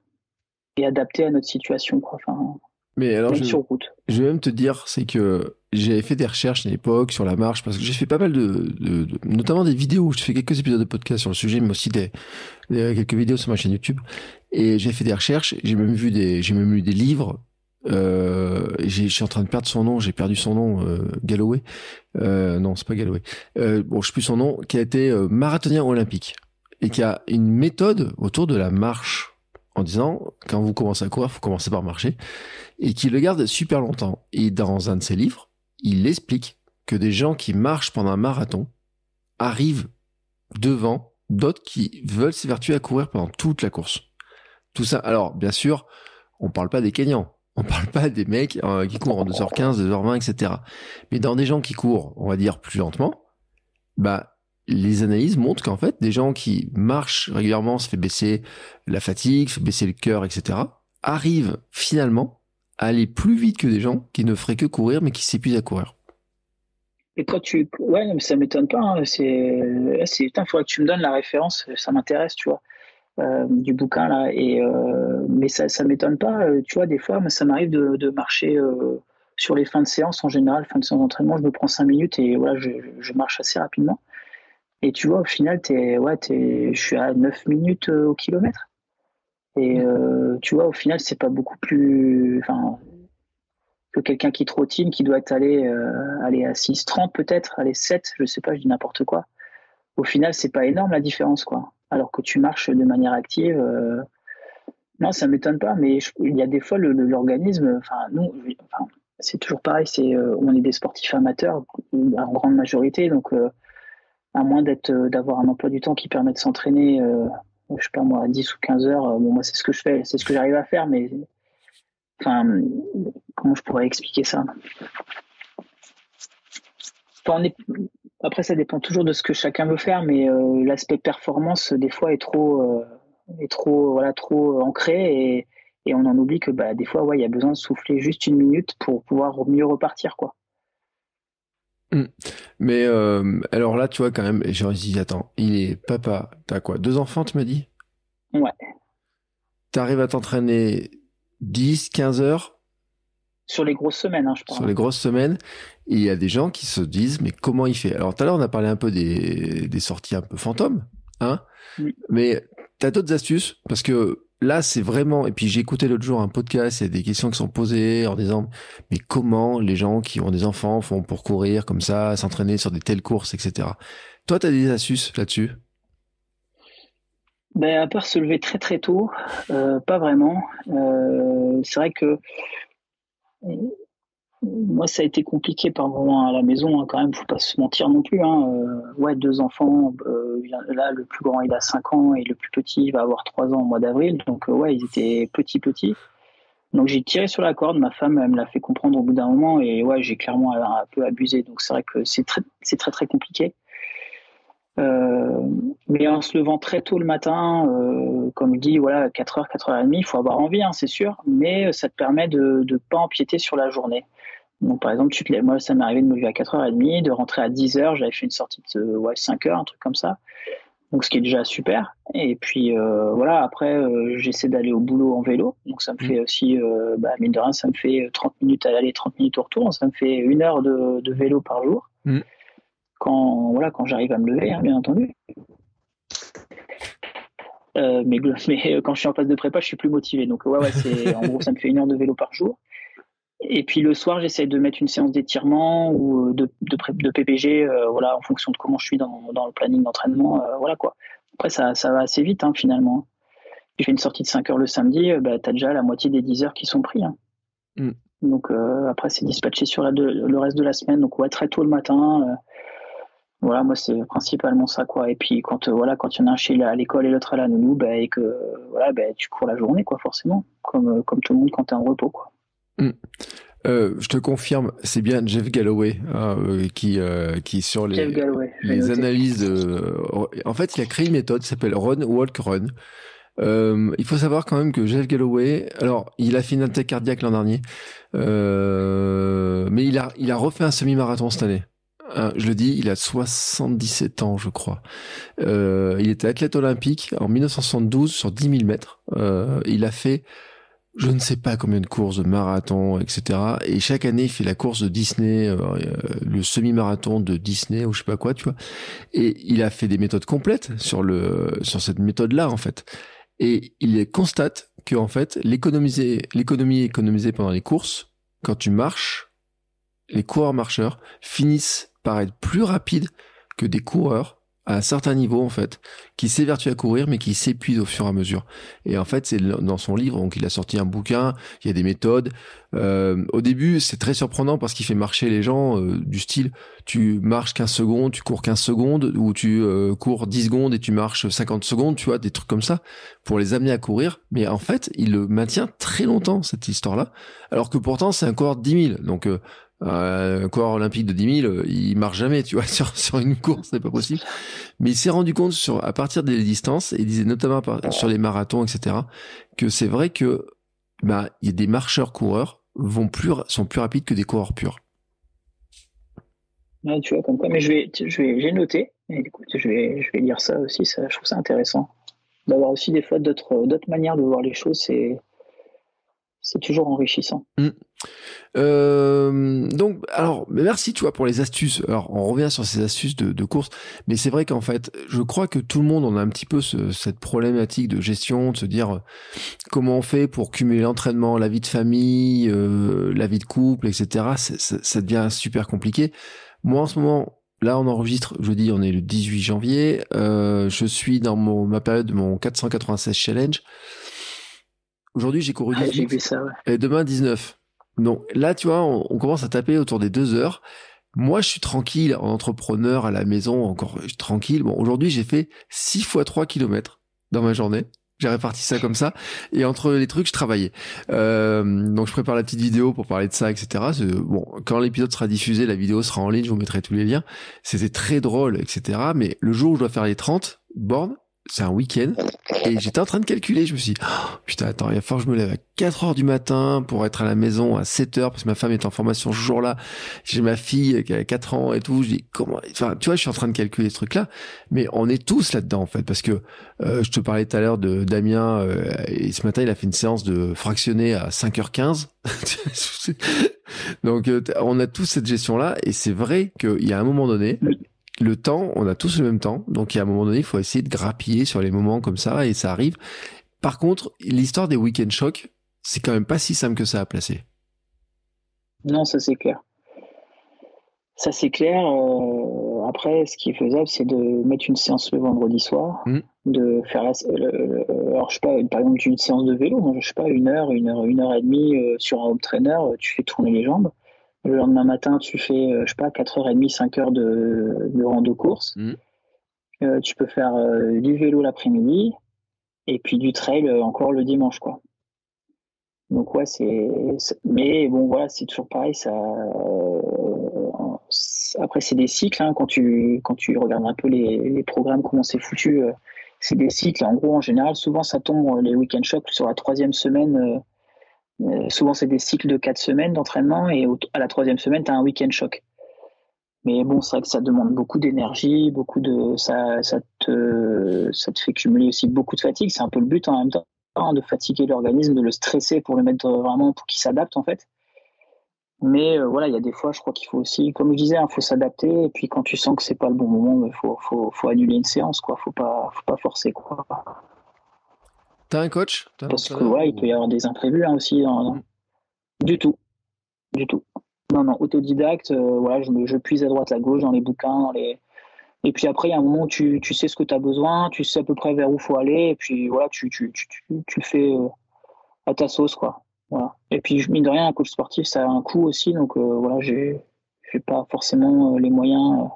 et adapter à notre situation, quoi. Enfin, mais alors, je, je, vais même te dire, c'est que j'avais fait des recherches à l'époque sur la marche parce que j'ai fait pas mal de, notamment des vidéos. Je fais quelques épisodes de podcast sur le sujet, mais aussi des, quelques vidéos sur ma chaîne YouTube. Et j'ai fait des recherches. J'ai même vu des, j'ai même lu des livres. Euh, je suis en train de perdre son nom. J'ai perdu son nom. Euh, Galloway. Euh, non, c'est pas Galloway. Euh, bon, je sais plus son nom. Qui a été euh, marathonien olympique et qui a une méthode autour de la marche en disant quand vous commencez à courir, faut commencer par marcher et qui le garde super longtemps. Et dans un de ses livres il explique que des gens qui marchent pendant un marathon arrivent devant d'autres qui veulent s'évertuer à courir pendant toute la course. Tout ça, alors bien sûr, on parle pas des Kenyans, on parle pas des mecs euh, qui courent en 2h15, 2h20, etc. Mais dans des gens qui courent, on va dire plus lentement, bah les analyses montrent qu'en fait, des gens qui marchent régulièrement, se fait baisser la fatigue, se fait baisser le cœur, etc., arrivent finalement aller plus vite que des gens qui ne feraient que courir mais qui s'épuisent à courir. Et quand tu. Ouais, mais ça m'étonne pas. Hein. C'est. Il faudrait que tu me donnes la référence, ça m'intéresse, tu vois, euh, du bouquin là. Et, euh, mais ça ça m'étonne pas, euh, tu vois, des fois, ça m'arrive de, marcher sur les fins de séance en général, fin de séance d'entraînement, je me prends 5 minutes et voilà, je, marche assez rapidement. Et tu vois, au final, es, ouais, es, je suis à 9 minutes au kilomètre. Et euh, tu vois, au final, c'est pas beaucoup plus. Enfin, que quelqu'un qui trottine, qui doit être allé, euh, aller à 6,30 peut-être, aller 7, je sais pas, je dis n'importe quoi. Au final, c'est pas énorme la différence, quoi. Alors que tu marches de manière active. Euh, non, ça m'étonne pas, mais il y a des fois l'organisme, enfin nous, c'est toujours pareil, c'est on est des sportifs amateurs en grande majorité, donc à moins d'être d'avoir un emploi du temps qui permet de s'entraîner, je sais pas moi, 10 ou 15 heures. bon, moi c'est ce que je fais, c'est ce que j'arrive à faire, mais enfin, comment je pourrais expliquer ça? Après, ça dépend toujours de ce que chacun veut faire, mais euh, l'aspect performance, des fois, est trop, euh, est trop, voilà, trop ancré et, on en oublie que bah, des fois, ouais, il y a besoin de souffler juste une minute pour pouvoir mieux repartir. quoi. Mmh. Mais euh, alors là, tu vois, quand même, j'ai dit, attends, il est papa, t'as quoi Deux enfants, tu m'as dit? Ouais. T'arrives à t'entraîner 10, 15 heures? Sur les grosses semaines, hein, je pense. Sur les grosses semaines, il y a des gens qui se disent, mais comment il fait? Alors tout à l'heure, on a parlé un peu des, des sorties un peu fantômes, hein? Oui. Mais t'as d'autres astuces? Parce que là, c'est vraiment... Et puis j'ai écouté l'autre jour un podcast, il y a des questions qui sont posées en disant, mais comment les gens qui ont des enfants font pour courir comme ça, s'entraîner sur des telles courses, etc. Toi, t'as des astuces là-dessus? Ben, à part se lever très très tôt, euh, pas vraiment. Euh, c'est vrai que moi, ça a été compliqué par moment à la maison, hein, quand même, faut pas se mentir non plus. Hein. Euh, ouais, deux enfants, euh, là, le plus grand, il a 5 ans et le plus petit, il va avoir 3 ans au mois d'avril. Donc, euh, ouais, ils étaient petits, petits. Donc, j'ai tiré sur la corde. Ma femme, elle me l'a fait comprendre au bout d'un moment et ouais, j'ai clairement un peu abusé. Donc, c'est vrai que c'est très, très, très compliqué. Mais en se levant très tôt le matin, comme je dis, voilà, 4h, 4h30, il faut avoir envie, hein, c'est sûr, mais ça te permet de ne pas empiéter sur la journée. Donc, par exemple, tu te lèves, moi, ça m'est arrivé de me lever à 4h30, de rentrer à 10h, j'avais fait une sortie de ouais, 5h, un truc comme ça. Donc, ce qui est déjà super. Et puis, euh, voilà, après, euh, j'essaie d'aller au boulot en vélo. Donc, ça me fait mmh. aussi, euh, bah, mine de rien, ça me fait 30 minutes à l'aller, 30 minutes au retour. Ça me fait une heure de, de vélo par jour. Mmh quand voilà quand j'arrive à me lever, hein, bien entendu. Mais, (laughs) mais, quand je suis en phase de prépa, je suis plus motivé. Donc ouais, ouais c'est en gros ça me fait une heure de vélo par jour. Et puis le soir, j'essaie de mettre une séance d'étirement ou de, de, de PPG, euh, voilà, en fonction de comment je suis dans, dans le planning d'entraînement, euh, voilà quoi. Après ça, ça va assez vite hein, finalement. Je fais une sortie de 5 heures le samedi, bah, tu as déjà la moitié des 10 heures qui sont pris. Hein. Mm. Donc après c'est dispatché sur la le reste de la semaine. Donc ouais, très tôt le matin voilà, moi c'est principalement ça quoi. Et puis quand euh, voilà, quand il y en a un chez à l'école et l'autre à la nounou, bah, et que voilà, bah, tu cours la journée quoi, forcément, comme euh, comme tout le monde quand tu es en repos quoi. Hmm. Euh, je te confirme, c'est bien Jeff Galloway hein, qui qui sur les les analyses. en fait, il a créé une méthode qui s'appelle Run Walk Run. il faut savoir quand même que Jeff Galloway, alors il a fait une attaque cardiaque l'an dernier, mais il a il a refait un semi-marathon cette année. Euh, je le dis, il a 77 ans, je crois. Euh, il était athlète olympique en 1972 sur 10 000 mètres. Euh, il a fait, je ne sais pas combien de courses de marathon, etc. Et chaque année, il fait la course de Disney, le semi-marathon de Disney ou je sais pas quoi, tu vois. Et il a fait des méthodes complètes sur le sur cette méthode-là, en fait. Et il constate que en fait, l'économiser, l'économie économisée pendant les courses, quand tu marches, les coureurs marcheurs finissent paraître plus rapide que des coureurs à un certain niveau en fait, qui s'évertuent à courir mais qui s'épuisent au fur et à mesure. Et en fait, c'est dans son livre, donc il a sorti un bouquin, il y a des méthodes. Euh, au début, c'est très surprenant parce qu'il fait marcher les gens euh, du style, tu marches 15 secondes, tu cours 15 secondes, ou tu euh, cours 10 secondes et tu marches 50 secondes, tu vois, des trucs comme ça, pour les amener à courir. Mais en fait, il le maintient très longtemps, cette histoire-là, alors que pourtant, c'est de 10 000. Donc, euh, un coureur olympique de 10 000, il marche jamais, tu vois, (laughs) sur, sur une course, c'est pas possible. Mais il s'est rendu compte sur, à partir des distances, et il disait notamment sur les marathons, etc., que c'est vrai que, bah, il y a des marcheurs coureurs vont plus, sont plus rapides que des coureurs purs. tu vois, comme quoi, mais je vais, je vais, j'ai noté, et écoute, je vais, je vais lire ça aussi, ça, je trouve ça intéressant. D'avoir aussi des fois d'autres, d'autres manières de voir les choses, c'est, c'est toujours enrichissant. Mm. Euh, donc, alors, merci, tu vois, pour les astuces. Alors, on revient sur ces astuces de, course, mais c'est vrai qu'en fait, je crois que tout le monde, on a un petit peu cette problématique de gestion, de se dire euh, comment on fait pour cumuler l'entraînement, la vie de famille, euh, la vie de couple, etc. Ça, devient super compliqué. Moi, en ce moment, Là, on enregistre, je dis, on est le 18 janvier. je suis dans ma période de mon 496 challenge. Aujourd'hui, j'ai couru 18. j'ai vu ça, ouais. Et demain, 19. Donc là, tu vois, on, on, commence à taper autour des deux heures. Moi, je suis tranquille en entrepreneur à la maison, encore tranquille. Bon, aujourd'hui, j'ai fait 6 fois 3 kilomètres dans ma journée. J'ai réparti ça comme ça. Et entre les trucs, je travaillais. Euh, donc, je prépare la petite vidéo pour parler de ça, etc. Bon, quand l'épisode sera diffusé, la vidéo sera en ligne, je vous mettrai tous les liens. C'était très drôle, etc. Mais le jour où je dois faire les 30 bornes, c'est un week-end et j'étais en train de calculer. Je me suis dit, oh, putain, attends, il va falloir que je me lève à 4 heures du matin pour être à la maison à 7 heures parce que ma femme est en formation ce jour-là. J'ai ma fille qui a 4 ans et tout. Je dis, comment, enfin, tu vois, je suis en train de calculer ce truc-là. Mais on est tous là-dedans, en fait, parce que, euh, je te parlais tout à l'heure de Damien, euh, et ce matin, il a fait une séance de fractionner à 5h15. (laughs) Donc, euh, on a tous cette gestion-là et c'est vrai qu'il y a un moment donné, le temps, on a tous le même temps, donc à un moment donné, il faut essayer de grappiller sur les moments comme ça, et ça arrive. Par contre, l'histoire des week-end shocks, c'est quand même pas si simple que ça à placer. Non, ça c'est clair. Ça c'est clair. Euh, après, ce qui est faisable, c'est de mettre une séance le vendredi soir, mmh. de faire, la, alors je sais pas, par exemple une séance de vélo, je sais pas, une heure, une heure, une heure et demie euh, sur un home trainer, tu fais tourner les jambes. Le lendemain matin, tu fais, euh, je sais pas, 4h30, 5h de, de rando course. Mmh. Euh, tu peux faire euh, du vélo l'après-midi et puis du trail euh, encore le dimanche, quoi. Donc ouais, c'est, mais bon voilà, c'est toujours pareil. Ça, après c'est des cycles. Hein, quand tu quand tu regardes un peu les, les programmes, comment c'est foutu, c'est des cycles. En gros, en général, souvent ça tombe les week-end shocks sur la troisième semaine euh, souvent, c'est des cycles de quatre semaines d'entraînement et à la troisième semaine, tu as un week-end choc. Mais bon, c'est vrai que ça demande beaucoup d'énergie, beaucoup de ça, ça te ça te fait cumuler aussi beaucoup de fatigue. C'est un peu le but en même temps hein, de fatiguer l'organisme, de le stresser pour le mettre vraiment pour qu'il s'adapte en fait. Mais euh, voilà, il y a des fois, je crois qu'il faut aussi, comme je disais, il hein, faut s'adapter. Et puis quand tu sens que c'est pas le bon moment, il faut, faut, faut annuler une séance, quoi. Faut pas, faut pas forcer, quoi. T'as un coach as Parce que ouais, il peut y avoir des imprévus hein, aussi. Dans... Mm. Du tout. Du tout. Non, non, autodidacte, euh, voilà, je, me, je puise à droite, à gauche dans les bouquins, dans les. Et puis après, il y a un moment où tu, tu sais ce que tu as besoin, tu sais à peu près vers où faut aller, et puis voilà, tu, tu, tu, tu, le fais euh, à ta sauce, quoi. Voilà. Et puis, mine de rien, un coach sportif, ça a un coût aussi, donc euh, voilà, j'ai pas forcément euh, les moyens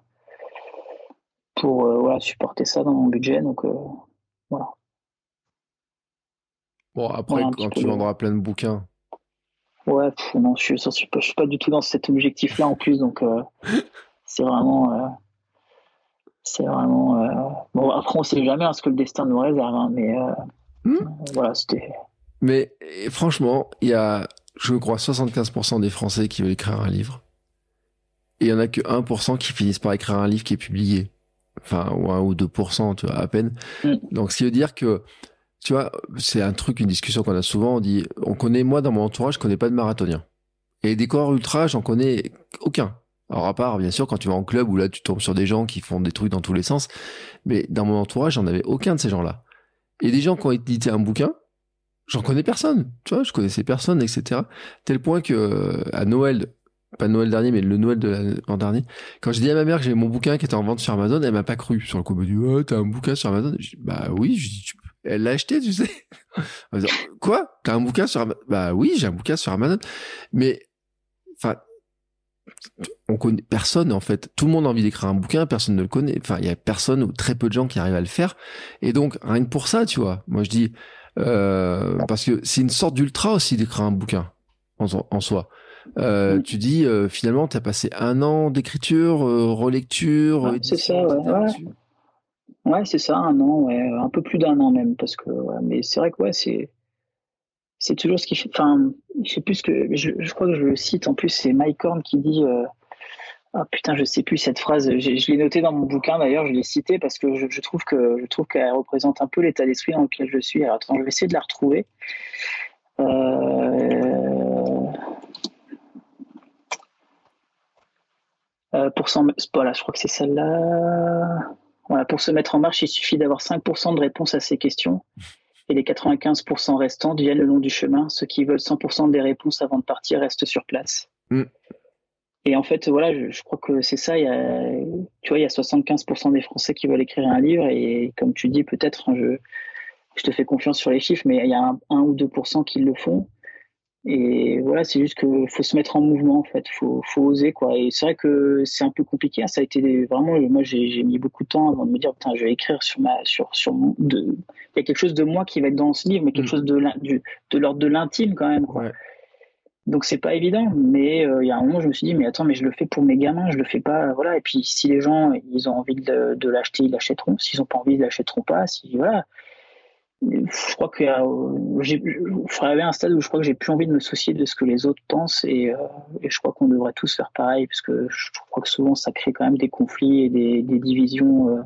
pour voilà, supporter ça dans mon budget, donc voilà. Bon, après, quand tu vendras plein de bouquins. Ouais, pff, non, je suis, je suis pas, je suis pas du tout dans cet objectif-là en plus, donc euh, c'est vraiment, euh, c'est vraiment. euh, Bon, après, on sait jamais hein, ce que le destin nous réserve, hein, mais Hmm. voilà, c'était. Mais franchement, il y a, je crois, 75% des Français qui veulent écrire un livre. Et il y en a que 1% qui finissent par écrire un livre qui est publié. Enfin, ou 1 ou 2%, tu vois, à peine. Mm. Donc, ce qui veut dire que, tu vois, c'est un truc, une discussion qu'on a souvent. On dit, on connaît, moi, dans mon entourage, je connais pas de marathonien. Et des coureurs ultra, j'en connais aucun. Alors, à part, bien sûr, quand tu vas en club où là, tu tombes sur des gens qui font des trucs dans tous les sens. Mais dans mon entourage, j'en avais aucun de ces gens-là. Et des gens qui ont édité un bouquin, j'en connais personne. Tu vois, je connaissais personne, etc. Tel point que euh, à Noël, pas Noël dernier, mais le Noël de l'an dernier, quand j'ai dit à ma mère que j'avais mon bouquin qui était en vente sur Amazon, elle m'a pas cru. Sur le coup, elle m'a dit, ouais, t'as un bouquin sur Amazon? Bah oui, je dis, tu elle l'a acheté, tu sais. (laughs) Quoi? T'as un bouquin sur Amazon? Bah oui, j'ai un bouquin sur Amazon. Mais, enfin, on connaît personne, en fait. Tout le monde a envie d'écrire un bouquin, personne ne le connaît. Enfin, il y a personne ou très peu de gens qui arrivent à le faire. Et donc, rien que pour ça, tu vois, moi je dis, euh, parce que c'est une sorte d'ultra aussi d'écrire un bouquin en, so- en soi. Euh, Mm. Tu dis, euh, finalement, tu as passé un an d'écriture, euh, relecture, Ouais, c'est ça, ouais. Ouais. c'est ça, un an, ouais, un peu plus d'un an même, parce que, ouais, mais c'est vrai que ouais, c'est, c'est toujours ce qui fait. Enfin, je sais plus ce que, je, crois que je le cite en plus, c'est Mike Horn qui dit. Euh, ah putain, je sais plus cette phrase. Je l'ai notée dans mon bouquin d'ailleurs, je l'ai citée parce que je, je trouve que je trouve qu'elle représente un peu l'état d'esprit dans lequel je suis. Alors attends, je vais essayer de la retrouver. Euh... Euh, pour s'en... Voilà, je crois que c'est celle-là. Voilà, pour se mettre en marche, il suffit d'avoir 5% de réponses à ces questions. Et les 95% restantes viennent le long du chemin. Ceux qui veulent 100% des réponses avant de partir restent sur place. Mm. Et en fait, voilà, je, je crois que c'est ça. Il y a, tu vois, il y a 75% des Français qui veulent écrire un livre. Et comme tu dis, peut-être, hein, je, je te fais confiance sur les chiffres, mais il y a un, 1 ou 2% qui le font. Et voilà, c'est juste qu'il faut se mettre en mouvement, en fait. Faut, faut oser, quoi. Et c'est vrai que c'est un peu compliqué. Hein. Ça a été vraiment, moi, j'ai mis beaucoup de temps avant de me dire, putain, je vais écrire sur ma, sur, sur de, il y a quelque chose de moi qui va être dans ce livre, mais quelque mm. chose de, l'ordre de l'intime, quand même, quoi. Donc c'est pas évident, mais euh, il y a un moment je me suis dit mais attends mais je le fais pour mes gamins, je le fais pas voilà et puis si les gens ils ont envie de, de l'acheter ils l'achèteront, s'ils ont pas envie ils l'achèteront pas, si voilà je crois que euh, j'ai arrivé un stade où je crois que j'ai plus envie de me soucier de ce que les autres pensent et, euh, et je crois qu'on devrait tous faire pareil parce que je crois que souvent ça crée quand même des conflits et des, divisions euh,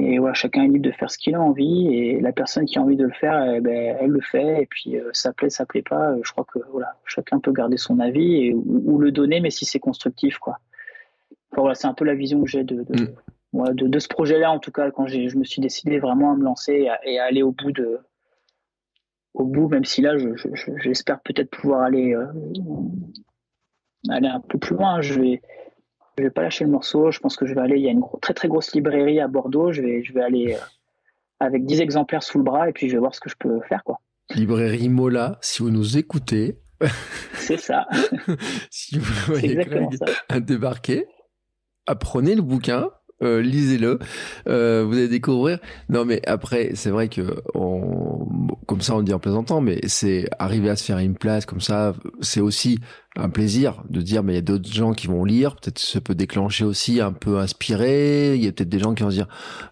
et voilà chacun est libre de faire ce qu'il a envie et la personne qui a envie de le faire eh ben, elle le fait et puis ça plaît ça plaît pas je crois que voilà chacun peut garder son avis et, ou, le donner mais si c'est constructif quoi. Voilà c'est un peu la vision que j'ai de, de de, ce projet-là, en tout cas, quand je me suis décidé vraiment à me lancer et à, aller au bout de, au bout, même si là, j'espère peut-être pouvoir aller, euh, aller un peu plus loin. Je vais, je vais pas lâcher le morceau. Je pense que je vais aller. Il y a une très très grosse librairie à Bordeaux. Je vais, je vais aller euh, avec 10 exemplaires sous le bras et puis je vais voir ce que je peux faire, quoi. Librairie Mola, si vous nous écoutez. C'est ça. (laughs) si vous voyez à débarquer, apprenez le bouquin euh, lisez-le, euh, vous allez découvrir. Non, mais après, c'est vrai que on, comme ça, on dit en plaisantant, mais c'est arriver à se faire une place comme ça, c'est aussi un plaisir de dire, mais il y a d'autres gens qui vont lire. Peut-être ça peut déclencher aussi un peu inspiré. Il y a peut-être des gens qui vont se dire,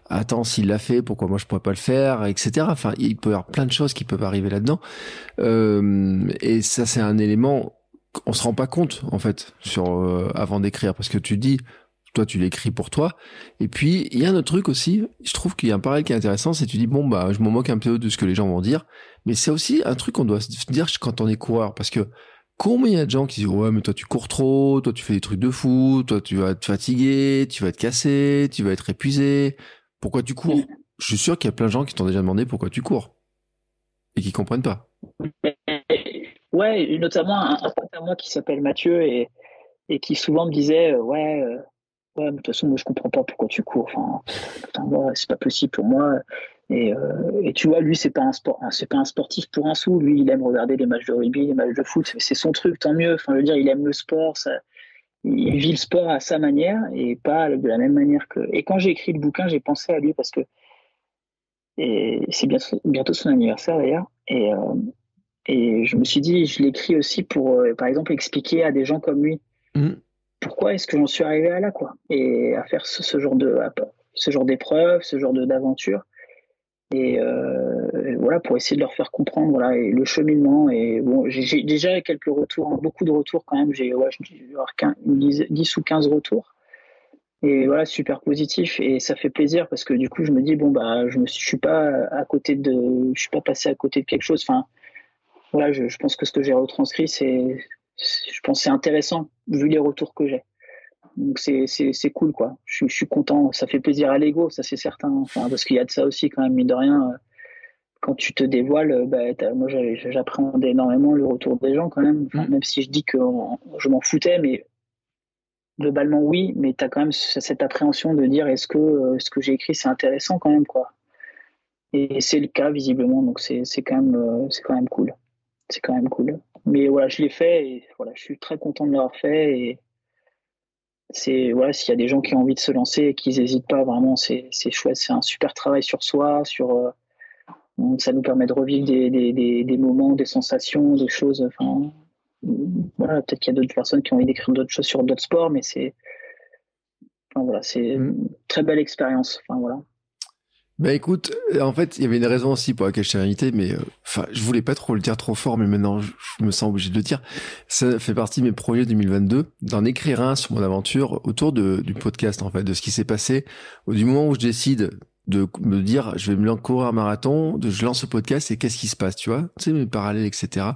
attends, s'il l'a fait, pourquoi moi je pourrais pas le faire, etc. Enfin, il peut y avoir plein de choses qui peuvent arriver là-dedans. Euh, et ça, c'est un élément on se rend pas compte en fait sur avant d'écrire parce que tu dis toi tu l'écris pour toi. Et puis il y a un autre truc aussi, je trouve qu'il y a un parallèle qui est intéressant, c'est tu dis bon bah je m'en moque un peu de ce que les gens vont dire, mais c'est aussi un truc qu'on doit se dire quand on est coureur, parce que combien il y a de gens qui disent ouais mais toi tu cours trop, toi tu fais des trucs de fou, toi tu vas te fatiguer, tu vas être cassé, tu vas être épuisé, pourquoi tu cours? Je suis sûr qu'il y a plein de gens qui t'ont déjà demandé pourquoi tu cours et qui comprennent pas. Ouais, notamment un, pote à moi qui s'appelle Mathieu et, et qui souvent me disait euh, ouais euh, ouais, de toute façon, moi, je comprends pas pourquoi tu cours. Enfin, putain, c'est pas possible pour moi. Et, euh, et, tu vois, lui, c'est pas un sport, c'est pas un sportif pour un sou. Lui, il aime regarder les matchs de rugby, les matchs de foot. C'est son truc, tant mieux. Enfin, je veux dire, il aime le sport. Il vit le sport à sa manière et pas de la même manière que. Et quand j'ai écrit le bouquin, j'ai pensé à lui parce que c'est bientôt, bientôt son anniversaire d'ailleurs. Et, euh, et je me suis dit, je l'écris aussi pour, euh, par exemple, expliquer à des gens comme lui. Mmh pourquoi est-ce que j'en suis arrivé à là, quoi, et à faire ce, genre de, ce genre d'épreuve, ce genre d'aventure, et, euh, voilà pour essayer de leur faire comprendre, voilà, et le cheminement. Et bon, j'ai déjà quelques retours, hein, beaucoup de retours quand même. J'ai ouais, 10, ou 15 retours. Et voilà, super positif et ça fait plaisir parce que du coup, je me dis bon bah, je me suis pas à côté de, je suis pas passé à côté de quelque chose. Enfin, voilà, je pense que ce que j'ai retranscrit, c'est je pense c'est intéressant vu les retours que j'ai. Donc c'est c'est cool quoi. Je, je, suis content, ça fait plaisir à l'ego, ça c'est certain. Enfin parce qu'il y a de ça aussi quand même mine de rien. Euh, quand tu te dévoiles, euh, bah, moi j'appréhendais énormément le retour des gens quand même. Enfin, même si je dis que je m'en foutais, mais globalement oui, mais tu as quand même cette appréhension de dire est-ce que euh, ce que j'ai écrit c'est intéressant quand même quoi. Et c'est le cas visiblement, donc c'est quand même c'est quand même cool. C'est quand même cool mais voilà, je l'ai fait et voilà, je suis très content de l'avoir fait. Et c'est voilà, s'il y a des gens qui ont envie de se lancer et qu'ils n'hésitent pas, vraiment, c'est chouette. C'est un super travail sur soi, sur euh, ça nous permet de revivre des, des, des, des, moments, des sensations, des choses. Enfin, voilà, peut-être qu'il y a d'autres personnes qui ont envie d'écrire d'autres choses sur d'autres sports, mais c'est enfin, voilà, c'est une très belle expérience. Enfin voilà. Bah écoute, euh, en fait, il y avait une raison aussi pour laquelle je t'ai invité, mais euh, enfin, je voulais pas trop le dire trop fort, mais maintenant je, me sens obligé de le dire. Ça fait partie de mes projets 2022, d'en écrire un sur mon aventure autour du podcast, en fait, de ce qui s'est passé du moment où je décide de me dire je vais me courir un marathon, de je lance ce podcast et qu'est-ce qui se passe, tu vois, tu sais mes parallèles, etc.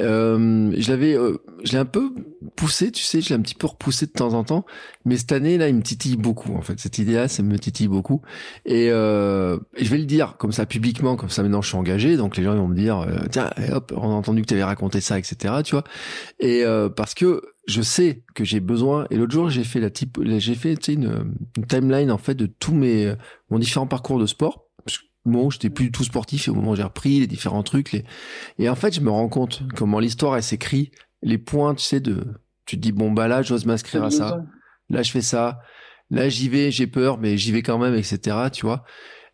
Euh, je l'avais, euh, je l'ai un peu poussé, tu sais, je l'ai un petit peu repoussé de temps en temps, mais cette année là, il me titille beaucoup en fait. Cette idée-là, ça me titille beaucoup et, euh, je vais le dire comme ça publiquement, comme ça maintenant je suis engagé, donc les gens vont me dire euh, tiens, hop, on a entendu que tu avais raconté ça, etc. Tu vois, et euh, parce que je sais que j'ai besoin. Et l'autre jour, j'ai fait la type, j'ai fait une, timeline en fait de tous mes mon différents parcours de sport. où j'étais plus du tout sportif au moment où j'ai repris les différents trucs. Et en fait, je me rends compte comment l'histoire, elle s'écrit, les points, tu sais, de, tu te dis, bon, bah là, j'ose m'inscrire à ça. Là, je fais ça. Là, j'y vais, j'ai peur, mais j'y vais quand même, etc., tu vois.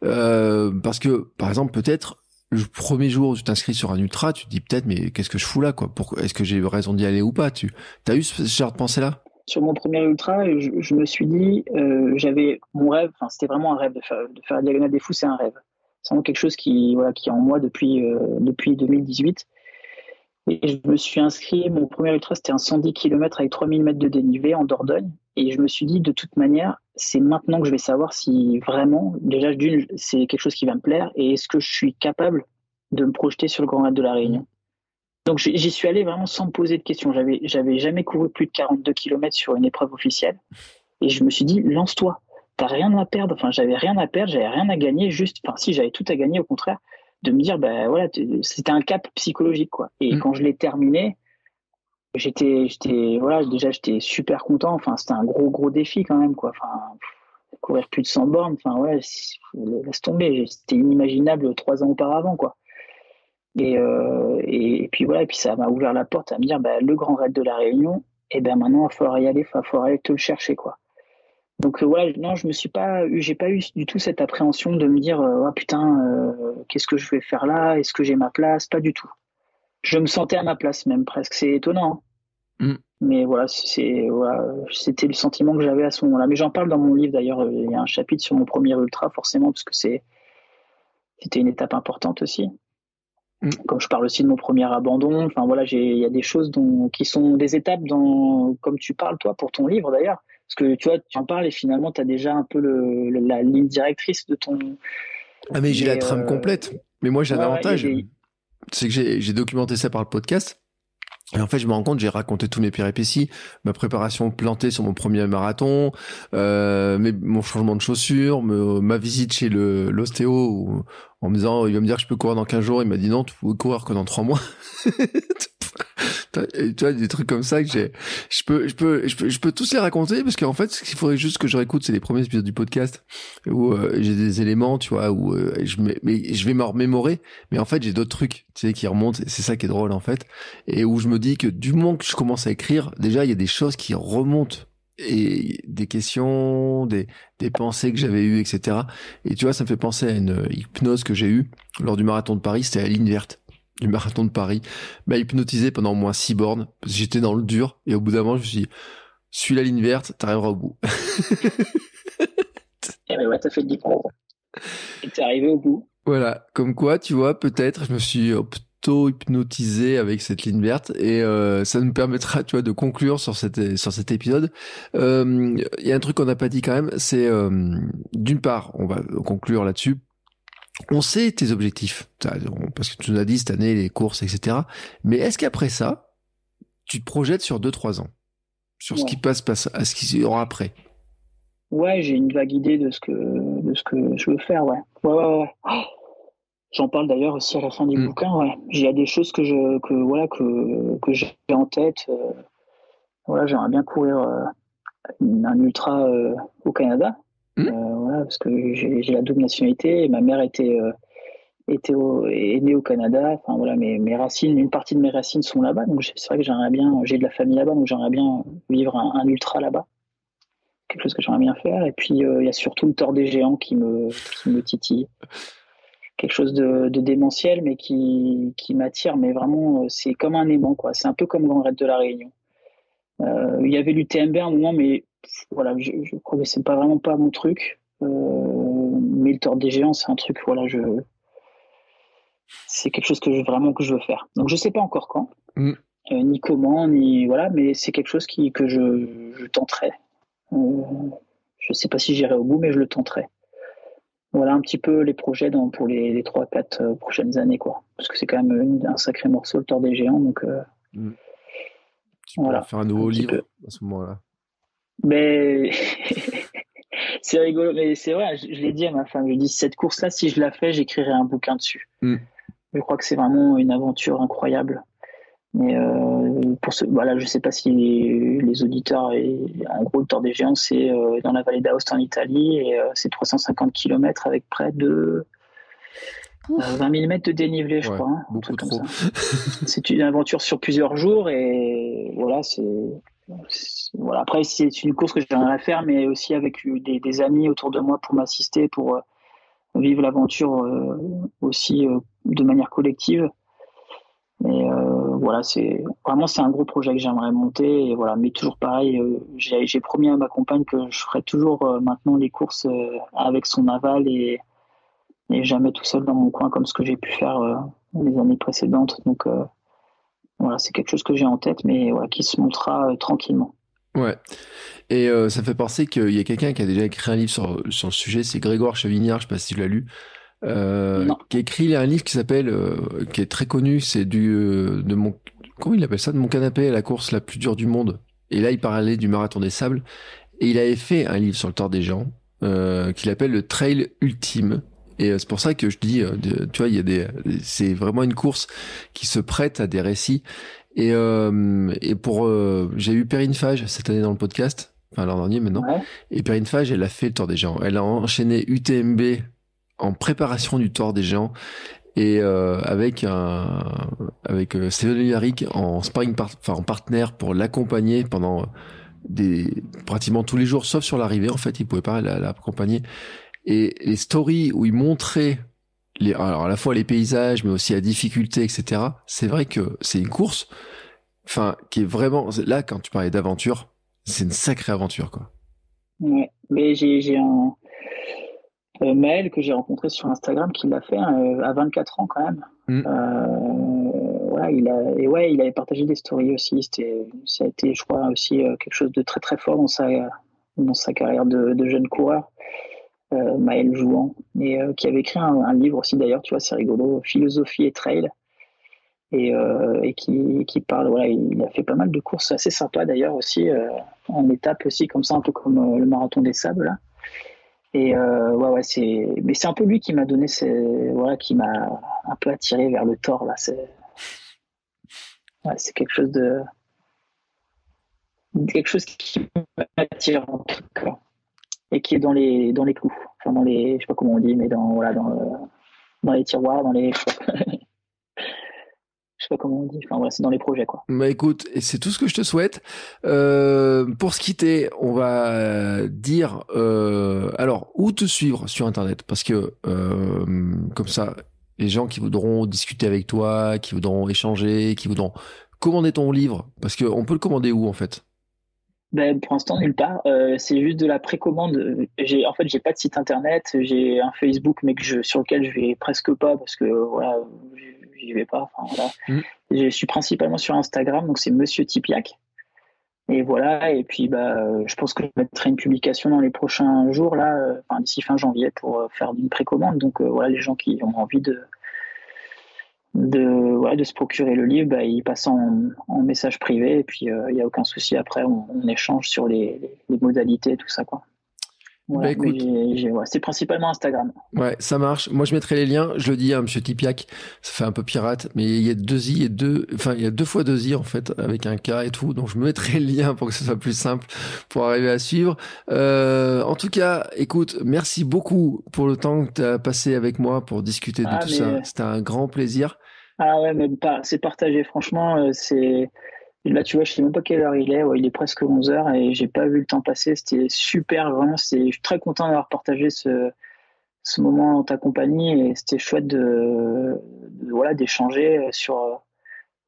Euh, parce que, par exemple, peut-être, le premier jour où tu t'inscris sur un ultra, tu te dis peut-être, mais qu'est-ce que je fous là, quoi? Est-ce que j'ai raison d'y aller ou pas? Tu, as eu ce genre de pensée-là? sur mon premier ultra, je, me suis dit, euh, j'avais mon rêve, c'était vraiment un rêve de faire, de faire la diagonale des fous, c'est un rêve. C'est vraiment quelque chose qui, voilà, qui est en moi depuis, euh, depuis 2018. Et je me suis inscrit, mon premier ultra c'était un 110 km avec 3000 mètres de dénivelé en Dordogne. Et je me suis dit, de toute manière, c'est maintenant que je vais savoir si vraiment, déjà d'une, c'est quelque chose qui va me plaire et est-ce que je suis capable de me projeter sur le Grand Raid de la Réunion. Donc j'y suis allé vraiment sans me poser de questions. J'avais, j'avais jamais couru plus de 42 km sur une épreuve officielle. Et je me suis dit, lance-toi. T'as rien à perdre. Enfin, j'avais rien à perdre, j'avais rien à gagner. Juste, enfin, si j'avais tout à gagner, au contraire, de me dire, ben voilà, c'était un cap psychologique, quoi. Et mm. quand je l'ai terminé, j'étais, j'étais, voilà, déjà, j'étais super content. Enfin, c'était un gros, gros défi quand même, quoi. Enfin, courir plus de 100 bornes, enfin, ouais, laisse tomber. C'était inimaginable trois ans auparavant, quoi. Euh, et, et, puis voilà, et puis ça m'a ouvert la porte à me dire, bah, le grand raid de la Réunion, et eh ben maintenant il va falloir y aller, il va aller te le chercher quoi. Donc euh, voilà, non, je me suis pas, j'ai pas eu du tout cette appréhension de me dire, oh, putain, qu'est-ce que je vais faire là, est-ce que j'ai ma place, pas du tout. Je me sentais à ma place même presque, c'est étonnant. Hein. Mm. Mais voilà, c'était le sentiment que j'avais à ce moment-là. Mais j'en parle dans mon livre d'ailleurs. Il y a un chapitre sur mon premier ultra forcément parce que c'était une étape importante aussi. Mm. Comme je parle aussi de mon premier abandon, enfin voilà, il y a des choses dont, qui sont des étapes dans, comme tu parles toi pour ton livre d'ailleurs, parce que tu vois, tu en parles et finalement tu as déjà un peu le, la ligne directrice de ton. Ah mais j'ai la trame euh, complète. Mais moi j'ai un avantage, c'est que j'ai documenté ça par le podcast. Et en fait, je me rends compte, j'ai raconté tous mes péripéties, ma préparation plantée sur mon premier marathon, euh, mon changement de chaussures, ma visite chez le l'ostéo en me disant, il va me dire que je peux courir dans 15 jours. Il m'a dit non, tu peux courir que dans 3 mois. (laughs) (laughs) tu vois, des trucs comme ça que j'ai, je peux, je peux, je peux, je peux tous les raconter parce qu'en fait, ce qu'il faudrait juste que je réécoute, c'est les premiers épisodes du podcast où euh, j'ai des éléments, tu vois, où euh, je, mais je vais m'en remémorer, mais en fait, j'ai d'autres trucs, tu sais, qui remontent. C'est ça qui est drôle, en fait, et où je me dis que du moment que je commence à écrire, déjà, il y a des choses qui remontent et des questions, des, des pensées que j'avais eues, etc. Et tu vois, ça me fait penser à une hypnose que j'ai eue lors du marathon de Paris, c'était la ligne verte du marathon de Paris, m'a hypnotisé pendant au moins six bornes, parce que j'étais dans le dur, et au bout d'un moment, je me suis dit, suis la ligne verte, t'arriveras au bout. et (laughs) eh ouais, t'as fait le diplôme. Et t'es arrivé au bout. Voilà, comme quoi, tu vois, peut-être, je me suis auto-hypnotisé avec cette ligne verte, et euh, ça nous permettra, tu vois, de conclure sur, cette, sur cet épisode. Il euh, y a un truc qu'on n'a pas dit quand même, c'est, euh, d'une part, on va conclure là-dessus, on sait tes objectifs, parce que tu nous as dit cette année les courses, etc. Mais est-ce qu'après ça, tu te projettes sur 2-3 ans? Sur ce qui passe, passe, à ce qui y aura après? Ouais, j'ai une vague idée de ce que, de ce que je veux faire, ouais. Ouais, ouais, ouais. Oh J'en parle d'ailleurs aussi à la fin du mm. bouquin, ouais. Il y a des choses que je, que, voilà, que, que j'ai en tête. Euh, voilà, j'aimerais bien courir euh, un ultra euh, au Canada. Hmm. Euh, voilà, parce que j'ai la double nationalité et ma mère était, euh, était est née au Canada. Enfin voilà, mes, racines, une partie de mes racines sont là-bas, donc c'est vrai que j'aimerais bien, j'ai de la famille là-bas, donc j'aimerais bien vivre un, ultra là-bas. Quelque chose que j'aimerais bien faire. Et puis euh, il y a surtout le tort des géants qui me, qui me titille quelque chose de, démentiel, mais qui, qui m'attire. Mais vraiment, c'est comme un aimant, quoi. C'est un peu comme Grand Raid de la Réunion. Il y avait l'UTMB à un moment, mais voilà, je, je crois que c'est pas vraiment pas mon truc. Euh, mais le tort des géants, c'est un truc, voilà, je, c'est quelque chose que je, vraiment que je veux faire. Donc je sais pas encore quand, mm. euh, ni comment, ni voilà, mais c'est quelque chose qui que je, je tenterai. Euh, je sais pas si j'irai au bout, mais je le tenterai. Voilà un petit peu les projets dans, pour les, les 3-4 euh, prochaines années, quoi. Parce que c'est quand même un sacré morceau, le tort des géants, donc. Euh, mm. Tu voilà, faire un nouveau livre à ce moment-là. Mais (laughs) c'est rigolo, mais c'est vrai, je, l'ai dit à ma femme, je dis cette course-là, si je la fais, j'écrirai un bouquin dessus. Mm. Je crois que c'est vraiment une aventure incroyable. Mais euh, pour ce, voilà, je sais pas si les, auditeurs, et, en gros, le Tour des Géants, c'est euh, dans la vallée d'Aoste en Italie, et euh, c'est 350 km avec près de 20 000 mètres de dénivelé, je crois. Hein, beaucoup trop. c'est une aventure sur plusieurs jours et voilà, c'est. Voilà. Après, c'est une course que j'aimerais faire, mais aussi avec des, des, amis autour de moi pour m'assister, pour euh, vivre l'aventure euh, aussi euh, de manière collective. Mais voilà, c'est vraiment c'est un gros projet que j'aimerais monter. Mais toujours pareil, j'ai promis à ma compagne que je ferai toujours maintenant les courses avec son aval et jamais tout seul dans mon coin comme ce que j'ai pu faire euh, les années précédentes. Donc euh, voilà, c'est quelque chose que j'ai en tête, mais voilà, qui se montrera euh, tranquillement. Ouais. Et ça fait penser qu'il y a quelqu'un qui a déjà écrit un livre sur, sur le sujet, c'est Grégoire Chevignard, je sais pas si tu l'as lu. qui a écrit un livre qui s'appelle, qui est très connu, c'est du de mon comment il appelle ça, de mon canapé à la course la plus dure du monde. Et là, il parlait du marathon des sables et il avait fait un livre sur le tort des gens qu'il appelle le Trail Ultime. Et euh, c'est pour ça que je dis, euh, tu vois, il y a des, c'est vraiment une course qui se prête à des récits. Et, euh, et pour, j'ai eu Perrine Fage cette année dans le podcast, enfin l'an dernier maintenant. Et Perrine Fage, elle a fait le Tour des Géants. Elle a enchaîné UTMB en préparation du Tour des Géants et avec un avec euh, Steven en sparring enfin en partenaire pour l'accompagner pendant des pratiquement tous les jours sauf sur l'arrivée en fait. Il pouvait pas l'accompagner. Et les stories où il montrait les, alors à la fois les paysages, mais aussi la difficulté, etc. C'est vrai que c'est une course, enfin, qui est vraiment là quand tu parlais d'aventure, c'est une sacrée aventure, quoi. Ouais, mais j'ai un euh, Maël que j'ai rencontré sur Instagram qui l'a fait euh, à 24 ans quand même. Mm. Euh, il a et ouais, il avait partagé des stories aussi. C'était, ça a été, je crois, aussi quelque chose de très très fort dans sa dans sa carrière de, de jeune coureur euh, Maël Jouan, et euh, qui avait écrit un, livre aussi d'ailleurs, tu vois, c'est rigolo, Philosophie et Trail, et, euh, et qui, qui, parle, voilà, il a fait pas mal de courses assez sympas d'ailleurs aussi, euh, en étape aussi, comme ça, un peu comme le marathon des sables là. Et ouais, ouais, c'est, mais c'est un peu lui qui m'a donné, voilà, qui m'a un peu attiré vers le tort là. C'est, ouais, c'est quelque chose de, quelque chose qui m'attire en tout cas et qui est dans les dans les clous, enfin dans les, je sais pas comment on dit, mais dans voilà dans, dans les tiroirs, dans les, je sais pas. (laughs) Comment on dit, enfin c'est dans les projets quoi. Bah écoute, c'est tout ce que je te souhaite. Euh, pour se quitter, on va dire euh, alors où te suivre sur internet? Parce que euh, comme ça, les gens qui voudront discuter avec toi, qui voudront échanger, qui voudront commander ton livre, parce qu'on peut le commander où en fait? Ben, pour l'instant nulle part. Euh, c'est juste de la précommande. J'ai en fait j'ai pas de site internet. J'ai un Facebook mais que je, sur lequel je vais presque pas parce que voilà j'y vais pas. Enfin, voilà. Mm. Je suis principalement sur Instagram donc c'est Monsieur Tipiac. Et voilà et puis bah je pense que je mettrai une publication dans les prochains jours là, euh, enfin d'ici fin janvier pour euh, faire une précommande. Donc voilà les gens qui ont envie de de, ouais, de se procurer le livre, bah, il passe en, en, message privé et puis euh, il n'y a aucun souci. Après, on, on échange sur les, les, modalités, tout ça. Quoi. Bah, c'est principalement Instagram. Ouais, ça marche. Moi, je mettrai les liens. Je le dis à Monsieur Tipiak, ça fait un peu pirate, mais il y a deux i et deux, enfin, il y a deux fois deux i en fait avec un k et tout. Donc, je me mettrai le lien pour que ce soit plus simple pour arriver à suivre. Euh, en tout cas, écoute, merci beaucoup pour le temps que tu as passé avec moi pour discuter de ah, tout ça. C'était un grand plaisir. Ah ouais, mais c'est partagé. Franchement, euh, c'est. Là, tu vois, je sais même pas quelle heure il est. il est presque 11 heures et j'ai pas vu le temps passer. C'était super, vraiment. Je suis très content d'avoir partagé ce, ce moment en ta compagnie et c'était chouette de, voilà d'échanger sur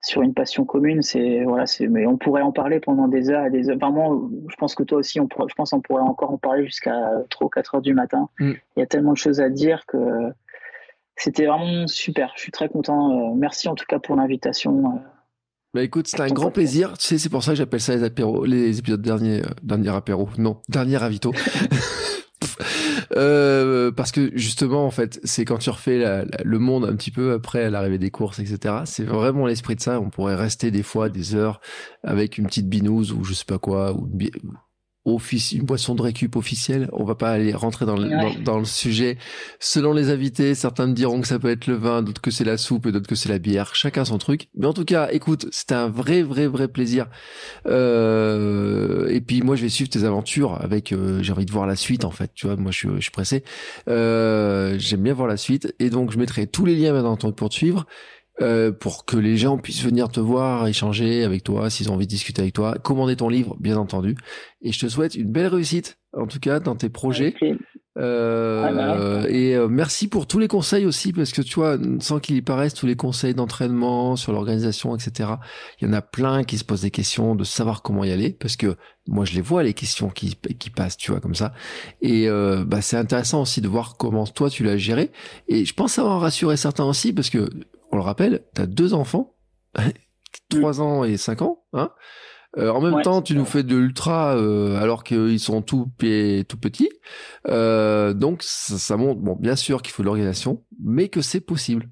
sur une passion commune. C'est voilà, c'est mais on pourrait en parler pendant des heures et des heures. Vraiment, je pense que toi aussi, on pourrait, je pense on pourrait encore en parler jusqu'à 3 ou 4 heures du matin. Mm. Il y a tellement de choses à dire que c'était vraiment super. Je suis très content. Euh, merci en tout cas pour l'invitation. Euh. Bah écoute, c'était un grand plaisir. Tu sais, c'est pour ça que j'appelle ça les apéros, les épisodes derniers, euh, dernier apéro. Non, (laughs) dernier ravito. (laughs) euh, parce que justement, en fait, c'est quand tu refais le monde un petit peu après l'arrivée des courses, etc. C'est vraiment l'esprit de ça. On pourrait rester des fois des heures avec une petite binouse ou je sais pas quoi, ou une boisson de récup officielle. On va pas aller rentrer dans le, dans, le sujet. Selon les invités, certains me diront que ça peut être le vin, d'autres que c'est la soupe et d'autres que c'est la bière. Chacun son truc. Mais en tout cas, écoute, c'était un vrai, vrai, vrai plaisir. Euh, et puis moi, je vais suivre tes aventures avec. Euh, j'ai envie de voir la suite en fait. Tu vois, moi, je suis, je suis pressé. Euh, J'aime bien voir la suite. Et donc, je mettrai tous les liens maintenant pour te suivre. Euh, pour que les gens puissent venir te voir, échanger avec toi, s'ils ont envie de discuter avec toi, commander ton livre, bien entendu. Et je te souhaite une belle réussite, en tout cas, dans tes projets. Euh, et euh, merci pour tous les conseils aussi, parce que tu vois, sans qu'il y paraisse, tous les conseils d'entraînement sur l'organisation, etc. Il y en a plein qui se posent des questions de savoir comment y aller, parce que moi je les vois les questions qui, qui passent, tu vois, comme ça. Et euh, bah, c'est intéressant aussi de voir comment toi tu l'as géré. Et je pense avoir rassuré certains aussi, parce que on le rappelle, tu as deux enfants, (laughs) 3 ans et 5 ans, hein euh, en même temps, tu nous fais de l'ultra euh, alors qu'ils sont tout, tout petits. Euh, donc, ça, montre, bon, bien sûr qu'il faut de l'organisation, mais que c'est possible.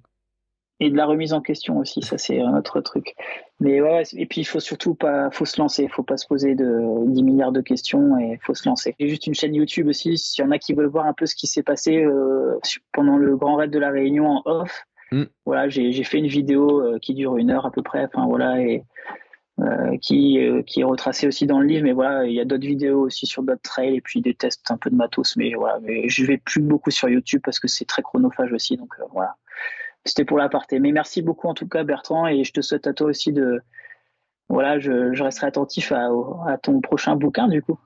Et de la remise en question aussi, ça c'est un autre truc. Mais ouais, et puis il faut surtout pas, faut se lancer, il faut pas se poser de 10 milliards de questions et faut se lancer. J'ai juste une chaîne YouTube aussi, s'il y en a qui veulent voir un peu ce qui s'est passé pendant le Grand Raid de la Réunion en off. Mm. Voilà, j'ai fait une vidéo euh, qui dure une heure à peu près. Enfin voilà, et euh, qui, euh, qui est retracée aussi dans le livre. Mais voilà, il y a d'autres vidéos aussi sur d'autres trails et puis des tests un peu de matos. Mais voilà, mais je vais plus beaucoup sur YouTube parce que c'est très chronophage aussi. Donc voilà, c'était pour l'aparté. Mais merci beaucoup en tout cas Bertrand et je te souhaite à toi aussi de voilà, je, resterai attentif à ton prochain bouquin du coup.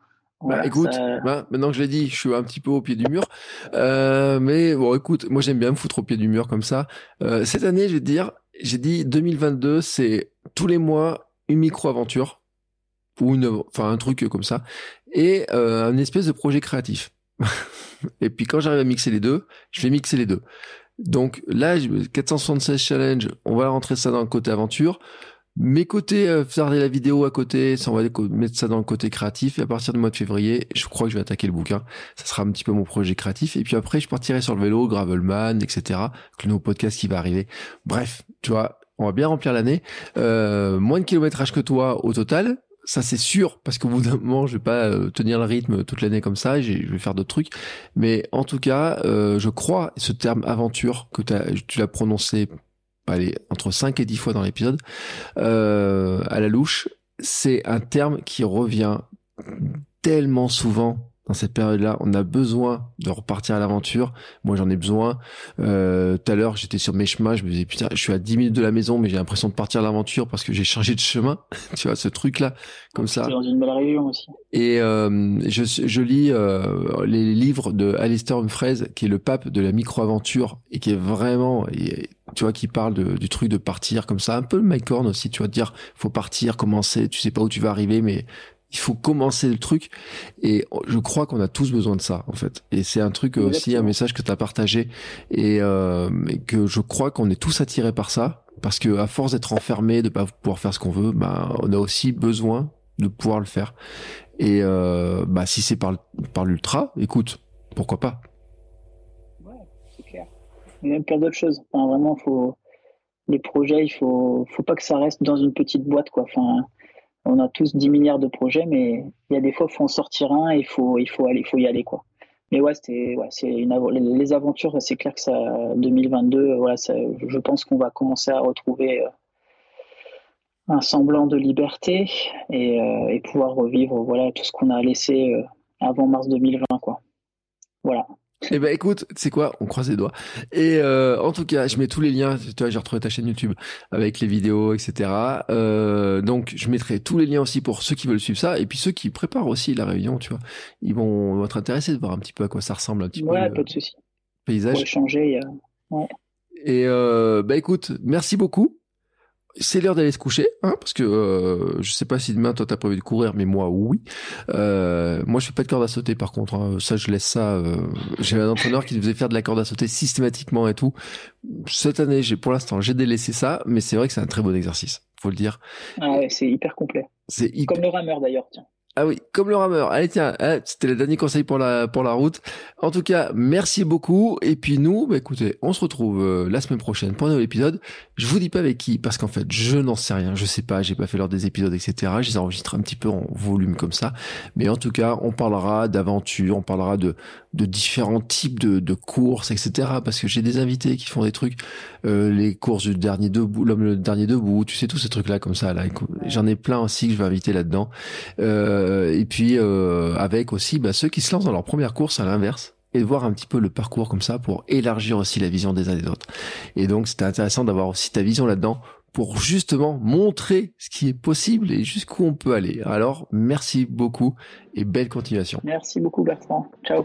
Bah, écoute, bah, maintenant que je l'ai dit, je suis un petit peu au pied du mur. Euh, mais bon, écoute, moi j'aime bien me foutre au pied du mur comme ça. Euh, cette année, je vais te dire, j'ai dit 2022, c'est tous les mois une micro-aventure ou une, enfin un truc comme ça, et euh, un espèce de projet créatif. (laughs) et puis quand j'arrive à mixer les deux, je vais mixer les deux. Donc là, 476 challenge, on va rentrer ça dans le côté aventure. Mes côtés, euh, faire la vidéo à côté, ça, on va mettre ça dans le côté créatif. Et à partir du mois de février, je crois que je vais attaquer le bouquin. Ça sera un petit peu mon projet créatif. Et puis après, je partirai sur le vélo, Gravelman, etc. le nouveau podcast qui va arriver. Bref, tu vois, on va bien remplir l'année. Euh, moins de kilométrage que toi au total. Ça c'est sûr parce qu'au bout d'un moment je vais pas euh, tenir le rythme toute l'année comme ça. Je vais faire d'autres trucs. Mais en tout cas, euh, je crois ce terme aventure que tu l'as prononcé allez, entre 5 et 10 fois dans l'épisode, euh, à la louche, c'est un terme qui revient tellement souvent dans cette période-là, on a besoin de repartir à l'aventure. Moi, j'en ai besoin. Euh, tout à l'heure, j'étais sur mes chemins, je me disais putain, je suis à 10 minutes de la maison, mais j'ai l'impression de partir à l'aventure parce que j'ai changé de chemin. (laughs) tu vois, ce truc-là, comme ça. Dans une belle région aussi. Et euh, je, je, lis euh, les livres de Alistair Humphreys, qui est le pape de la micro-aventure et qui est vraiment, tu vois, qui parle de, du truc de partir comme ça, un peu le Mike Horn aussi, tu vois, de dire faut partir, commencer, tu sais pas où tu vas arriver, mais il faut commencer le truc. Et je crois qu'on a tous besoin de ça en fait. Et c'est un truc aussi un message que tu as partagé. Et, euh, que je crois qu'on est tous attirés par ça. Parce que à force d'être enfermé de pas pouvoir faire ce qu'on veut bah on a aussi besoin de pouvoir le faire. Et euh, bah si c'est par par l'ultra écoute pourquoi pas? Ouais c'est clair. A même plein d'autres choses. Enfin vraiment faut les projets il faut faut pas que ça reste dans une petite boîte quoi. Enfin on a tous 10 milliards de projets, mais il y a des fois, il faut en sortir un et il faut, il faut, aller, faut y aller. Quoi. Mais ouais, c'était, ouais, c'est une, les aventures, c'est clair que ça, 2022, voilà, ça, je pense qu'on va commencer à retrouver euh, un semblant de liberté et, euh, et, pouvoir revivre voilà, tout ce qu'on a laissé euh, avant mars 2020. Quoi. Voilà. Eh ben écoute, c'est quoi On croise les doigts. Et euh, en tout cas, je mets tous les liens. Tu vois, j'ai retrouvé ta chaîne YouTube avec les vidéos, etc. Euh, donc, je mettrai tous les liens aussi pour ceux qui veulent suivre ça et puis ceux qui préparent aussi la réunion. Tu vois, ils vont être intéressés de voir un petit peu à quoi ça ressemble un petit peu. Ouais, pas de souci. Paysage. Pour échanger. Ouais. Et euh, bah écoute, merci beaucoup c'est l'heure d'aller se coucher, hein, parce que euh, je sais pas si demain toi t'as prévu de courir, mais moi oui. Euh, moi je fais pas de corde à sauter par contre, hein. ça je laisse ça. Euh, j'ai un entraîneur qui faisait faire de la corde à sauter systématiquement et tout. Cette année, j'ai pour l'instant j'ai délaissé ça, mais c'est vrai que c'est un très bon exercice, faut le dire. Ah ouais, c'est hyper complet. C'est comme le rameur d'ailleurs, tiens. Ah oui, comme le rameur. Allez, tiens, hein, c'était le dernier conseil pour la, pour la route. En tout cas, merci beaucoup. Et puis nous, bah, écoutez, on se retrouve euh, la semaine prochaine pour un nouvel épisode. Je vous dis pas avec qui, parce qu'en fait, je n'en sais rien. Je sais pas, j'ai pas fait l'heure des épisodes, etc. Je les enregistre un petit peu en volume comme ça. Mais en tout cas, on parlera d'aventure, on parlera de, de différents types de, de courses, etc. Parce que j'ai des invités qui font des trucs, euh, les courses du dernier debout, l'homme le dernier debout, tu sais, tous ces trucs-là comme ça. Là, j'en ai plein aussi que je vais inviter là-dedans. Euh, euh, et puis euh, avec aussi bah, ceux qui se lancent dans leur première course à l'inverse et de voir un petit peu le parcours comme ça pour élargir aussi la vision des uns et des autres. Et donc c'était intéressant d'avoir aussi ta vision là-dedans pour justement montrer ce qui est possible et jusqu'où on peut aller. Alors merci beaucoup et belle continuation. Merci beaucoup Bertrand. Ciao.